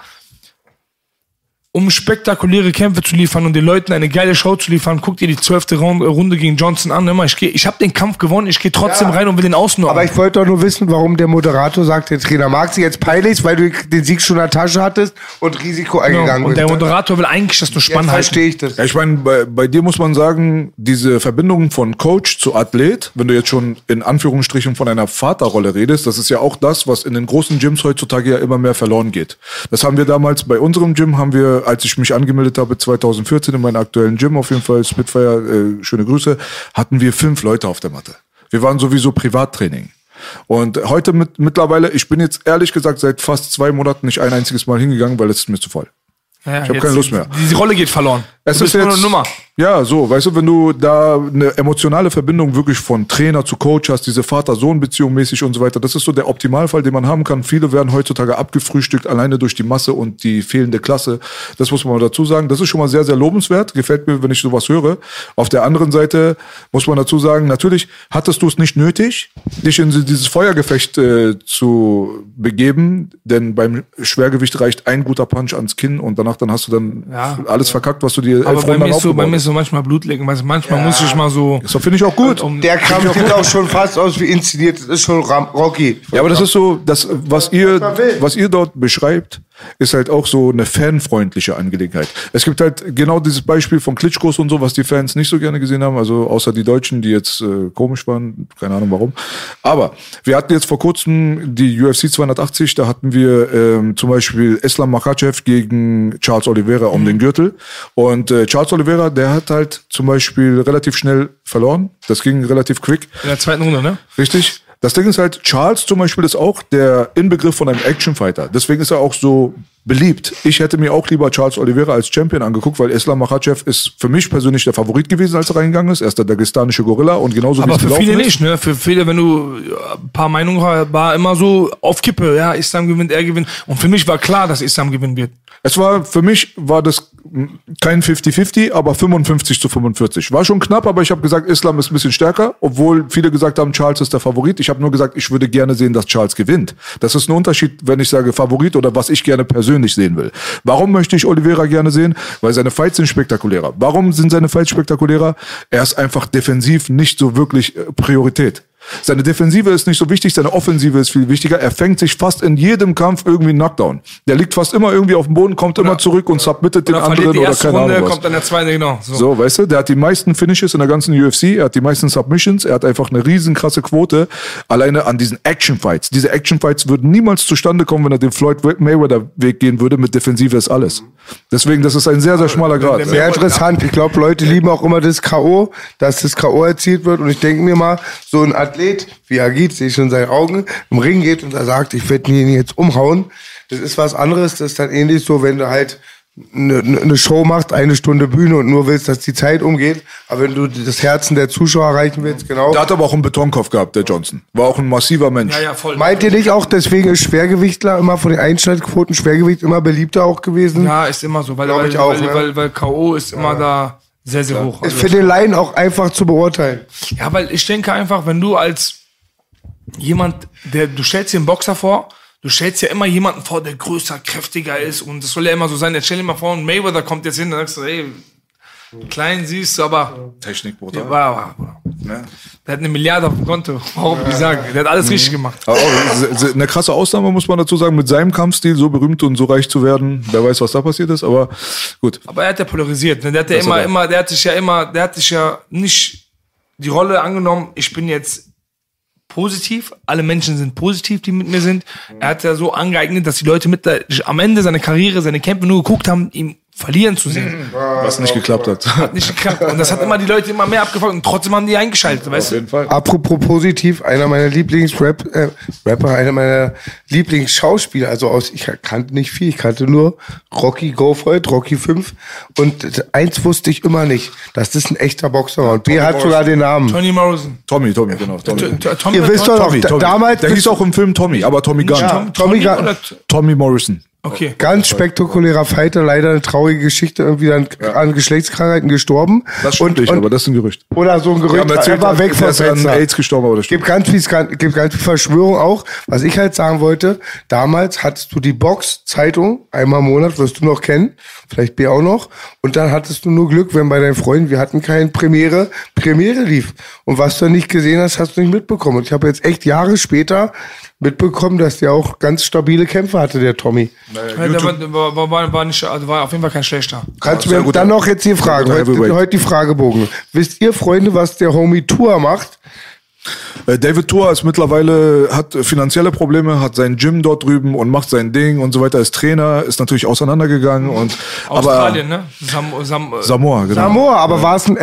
um spektakuläre Kämpfe zu liefern und den Leuten eine geile Show zu liefern, guckt ihr die zwölfte Raun- Runde gegen Johnson an. Immer, ich geh, ich habe den Kampf gewonnen, ich gehe trotzdem Ja. rein und will den ausnocken. Aber ich wollte doch nur wissen, warum der Moderator sagt, der Trainer mag sie jetzt peinlich, weil du den Sieg schon in der Tasche hattest und Risiko eingegangen Genau. und der bist. Moderator will eigentlich, dass du spannend halten. verstehe ich das. Ja, ich meine, bei, bei dir muss man sagen, diese Verbindung von Coach zu Athlet, wenn du jetzt schon in Anführungsstrichen von einer Vaterrolle redest, das ist ja auch das, was in den großen Gyms heutzutage ja immer mehr verloren geht. Das haben wir damals bei unserem Gym, haben wir, als ich mich angemeldet habe, 2014 in meinem aktuellen Gym, auf jeden Fall Spitfire, äh, schöne Grüße, hatten wir fünf Leute auf der Matte. Wir waren sowieso Privattraining. Und heute mit, mittlerweile, ich bin jetzt ehrlich gesagt seit fast zwei Monaten nicht ein einziges Mal hingegangen, weil es ist mir zu voll. Ja, Ich hab jetzt- keine Lust mehr. Diese Rolle geht verloren. Es du ist bist nur jetzt, eine Nummer. Ja, so, weißt du, wenn du da eine emotionale Verbindung wirklich von Trainer zu Coach hast, diese Vater-Sohn-Beziehung mäßig und so weiter, das ist so der Optimalfall, den man haben kann. Viele werden heutzutage abgefrühstückt, alleine durch die Masse und die fehlende Klasse. Das muss man dazu sagen. Das ist schon mal sehr, sehr lobenswert. Gefällt mir, wenn ich sowas höre. Auf der anderen Seite muss man dazu sagen, natürlich hattest du es nicht nötig, dich in dieses Feuergefecht äh, zu begeben, denn beim Schwergewicht reicht ein guter Punch ans Kinn und danach dann hast du dann Ja. alles verkackt, was du dir elf Runden aufgebaut hast. So manchmal Blut lecken. Weißt du, manchmal muss ich mal so. Das finde ich auch gut. Um, Der Kampf *laughs* sieht auch schon fast aus wie inszeniert. Das ist schon Ram Rocky. Ja, aber das ist so, das, was ihr, was ihr dort beschreibt, ist halt auch so eine fanfreundliche Angelegenheit. Es gibt halt genau dieses Beispiel von Klitschkos und so, was die Fans nicht so gerne gesehen haben, also außer die Deutschen, die jetzt äh, komisch waren, keine Ahnung warum. Aber wir hatten jetzt vor kurzem die UFC 280, da hatten wir ähm, zum Beispiel Islam Makhachev gegen Charles Oliveira um den Gürtel. Und äh, Charles Oliveira, der hat halt zum Beispiel relativ schnell verloren. Das ging relativ quick. in der zweiten Runde, ne? Richtig. Das Ding ist halt, Charles zum Beispiel ist auch der Inbegriff von einem Actionfighter. Deswegen ist er auch so beliebt. Ich hätte mir auch lieber Charles Oliveira als Champion angeguckt, weil Islam Makhachev ist für mich persönlich der Favorit gewesen, als er reingegangen ist. Er ist der dagestanische Gorilla und genauso wie Aber für viele ist. nicht, ne? Für viele, wenn du ein paar Meinungen hast, war immer so auf Kippe, ja, Islam gewinnt, er gewinnt. Und für mich war klar, dass Islam gewinnen wird. Es war, für mich war das kein 50-50, aber 55 zu 45. War schon knapp, aber ich habe gesagt, Islam ist ein bisschen stärker, obwohl viele gesagt haben, Charles ist der Favorit. Ich habe nur gesagt, ich würde gerne sehen, dass Charles gewinnt. Das ist ein Unterschied, wenn ich sage Favorit oder was ich gerne persönlich sehen will. Warum möchte ich Oliveira gerne sehen? Weil seine Fights sind spektakulärer. Warum sind seine Fights spektakulärer? Er ist einfach defensiv nicht so wirklich äh, Priorität. Seine Defensive ist nicht so wichtig, seine Offensive ist viel wichtiger. Er fängt sich fast in jedem Kampf irgendwie einen Knockdown. Der liegt fast immer irgendwie auf dem Boden, kommt immer zurück und submittet den Oder anderen oder keine Runde, Ahnung was. kommt dann der zweite, genau. So. So, weißt du, der hat die meisten Finishes in der ganzen UFC, er hat die meisten Submissions, er hat einfach eine riesen krasse Quote alleine an diesen Action-Fights. Diese Action-Fights würden niemals zustande kommen, wenn er den Floyd Mayweather-Weg gehen würde, mit Defensive ist alles. Deswegen, das ist ein sehr, sehr schmaler Grad. Sehr interessant. Ich glaube, Leute lieben auch immer das K.O., dass das K.O. erzielt wird. Und ich denke mir mal, so ein Athlet wie Agit, sehe ich schon in seinen Augen, im Ring geht und er sagt, ich werde ihn jetzt umhauen. Das ist was anderes. Das ist dann ähnlich so, wenn du halt eine, eine Show machst, eine Stunde Bühne und nur willst, dass die Zeit umgeht. Aber wenn du das Herzen der Zuschauer erreichen willst, genau. Der hat aber auch einen Betonkopf gehabt, der Johnson. War auch ein massiver Mensch. Ja, ja, voll. Meint ihr nicht auch, deswegen ist Schwergewichtler immer von den Einschaltquoten Schwergewicht immer beliebter auch gewesen? Ja, ist immer so, weil, Glaub weil, ich auch, weil, ne? weil, weil K.O. ist immer da sehr, sehr hoch. Ist Also, für den Laien auch einfach zu beurteilen. ja, weil ich denke einfach, wenn du als jemand, der, du stellst dir einen Boxer vor, du stellst ja immer jemanden vor, der größer, kräftiger ist und das soll ja immer so sein. Jetzt stell dir mal vor, ein Mayweather kommt jetzt hin und sagst du, ey, klein siehst du, aber Technik, Bruder. war, war, der hat eine Milliarde auf dem Konto. Warum ich sagen? Der hat alles Mhm. richtig gemacht. Aber auch eine krasse Ausnahme muss man dazu sagen, mit seinem Kampfstil so berühmt und so reich zu werden. Wer weiß, was da passiert ist, aber gut. Aber er hat ja polarisiert. Ne? Der hat ja Das immer, er. immer, der hat sich ja immer, der hat sich ja nicht die Rolle angenommen, ich bin jetzt positiv. Alle Menschen sind positiv, die mit mir sind. Er hat ja so angeeignet, dass die Leute mit am Ende seiner Karriere, seine Kämpfe nur geguckt haben, ihm verlieren zu sehen. Was nicht geklappt hat. Hat nicht geklappt. Und das hat immer die Leute immer mehr abgefolgt und trotzdem haben die eingeschaltet, weißt du? Fall. Apropos positiv, einer meiner Lieblingsrap, äh, Rapper, einer meiner Lieblingsschauspieler, also aus, ich kannte nicht viel, ich kannte nur Rocky Go It, Rocky 5 und eins wusste ich immer nicht, dass das ein echter Boxer war und B hat sogar den Namen. Tony Morrison. Tommy, Tommy, genau. Tommy. Tommy Ihr wisst doch noch, da- damals Der hieß auch im Film Tommy, aber Tommy Gunn. Tommy Gunn. Tommy Morrison. Okay. Ganz spektakulärer Fighter, leider eine traurige Geschichte, irgendwie dann an Geschlechtskrankheiten gestorben. Das stimmt nicht, aber das ist ein Gerücht. Oder so ein Gerücht, er war weg ist an. AIDS gestorben, aber das stimmt. Gibt ganz viel, gibt ganz viel Verschwörung auch. Was ich halt sagen wollte, damals hattest du die Box-Zeitung, einmal im Monat, wirst du noch kennen, vielleicht B auch noch. Und dann hattest du nur Glück, wenn bei deinen Freunden, wir hatten keine Premiere, Premiere lief. Und was du nicht gesehen hast, hast du nicht mitbekommen. Und ich habe jetzt echt Jahre später mitbekommen, dass der auch ganz stabile Kämpfe hatte, der Tommy. Ja, der war, war, war, nicht, also war auf jeden Fall kein schlechter. Kannst du mir dann ja. noch jetzt hier fragen, heute, heute die Fragebogen. Wisst ihr, Freunde, was der Homie Tour macht? Äh, David Thor ist mittlerweile, hat finanzielle Probleme, hat sein Gym dort drüben und macht sein Ding und so weiter, ist Trainer, ist natürlich auseinandergegangen und, Australien, aber, ne? Sam, Sam, Samoa, genau. Samoa, aber war es ein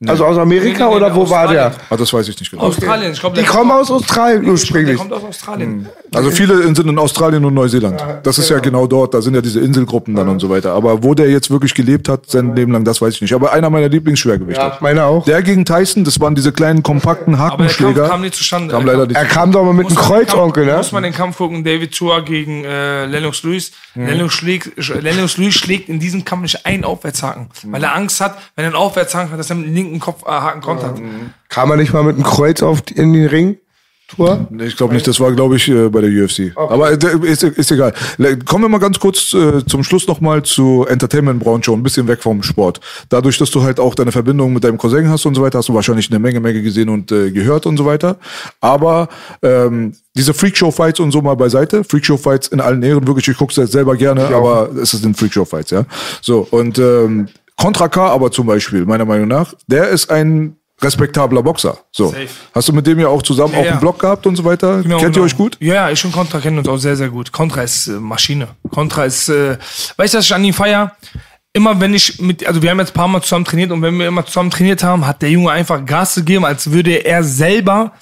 LA-Samoaner? Also aus Amerika Nee, nee, nee, oder wo war der? Australien. Ah, das weiß ich nicht genau. Australien. Ich glaube, Die der kommen aus Australien der ursprünglich. kommt aus Australien. Also viele sind in Australien und Neuseeland. Das ist ja genau dort, da sind ja diese Inselgruppen dann und so weiter. Aber wo der jetzt wirklich gelebt hat, sein Leben lang, das weiß ich nicht. Aber einer meiner Lieblingsschwergewichte. Ja, meine auch. Der gegen Tyson, das waren diese kleinen kompakten Aber der Kampf Hakenschläger. kam nicht zustande. Kam Der leider nicht. Er kam doch mal mit einem Kreuzonkel, Kampf, ne? Muss man den Kampf gucken, David Tua gegen äh, Lennox Lewis. Lennox, schlägt, sch- Lennox Lewis schlägt in diesem Kampf nicht einen Aufwärtshaken, weil er Angst hat, wenn er einen Aufwärtshaken hat, dass er mit dem linken Kopfhaken kontert. Kam er nicht mal mit einem Kreuz auf die- in den Ring? Tour? Nee, Ich glaube nicht, das war, glaube ich, äh, bei der UFC. Aber äh, ist, ist egal. Kommen wir mal ganz kurz äh, zum Schluss nochmal zu Entertainment-Branche, ein bisschen weg vom Sport. Dadurch, dass du halt auch deine Verbindung mit deinem Cousin hast und so weiter, hast du wahrscheinlich eine Menge, Menge gesehen und äh, gehört und so weiter. Aber ähm, diese Freakshow-Fights und so mal beiseite. Freakshow-Fights in allen Ehren, wirklich, ich gucke es selber gerne, aber es sind Freakshow-Fights, ja. So, und ähm, Contra K aber zum Beispiel, meiner Meinung nach, der ist ein respektabler Boxer. So. Safe. Hast du mit dem ja auch zusammen Ja, auch einen ja. Blog gehabt und so weiter? Genau, Kennt genau. ihr euch gut? Ja, ich und Contra kennen uns auch sehr, sehr gut. Contra ist äh, Maschine. Contra ist, äh, weißt du, was ich an ihm feier? Immer wenn ich mit, also wir haben jetzt ein paar Mal zusammen trainiert und wenn wir immer zusammen trainiert haben, hat der Junge einfach Gas gegeben, als würde er selber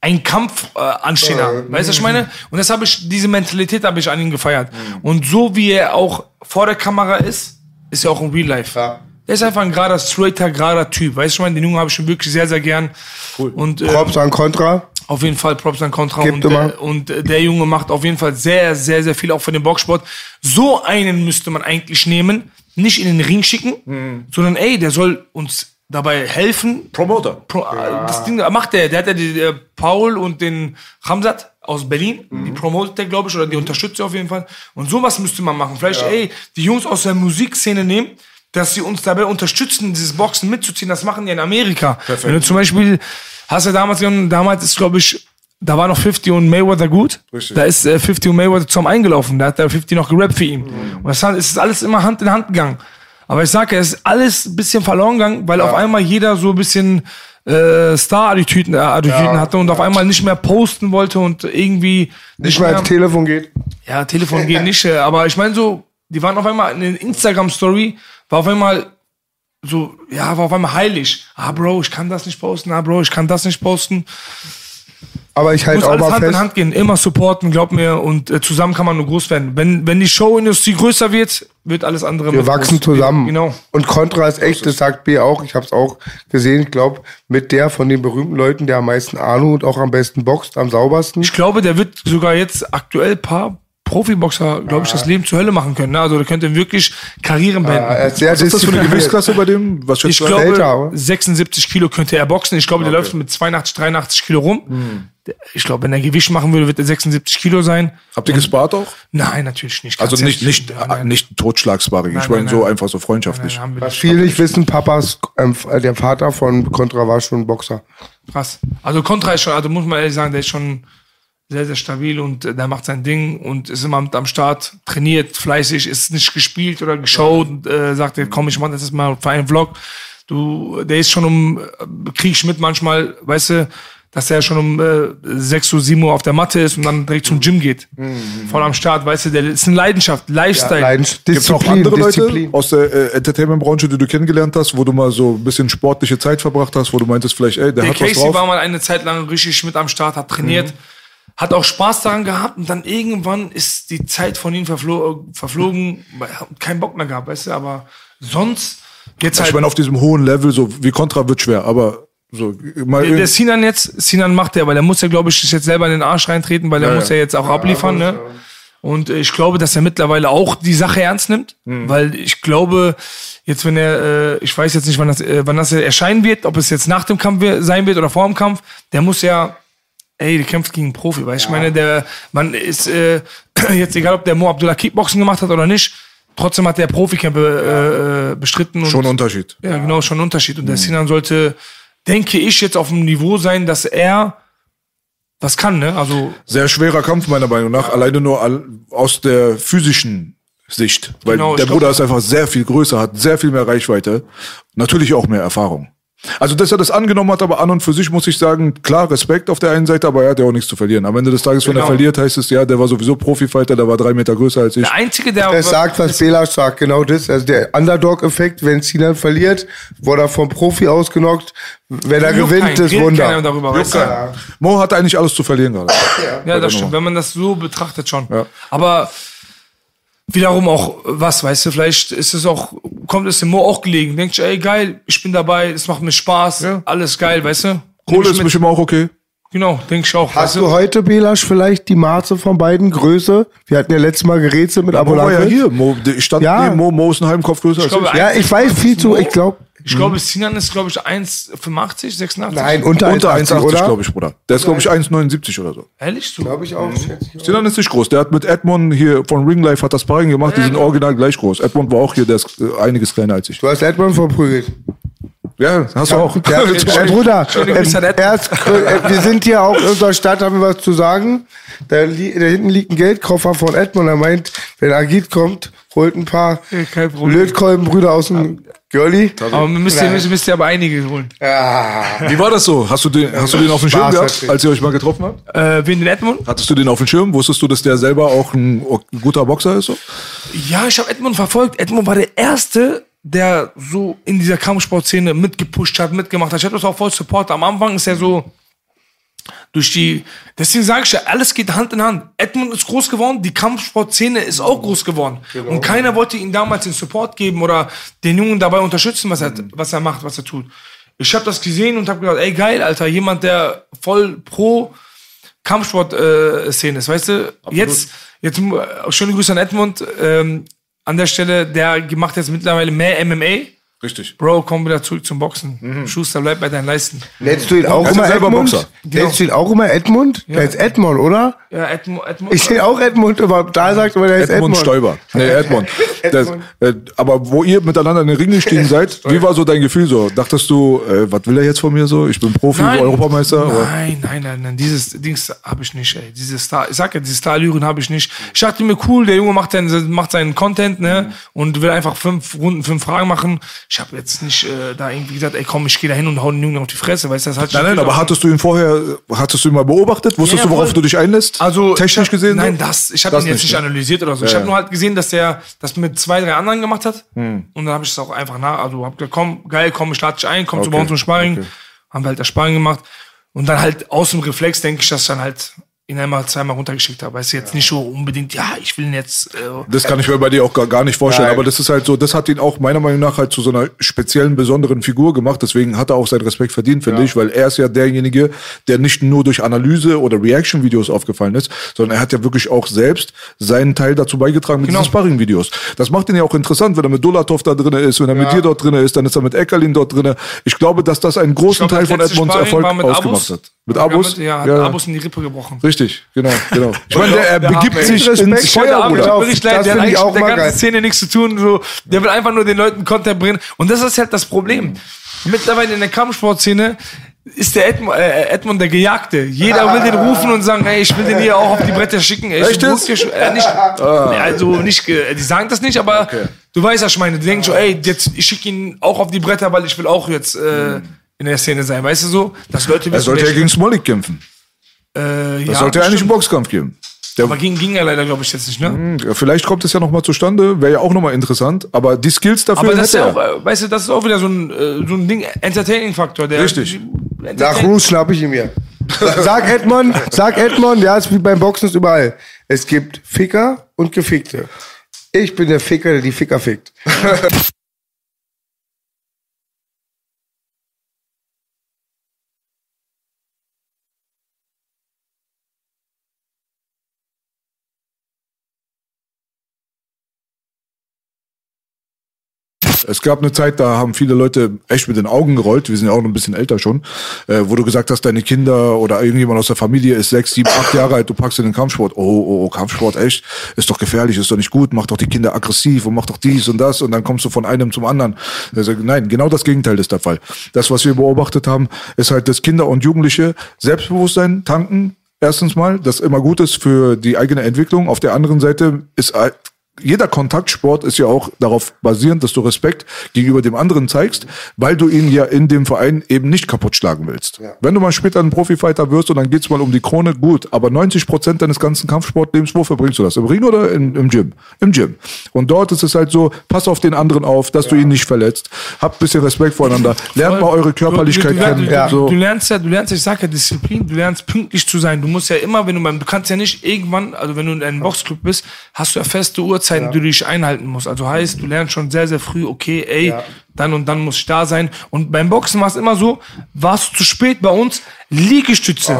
einen Kampf äh, anstehen haben. Weißt du, was ich meine? Und das habe ich, diese Mentalität habe ich an ihm gefeiert. Und so wie er auch vor der Kamera ist, ist er auch im Real Life. Ja. Der ist einfach ein gerader, straighter, gerader Typ. Weißt du, ich meine, den Jungen habe ich schon wirklich sehr, sehr gern. Cool. Und, äh, Props an Contra. auf jeden Fall Props an Contra. Gibt Und, äh, und äh, der Junge macht auf jeden Fall sehr, sehr, sehr viel auch für den Boxsport. So einen müsste man eigentlich nehmen, nicht in den Ring schicken, Mhm. sondern ey, der soll uns dabei helfen. Promoter. Pro, äh, Das Ding macht der. Der hat ja die, äh, Paul und den Hamzat aus Berlin. Mhm. Die promotet der, glaube ich, oder die unterstützt er auf jeden Fall. Und sowas müsste man machen. Vielleicht, ey, die Jungs aus der Musikszene nehmen, dass sie uns dabei unterstützen, dieses Boxen mitzuziehen. Das machen die in Amerika. Wenn du zum Beispiel, hast du damals, damals ist, glaube ich, da war noch 50 und Mayweather gut. Richtig. Da ist äh, 50 und Mayweather zusammen eingelaufen. Da hat der 50 noch gerappt für ihn. Mhm. Und das ist alles immer Hand in Hand gegangen. Aber ich sage, es ist alles ein bisschen verloren gegangen, weil auf einmal jeder so ein bisschen äh, Star-Attitüden äh, Attitüden hatte und auf einmal nicht mehr posten wollte und irgendwie Nicht mal ans Telefon geht. ja, Telefon geht nicht, äh, aber ich meine so, die waren auf einmal in der Instagram-Story, war auf einmal so, ja, war auf einmal heilig. Ah, Bro, ich kann das nicht posten. Ah, Bro, ich kann das nicht posten. Aber ich halte auch mal Hand fest. in Hand gehen, immer supporten, glaub mir, und äh, zusammen kann man nur groß werden. Wenn, wenn die Showindustrie größer wird, wird alles andere Wir wachsen groß. zusammen. Genau. Und Contra ist echt, das sagt B auch, ich habe es auch gesehen, ich glaube, mit der von den berühmten Leuten, der am meisten Ahnung und auch am besten boxt, am saubersten. Ich glaube, der wird sogar jetzt aktuell paar Profiboxer, glaube ich, das Leben zur Hölle machen können. Ne? Also der könnte wirklich Karrieren beenden. Er ist sehr Was ist das für eine. Gewichtsklasse bei dem? Was Ich glaube, oder? 76 Kilo könnte er boxen. Ich glaube, der läuft mit 82, 83 Kilo rum. Hm. Ich glaube, wenn er Gewicht machen würde, wird er 76 Kilo sein. Habt ihr gespart auch? Nein, natürlich nicht. Also nicht, nicht, Nein, nein. nicht Totschlagsparing. Ich Nein, meine nein, so nein. einfach so freundschaftlich. Nein, wir Was viele nicht wissen, Papas, ähm, der Vater von Contra war schon Boxer. Krass. Also Contra ist schon, also muss man ehrlich sagen, der ist schon sehr, sehr stabil und äh, der macht sein Ding und ist immer mit am Start, trainiert fleißig, ist nicht gespielt oder geschaut und äh, sagt, er, komm, ich mach das jetzt mal für einen Vlog. Du, der ist schon um, äh, krieg ich mit manchmal, weißt du, dass er schon um äh, 6 Uhr, 7 Uhr auf der Matte ist und dann direkt zum Gym geht. Voll am Start, weißt du, der ist eine Leidenschaft, Lifestyle. Leidens- Gibt es auch Disziplin, andere Leute Disziplin. aus der äh, Entertainment-Branche, die du kennengelernt hast, wo du mal so ein bisschen sportliche Zeit verbracht hast, wo du meintest vielleicht, ey, der, Der hat was Casey drauf? war mal eine Zeit lang richtig mit am Start, hat trainiert, hat auch Spaß daran gehabt und dann irgendwann ist die Zeit von ihm verflo verflogen, er hat keinen Bock mehr gehabt, weißt du, aber sonst jetzt halt. ich meine, auf diesem hohen Level, so wie Contra wird schwer, aber so mal der, der Sinan jetzt, Sinan macht der, weil der muss ja, glaube ich, sich jetzt selber in den Arsch reintreten, weil der Ja, muss ja. ja jetzt auch abliefern, ne? Und äh, ich glaube, dass er mittlerweile auch die Sache ernst nimmt, Mhm. weil ich glaube, jetzt wenn er, äh, ich weiß jetzt nicht, wann das, äh, wann das erscheinen wird, ob es jetzt nach dem Kampf sein wird oder vor dem Kampf, der muss ja, ey, der kämpft gegen einen Profi, du? Ich meine, der, man ist äh, *clears throat* jetzt egal, ob der Mo Abdullah Kickboxen gemacht hat oder nicht, trotzdem hat der Profikämpfe äh, äh, bestritten. schon und, ein Unterschied. ja, genau, schon ein Unterschied. Und der Sinan sollte, denke ich, jetzt auf dem Niveau sein, dass er was kann, ne? Also, Sehr schwerer Kampf meiner Meinung nach, alleine nur all, aus der physischen Sicht. Weil Genau, der glaub- Bruder ist einfach sehr viel größer, hat sehr viel mehr Reichweite, natürlich auch mehr Erfahrung. Also, dass er das angenommen hat, aber an und für sich muss ich sagen, klar, Respekt auf der einen Seite, aber er hat ja auch nichts zu verlieren. Am Ende des Tages, wenn er Genau. verliert, heißt es, ja, der war sowieso Profifighter, der war drei Meter größer als ich. der Einzige, der. Er sagt, was Bela sagt, genau das. Also der Underdog-Effekt, wenn Sinan verliert, wurde er vom Profi ausgenockt. Wenn er gewinnt, ist Wunder. darüber, weißt du? Ja. Mo hat eigentlich alles zu verlieren gerade. Ja, das stimmt, wenn man das so betrachtet schon. Ja. Aber wiederum auch was, weißt du, vielleicht ist es auch, kommt es dem Mo auch gelegen. Denkt sich, ey, geil, ich bin dabei, es macht mir Spaß, Ja. alles geil, weißt du? Kohle ich ist mit. bestimmt auch okay. Genau, denke ich auch. Hast weißt du heute, Belasch, vielleicht die Maße von beiden Größe? Wir hatten ja letztes Mal gerätselt mit war ja hier. Mo, ich stand Ja. neben Mo, Mo ist ein halben Kopf größer als glaube, ich. Ja, ich weiß viel zu, ich glaube, Ich glaube, Sinan ist, glaube ich, 1,85, 86. nein, unter, Unter 1,80, 1,80, oder? glaube ich, Bruder. Der ist, glaube ich, 1,79 oder so. Ehrlich so? Glaube ich auch. schätze ich auch. Sinan ist nicht groß. Der hat mit Edmond hier von Ring Life hat das Sparring gemacht. Die sind original gleich groß. Edmond war auch hier, der ist äh, einiges kleiner als ich. Du hast Edmund verprügelt. Ja, hast du auch. Ja, *laughs* äh, Bruder, ähm, er äh, wir sind hier auch in unserer Stadt, haben wir was zu sagen. Da, li da hinten liegt ein Geldkoffer von Edmund. Er meint, wenn Agit kommt, holt ein paar Ja. Lötkolbenbrüder aus dem Girlie. Aber müsst ihr, müsst, müsst ihr aber einige holen. Wie war das so? Hast du den, hast du den auf dem Schirm gehabt, als ihr euch mal getroffen habt? Äh, wen den Edmund? Hattest du den auf dem Schirm? Wusstest du, dass der selber auch ein guter Boxer ist? So? Ja, ich habe Edmund verfolgt. Edmund war der Erste, der so in dieser Kampfsportszene mitgepusht hat, mitgemacht hat. Ich habe das auch voll supportet. Am Anfang ist er so durch die, deswegen sage ich ja, alles geht Hand in Hand. Edmund ist groß geworden, die Kampfsportszene ist auch groß geworden. Und keiner wollte ihm damals den Support geben oder den Jungen dabei unterstützen, was er, was er macht, was er tut. Ich habe das gesehen und habe gedacht, ey geil, Alter, jemand, der voll pro Kampfsport-Szene ist, weißt du? Jetzt, jetzt äh, schöne Grüße an Edmund. Ähm, an der Stelle, der macht jetzt mittlerweile mehr MMA. Richtig. Bro, komm wieder zurück zum Boxen. Schuster, bleib bei deinen Leisten. Nennst du ihn auch Er immer ja selber Edmund? Boxer. Nennst du ihn auch immer Edmund? Der ist Edmund, oder? Ja, Edmund. Edmund Ich sehe auch Edmund, aber da sagt immer, der ist Edmund Edmund. Stoiber. Nee, Edmund. *laughs* Das, äh, aber wo ihr miteinander in den Ring gestiegen *laughs* seid, wie war so dein Gefühl so? Dachtest du, äh, was will er jetzt von mir so? Ich bin Profi, Europameister? oder? Nein, nein, nein, nein. Dieses Dings habe ich nicht, ey. Diese Star, ich sag ja, diese Star-Lyren habe ich nicht. Ich dachte mir, cool, der Junge macht, seinen, macht seinen Content, ne? Und will einfach fünf Runden, fünf Fragen machen. Ich habe jetzt nicht äh, da irgendwie gesagt, ey, komm, ich gehe da hin und hau den Jungen auf die Fresse, weißt du? Das hat Nein, nein, aber hattest du ihn vorher, hattest du ihn mal beobachtet? Wusstest Ja, du, worauf du dich einlässt? Also technisch ich hab, gesehen? Nein, das. Ich habe ihn jetzt nicht, ne? analysiert oder so. ich Ja, habe ja. nur halt gesehen, dass der das mit zwei, drei anderen gemacht hat. Hm. Und dann habe ich es auch einfach nach. Also hab gesagt, komm, geil, komm, ich lade dich ein, komm zu Okay, bei uns zum Sparring. okay. Haben wir halt das Sparring gemacht. Und dann halt aus dem Reflex denke ich, dass ich dann halt ihn einmal zweimal runtergeschickt habe. Weißt du, jetzt nicht so unbedingt, ja, ich will ihn jetzt. Äh, Das kann ich mir bei dir auch gar, gar nicht vorstellen, Nein. aber das ist halt so, das hat ihn auch meiner Meinung nach halt zu so einer speziellen, besonderen Figur gemacht. Deswegen hat er auch seinen Respekt verdient, finde ich, weil er ist ja derjenige, der nicht nur durch Analyse oder Reaction-Videos aufgefallen ist, sondern er hat ja wirklich auch selbst seinen Teil dazu beigetragen mit Genau. diesen Sparring-Videos. Das macht ihn ja auch interessant, wenn er mit Dolatov da drin ist, wenn er mit dir dort drin ist, dann ist er mit Eckerlin dort drin. Ich glaube, dass das einen großen glaub, Teil von Edmonds Sparring Erfolg ausgemacht Abus. hat. Mit Ja, Abus? Ja, hat Abus in die Rippe gebrochen. Richtig, genau, genau. Ich meine, der, er Der begibt sich Respekt ins vor der Feuer, Abus. Tut Bruder. mir richtig Das leid, der hat ich eigentlich auch mit der ganzen geil. Szene nichts zu tun. So, der will einfach nur den Leuten Content bringen. Und das ist halt das Problem. Mittlerweile in der Kampfsportszene ist der Edmund, äh, Edmund der Gejagte. Jeder will den rufen und sagen, ey, ich will den hier auch auf die Bretter schicken. Ey, ich Echt muss jetzt? hier, äh, nicht, also nicht, die sagen das nicht, aber du weißt, was ich meine. Die denken so, ey, jetzt, ich schicke ihn auch auf die Bretter, weil ich will auch jetzt äh, in der Szene sein, weißt du so? Dass Leute Er wissen, sollte wer ja ich gegen Smolik kämpfen. Äh, Das ja, sollte ja eigentlich einen. Boxkampf geben. Der, Aber ging, ging ja leider, glaube ich, jetzt nicht, ne? Ja, vielleicht kommt es ja noch mal zustande, wäre ja auch noch mal interessant. Aber die Skills dafür Aber das ist ja er. auch, äh, weißt du, das ist auch wieder so ein, äh, so ein Ding, Entertaining-Faktor. der- Richtig. Nach Entertain- Bruce schnapp ich ihn mir. *laughs* Sag Edmond, sag Edmond, ja, ist wie beim Boxen ist überall. Es gibt Ficker und Gefickte. Ich bin der Ficker, der die Ficker fickt. *laughs* Es gab eine Zeit, da haben viele Leute echt mit den Augen gerollt. Wir sind ja auch noch ein bisschen älter schon, äh, wo du gesagt hast, deine Kinder oder irgendjemand aus der Familie ist sechs, sieben, acht Jahre alt, du packst in den Kampfsport. Oh, oh, oh, Kampfsport, echt? Ist doch gefährlich, ist doch nicht gut, macht doch die Kinder aggressiv und macht doch dies und das und dann kommst du von einem zum anderen. Also, nein, genau das Gegenteil ist der Fall. Das, was wir beobachtet haben, ist halt, dass Kinder und Jugendliche Selbstbewusstsein tanken. Erstens mal, das immer gut ist für die eigene Entwicklung. Auf der anderen Seite ist jeder Kontaktsport ist ja auch darauf basierend, dass du Respekt gegenüber dem anderen zeigst, weil du ihn ja in dem Verein eben nicht kaputt schlagen willst. Wenn du mal später ein Profifighter wirst und dann geht's mal um die Krone, gut, aber 90 Prozent deines ganzen Kampfsportlebens, wo verbringst du das? Im Ring oder im, im Gym? Im Gym. Und dort ist es halt so, pass auf den anderen auf, dass du ihn nicht verletzt. Habt bisschen Respekt voreinander. Lernt mal eure Körperlichkeit du, du, kennen. Du, Ja. du, du lernst ja, du lernst, ich sag ja Disziplin, du lernst pünktlich zu sein. Du musst ja immer, wenn du beim, du kannst ja nicht irgendwann, also wenn du in einem Boxclub bist, hast du ja feste Uhrzeiten, die du dich einhalten musst. Also heißt, du lernst schon sehr, sehr früh, okay, ey, dann und dann muss ich da sein. Und beim Boxen war es immer so, warst du zu spät bei uns, Liegestütze,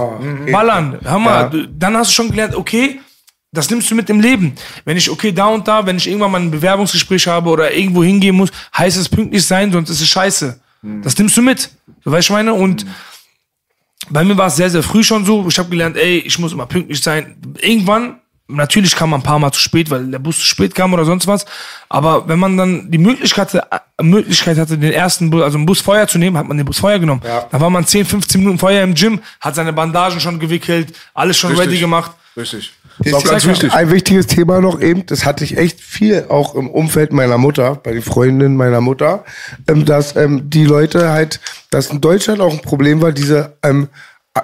ballern, hör mal, du, dann hast du schon gelernt, okay, das nimmst du mit im Leben. Wenn ich, okay, da und da, wenn ich irgendwann mal ein Bewerbungsgespräch habe oder irgendwo hingehen muss, heißt es pünktlich sein, sonst ist es scheiße. Das nimmst du mit. Du weißt, meine? Und bei mir war es sehr, sehr früh schon so. Ich habe gelernt, ey, ich muss immer pünktlich sein. Irgendwann, natürlich kam man ein paar Mal zu spät, weil der Bus zu spät kam oder sonst was. Aber wenn man dann die Möglichkeit hatte, Möglichkeit hatte den ersten Bus, also einen Bus Feuer zu nehmen, hat man den Bus Feuer genommen. Da war man 10, 15 Minuten vorher im Gym, hat seine Bandagen schon gewickelt, alles schon ready gemacht. Richtig. Das Ist auch ganz wichtig. Ein wichtiges Thema noch eben, das hatte ich echt viel auch im Umfeld meiner Mutter, bei den Freundinnen meiner Mutter, ähm, dass ähm, die Leute halt, dass in Deutschland auch ein Problem war, diese ähm,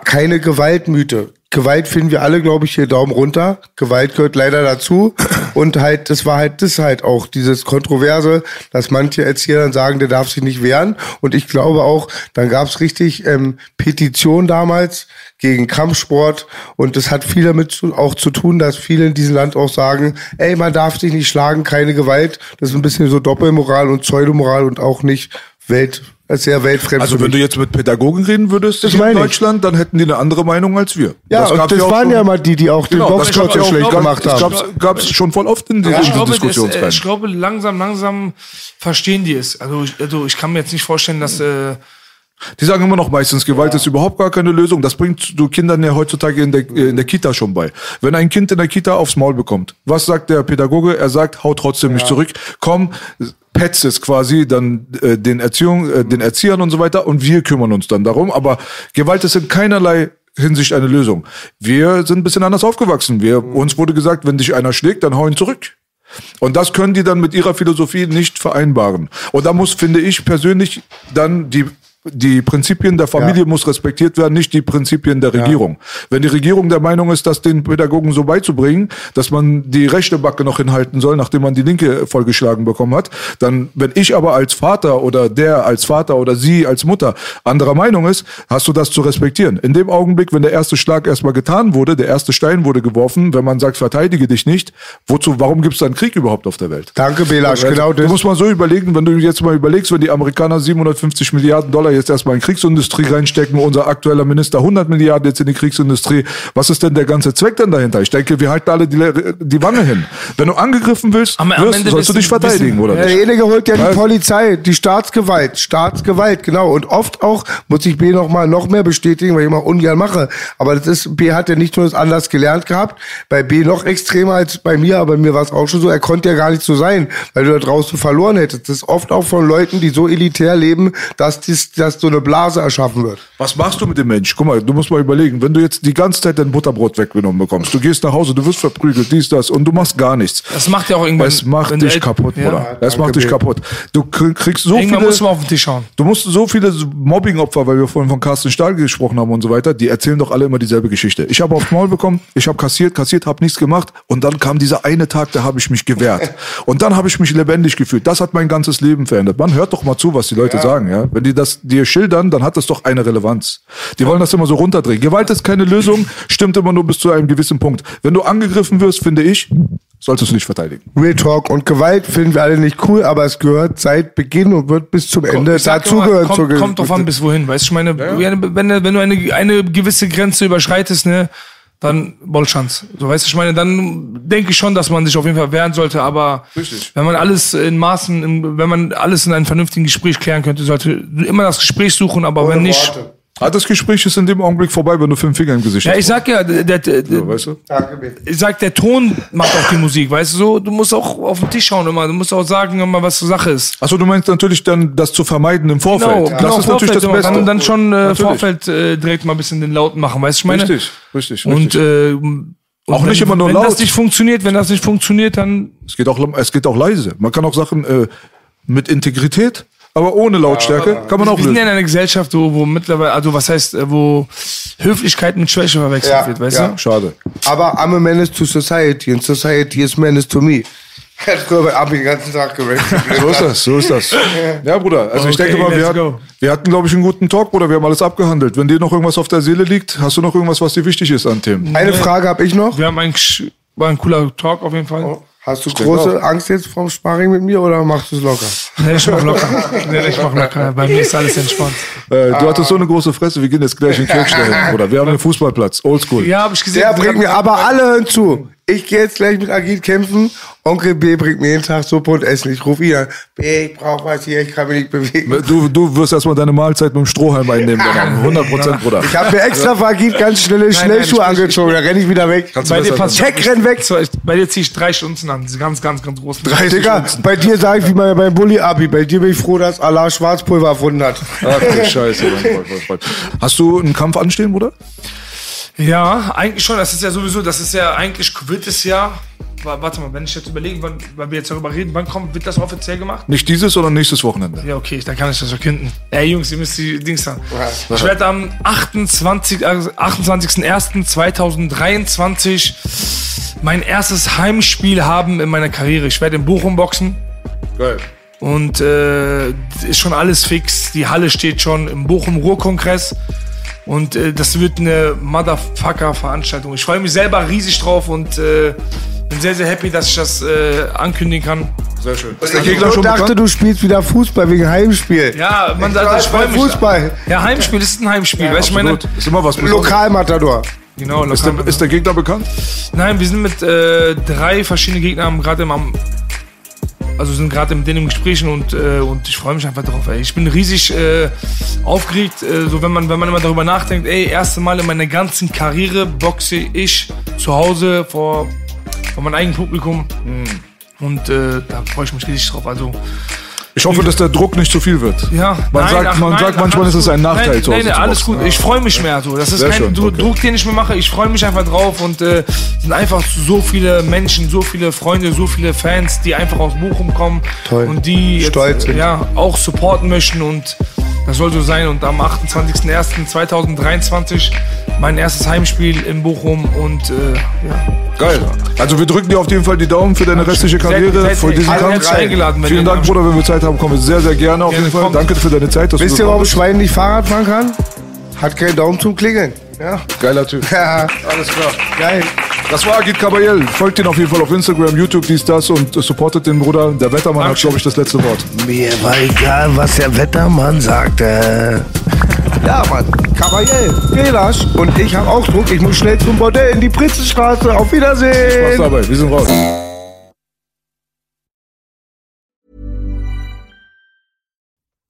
keine Gewaltmythe. Gewalt finden wir alle, glaube ich, hier Daumen runter. Gewalt gehört leider dazu. Und halt, das war halt das halt auch, dieses Kontroverse, dass manche Erzieher dann sagen, der darf sich nicht wehren. Und ich glaube auch, dann gab es richtig ähm, Petition damals gegen Kampfsport. Und das hat viel damit zu, auch zu tun, dass viele in diesem Land auch sagen, ey, man darf sich nicht schlagen, keine Gewalt. Das ist ein bisschen so Doppelmoral und Pseudomoral und auch nicht Welt, sehr weltfremd. Also wenn du jetzt mit Pädagogen reden würdest Das in meine ich. Deutschland, dann hätten die eine andere Meinung als wir. Ja, und gab's das auch waren ja mal die, die auch den Genau, das Boxsport gab's so ja schlecht gemacht das haben. gab's, gab's schon voll oft in, Ja, diesen glaube, das, äh, Diskussionsreihen. ich glaube, langsam, langsam verstehen die es. Also ich, also ich kann mir jetzt nicht vorstellen, dass äh, Die sagen immer noch meistens, Gewalt ist überhaupt gar keine Lösung. Das bringt du Kindern ja heutzutage in der, in der Kita schon bei. Wenn ein Kind in der Kita aufs Maul bekommt, was sagt der Pädagoge? Er sagt, hau trotzdem nicht zurück, komm, petz es quasi dann äh, den Erziehung, äh, den Erziehern und so weiter und wir kümmern uns dann darum. Aber Gewalt ist in keinerlei Hinsicht eine Lösung. Wir sind ein bisschen anders aufgewachsen. Wir, uns wurde gesagt, wenn dich einer schlägt, dann hau ihn zurück. Und das können die dann mit ihrer Philosophie nicht vereinbaren. Und da muss, finde ich persönlich, dann die die Prinzipien der Familie muss respektiert werden, nicht die Prinzipien der Regierung. Wenn die Regierung der Meinung ist, das den Pädagogen so beizubringen, dass man die rechte Backe noch hinhalten soll, nachdem man die linke vollgeschlagen bekommen hat, dann, wenn ich aber als Vater oder der als Vater oder sie als Mutter anderer Meinung ist, hast du das zu respektieren. In dem Augenblick, wenn der erste Schlag erstmal getan wurde, der erste Stein wurde geworfen, wenn man sagt, verteidige dich nicht, wozu, warum gibt es dann Krieg überhaupt auf der Welt? Danke, Belasch, Also, genau Du das. musst mal so überlegen, wenn du jetzt mal überlegst, wenn die Amerikaner 750 Milliarden Dollar jetzt erstmal in Kriegsindustrie reinstecken, unser aktueller Minister 100 Milliarden jetzt in die Kriegsindustrie, was ist denn der ganze Zweck denn dahinter? Ich denke, wir halten alle die, die Wange hin. Wenn du angegriffen willst, Am- am wirst, sollst du dich verteidigen, wissen- oder nicht? Derjenige holt ja die Weil- Polizei, die Staatsgewalt, Staatsgewalt, genau. Und oft auch, muss ich B noch mal noch mehr bestätigen, weil ich immer ungern mache. Aber das ist, B hat ja nicht nur das anders gelernt gehabt, bei B noch extremer als bei mir, aber bei mir war es auch schon so, er konnte ja gar nicht so sein, weil du da draußen verloren hättest. Das ist oft auch von Leuten, die so elitär leben, dass, dies, dass dass so eine Blase erschaffen wird. Was machst du mit dem Mensch? Guck mal, du musst mal überlegen, wenn du jetzt die ganze Zeit dein Butterbrot weggenommen bekommst, du gehst nach Hause, du wirst verprügelt, dies, das, und du machst gar nichts. Das macht ja auch irgendwann. Es macht dich kaputt, Ja. Bruder. Es macht dich kaputt. Du krie- kriegst so Irgendwann viele. musst du mal auf den Tisch schauen. Du musst so viele Mobbing-Opfer, weil wir vorhin von Carsten Stahl gesprochen haben und so weiter, die erzählen doch alle immer dieselbe Geschichte. Ich habe aufs Maul bekommen, ich habe kassiert, kassiert, habe nichts gemacht und dann kam dieser eine Tag, da habe ich mich gewehrt. Und dann habe ich mich lebendig gefühlt. Das hat mein ganzes Leben verändert. Man hört doch mal zu, was die Leute sagen, ja. Wenn die das dir schildern, dann hat das doch eine Relevanz. Die wollen das immer so runterdrehen. Gewalt ist keine Lösung, stimmt immer nur bis zu einem gewissen Punkt. Wenn du angegriffen wirst, finde ich, solltest du nicht verteidigen. Real Talk und Gewalt finden wir alle nicht cool, aber es gehört seit Beginn und wird bis zum Ende dazugehören. kommt, kommt drauf an, bis wohin. Weißt du, ich meine, wenn, wenn du eine, eine gewisse Grenze überschreitest, ne, dann Bollschanz. So, weißt du, ich meine, dann denke ich schon, dass man sich auf jeden Fall wehren sollte, aber Richtig. wenn man alles in Maßen, wenn man alles in einem vernünftigen Gespräch klären könnte, sollte immer das Gespräch suchen, aber wenn nicht. Ah, das Gespräch ist in dem Augenblick vorbei, wenn du fünf Finger im Gesicht Ja, hast. ich sag ja, der, der, der, So, weißt du? Ich sag, der Ton macht auch die Musik, weißt du so? Du musst auch auf den Tisch schauen immer, du musst auch sagen immer, was zur Sache ist. Achso, du meinst natürlich dann, das zu vermeiden im Vorfeld. Genau, das genau, ist natürlich das Vorfeld, Beste. Dann, dann schon äh. Vorfeld äh, direkt mal ein bisschen den Lauten machen, weißt du, ich meine? Richtig, richtig, richtig. Und, äh, und Auch wenn, nicht immer nur wenn laut. das nicht funktioniert, wenn das nicht funktioniert, dann es, geht auch, es geht auch leise. Man kann auch Sachen äh, mit Integrität, aber ohne Lautstärke, kann man auch wir sind ja lösen. in einer Gesellschaft, wo, wo mittlerweile, also was heißt, äh, wo Höflichkeit mit Schwäche verwechselt Ja, wird, weißt ja. du? Schade. Aber I'm a menace to society and society is menace to me. *laughs* Ich bei Abi den ganzen Tag gerappt. So ist das, so ist das. *laughs* Ja, Bruder, also ich Okay, denke mal, wir hatten, wir hatten, glaube ich, einen guten Talk, Bruder. Wir haben alles abgehandelt. Wenn dir noch irgendwas auf der Seele liegt, hast du noch irgendwas, was dir wichtig ist an Themen? Eine Frage habe ich noch. Wir haben eigentlich, war ein cooler Talk auf jeden Fall. Hast du denke große Angst jetzt vom Sparring mit mir oder machst du es locker? Nee, ich mach locker. *laughs* Nee, ich mach locker. Bei mir ist alles entspannt. Äh, du hattest so eine große Fresse, wir gehen jetzt gleich in Kirchner hin, Bruder. Wir haben einen Fußballplatz, oldschool. Ja, hab ich gesehen. Der bringt mir, aber alle hören zu. Ich gehe jetzt gleich mit Agil kämpfen. Onkel B bringt mir jeden Tag Suppe und Essen. Ich rufe ihn an. B, ich brauch was hier, ich kann mich nicht bewegen. Du, du wirst erstmal deine Mahlzeit mit dem Strohhalm einnehmen, dann *laughs* 100 Prozent, Bruder. Ich habe mir extra Agil ganz schnelle Schnellschuhe angezogen. Da renne ich wieder weg. Kannst Bei dir passt Check, renn weg. Bei dir ziehe ich drei Stunden an. Diese ganz, ganz, ganz großen. Drei Digga, bei dir sage ich wie bei, beim Bulli-Abi. Bei dir bin ich froh, dass Allah Schwarzpulver erfunden hat. Ach du *laughs* Scheiße. mein mein. Hast du einen Kampf anstehen, Bruder? Ja, eigentlich schon. Das ist ja sowieso, das ist ja eigentlich wird es ja. Wa- Warte mal, wenn ich jetzt überlege, wann, weil wir jetzt darüber reden, wann kommt, wird das offiziell gemacht? Nicht dieses, sondern nächstes Wochenende. Ja, okay, dann kann ich das verkünden. Ey, Jungs, ihr müsst die Dings haben. Ich werde am 28. also 28.01.2023 mein erstes Heimspiel haben in meiner Karriere. Ich werde in Bochum boxen. Geil. Und äh, ist schon alles fix. Die Halle steht schon im Bochum Ruhrkongress. Und äh, das wird eine Motherfucker-Veranstaltung. Ich freue mich selber riesig drauf und äh, bin sehr, sehr happy, dass ich das äh, ankündigen kann. Sehr schön. Ist der Ich schon dachte, bekannt? du spielst wieder Fußball wegen Heimspiel. Ja, man, Ich also ich freue mich. Fußball. Ja, Heimspiel ist ein Heimspiel. weißt du, ich meine. Ist immer was. Lokalmatador. genau, Ist lokal, der, ist der Gegner bekannt? Nein, wir sind mit äh, drei verschiedenen Gegnern gerade im am also sind gerade mit denen im Gesprächen und, äh, und ich freue mich einfach drauf. Ey. Ich bin riesig äh, aufgeregt, äh, so wenn man wenn man immer darüber nachdenkt, ey, erste Mal in meiner ganzen Karriere boxe ich zu Hause vor, vor meinem eigenen Publikum und äh, da freue ich mich riesig drauf. Also Ich hoffe, dass der Druck nicht zu viel wird. ja, Man nein, sagt, ach, man nein, sagt manchmal, ist es ein. Nachteil Nein, zu Hause nein, nein, alles gut. Ich freue mich mehr so. Das ist Sehr kein schön, okay. Druck, den ich mir mache. Ich freue mich einfach drauf und äh, sind einfach so viele Menschen, so viele Freunde, so viele Fans, die einfach aus Bochum kommen Toll. und die jetzt, Stolz ja auch supporten möchten und das soll so sein. Und am 28.01.2023 mein erstes Heimspiel in Bochum und äh, ja. Geil. Also wir drücken dir auf jeden Fall die Daumen für deine restliche Karriere, seid- für diesen Kampf. eingeladen, wenn Vielen Dank, da- Bruder, wenn wir Zeit haben, kommen wir sehr, sehr gerne auf Gerne jeden Fall. kommt. Danke für deine Zeit. Dass Wisst du ihr, warum. Schwein nicht Fahrrad fahren kann? Hat keinen Daumen zum Klingeln. Ja. Geiler Typ. Ja, Alles klar. geil. Das war Agit Kabayel. Folgt ihn auf jeden Fall auf Instagram, YouTube, dies, das und supportet den Bruder. Der Wettermann hat, glaube ich, das letzte Wort. Mir war egal, was der Wettermann sagte. Ja, Mann. Kabayel, Belasch. Und ich habe auch Druck. Ich muss schnell zum Bordell in die Prinzenstraße. Auf Spaß Wiedersehen. dabei. Wir sind raus.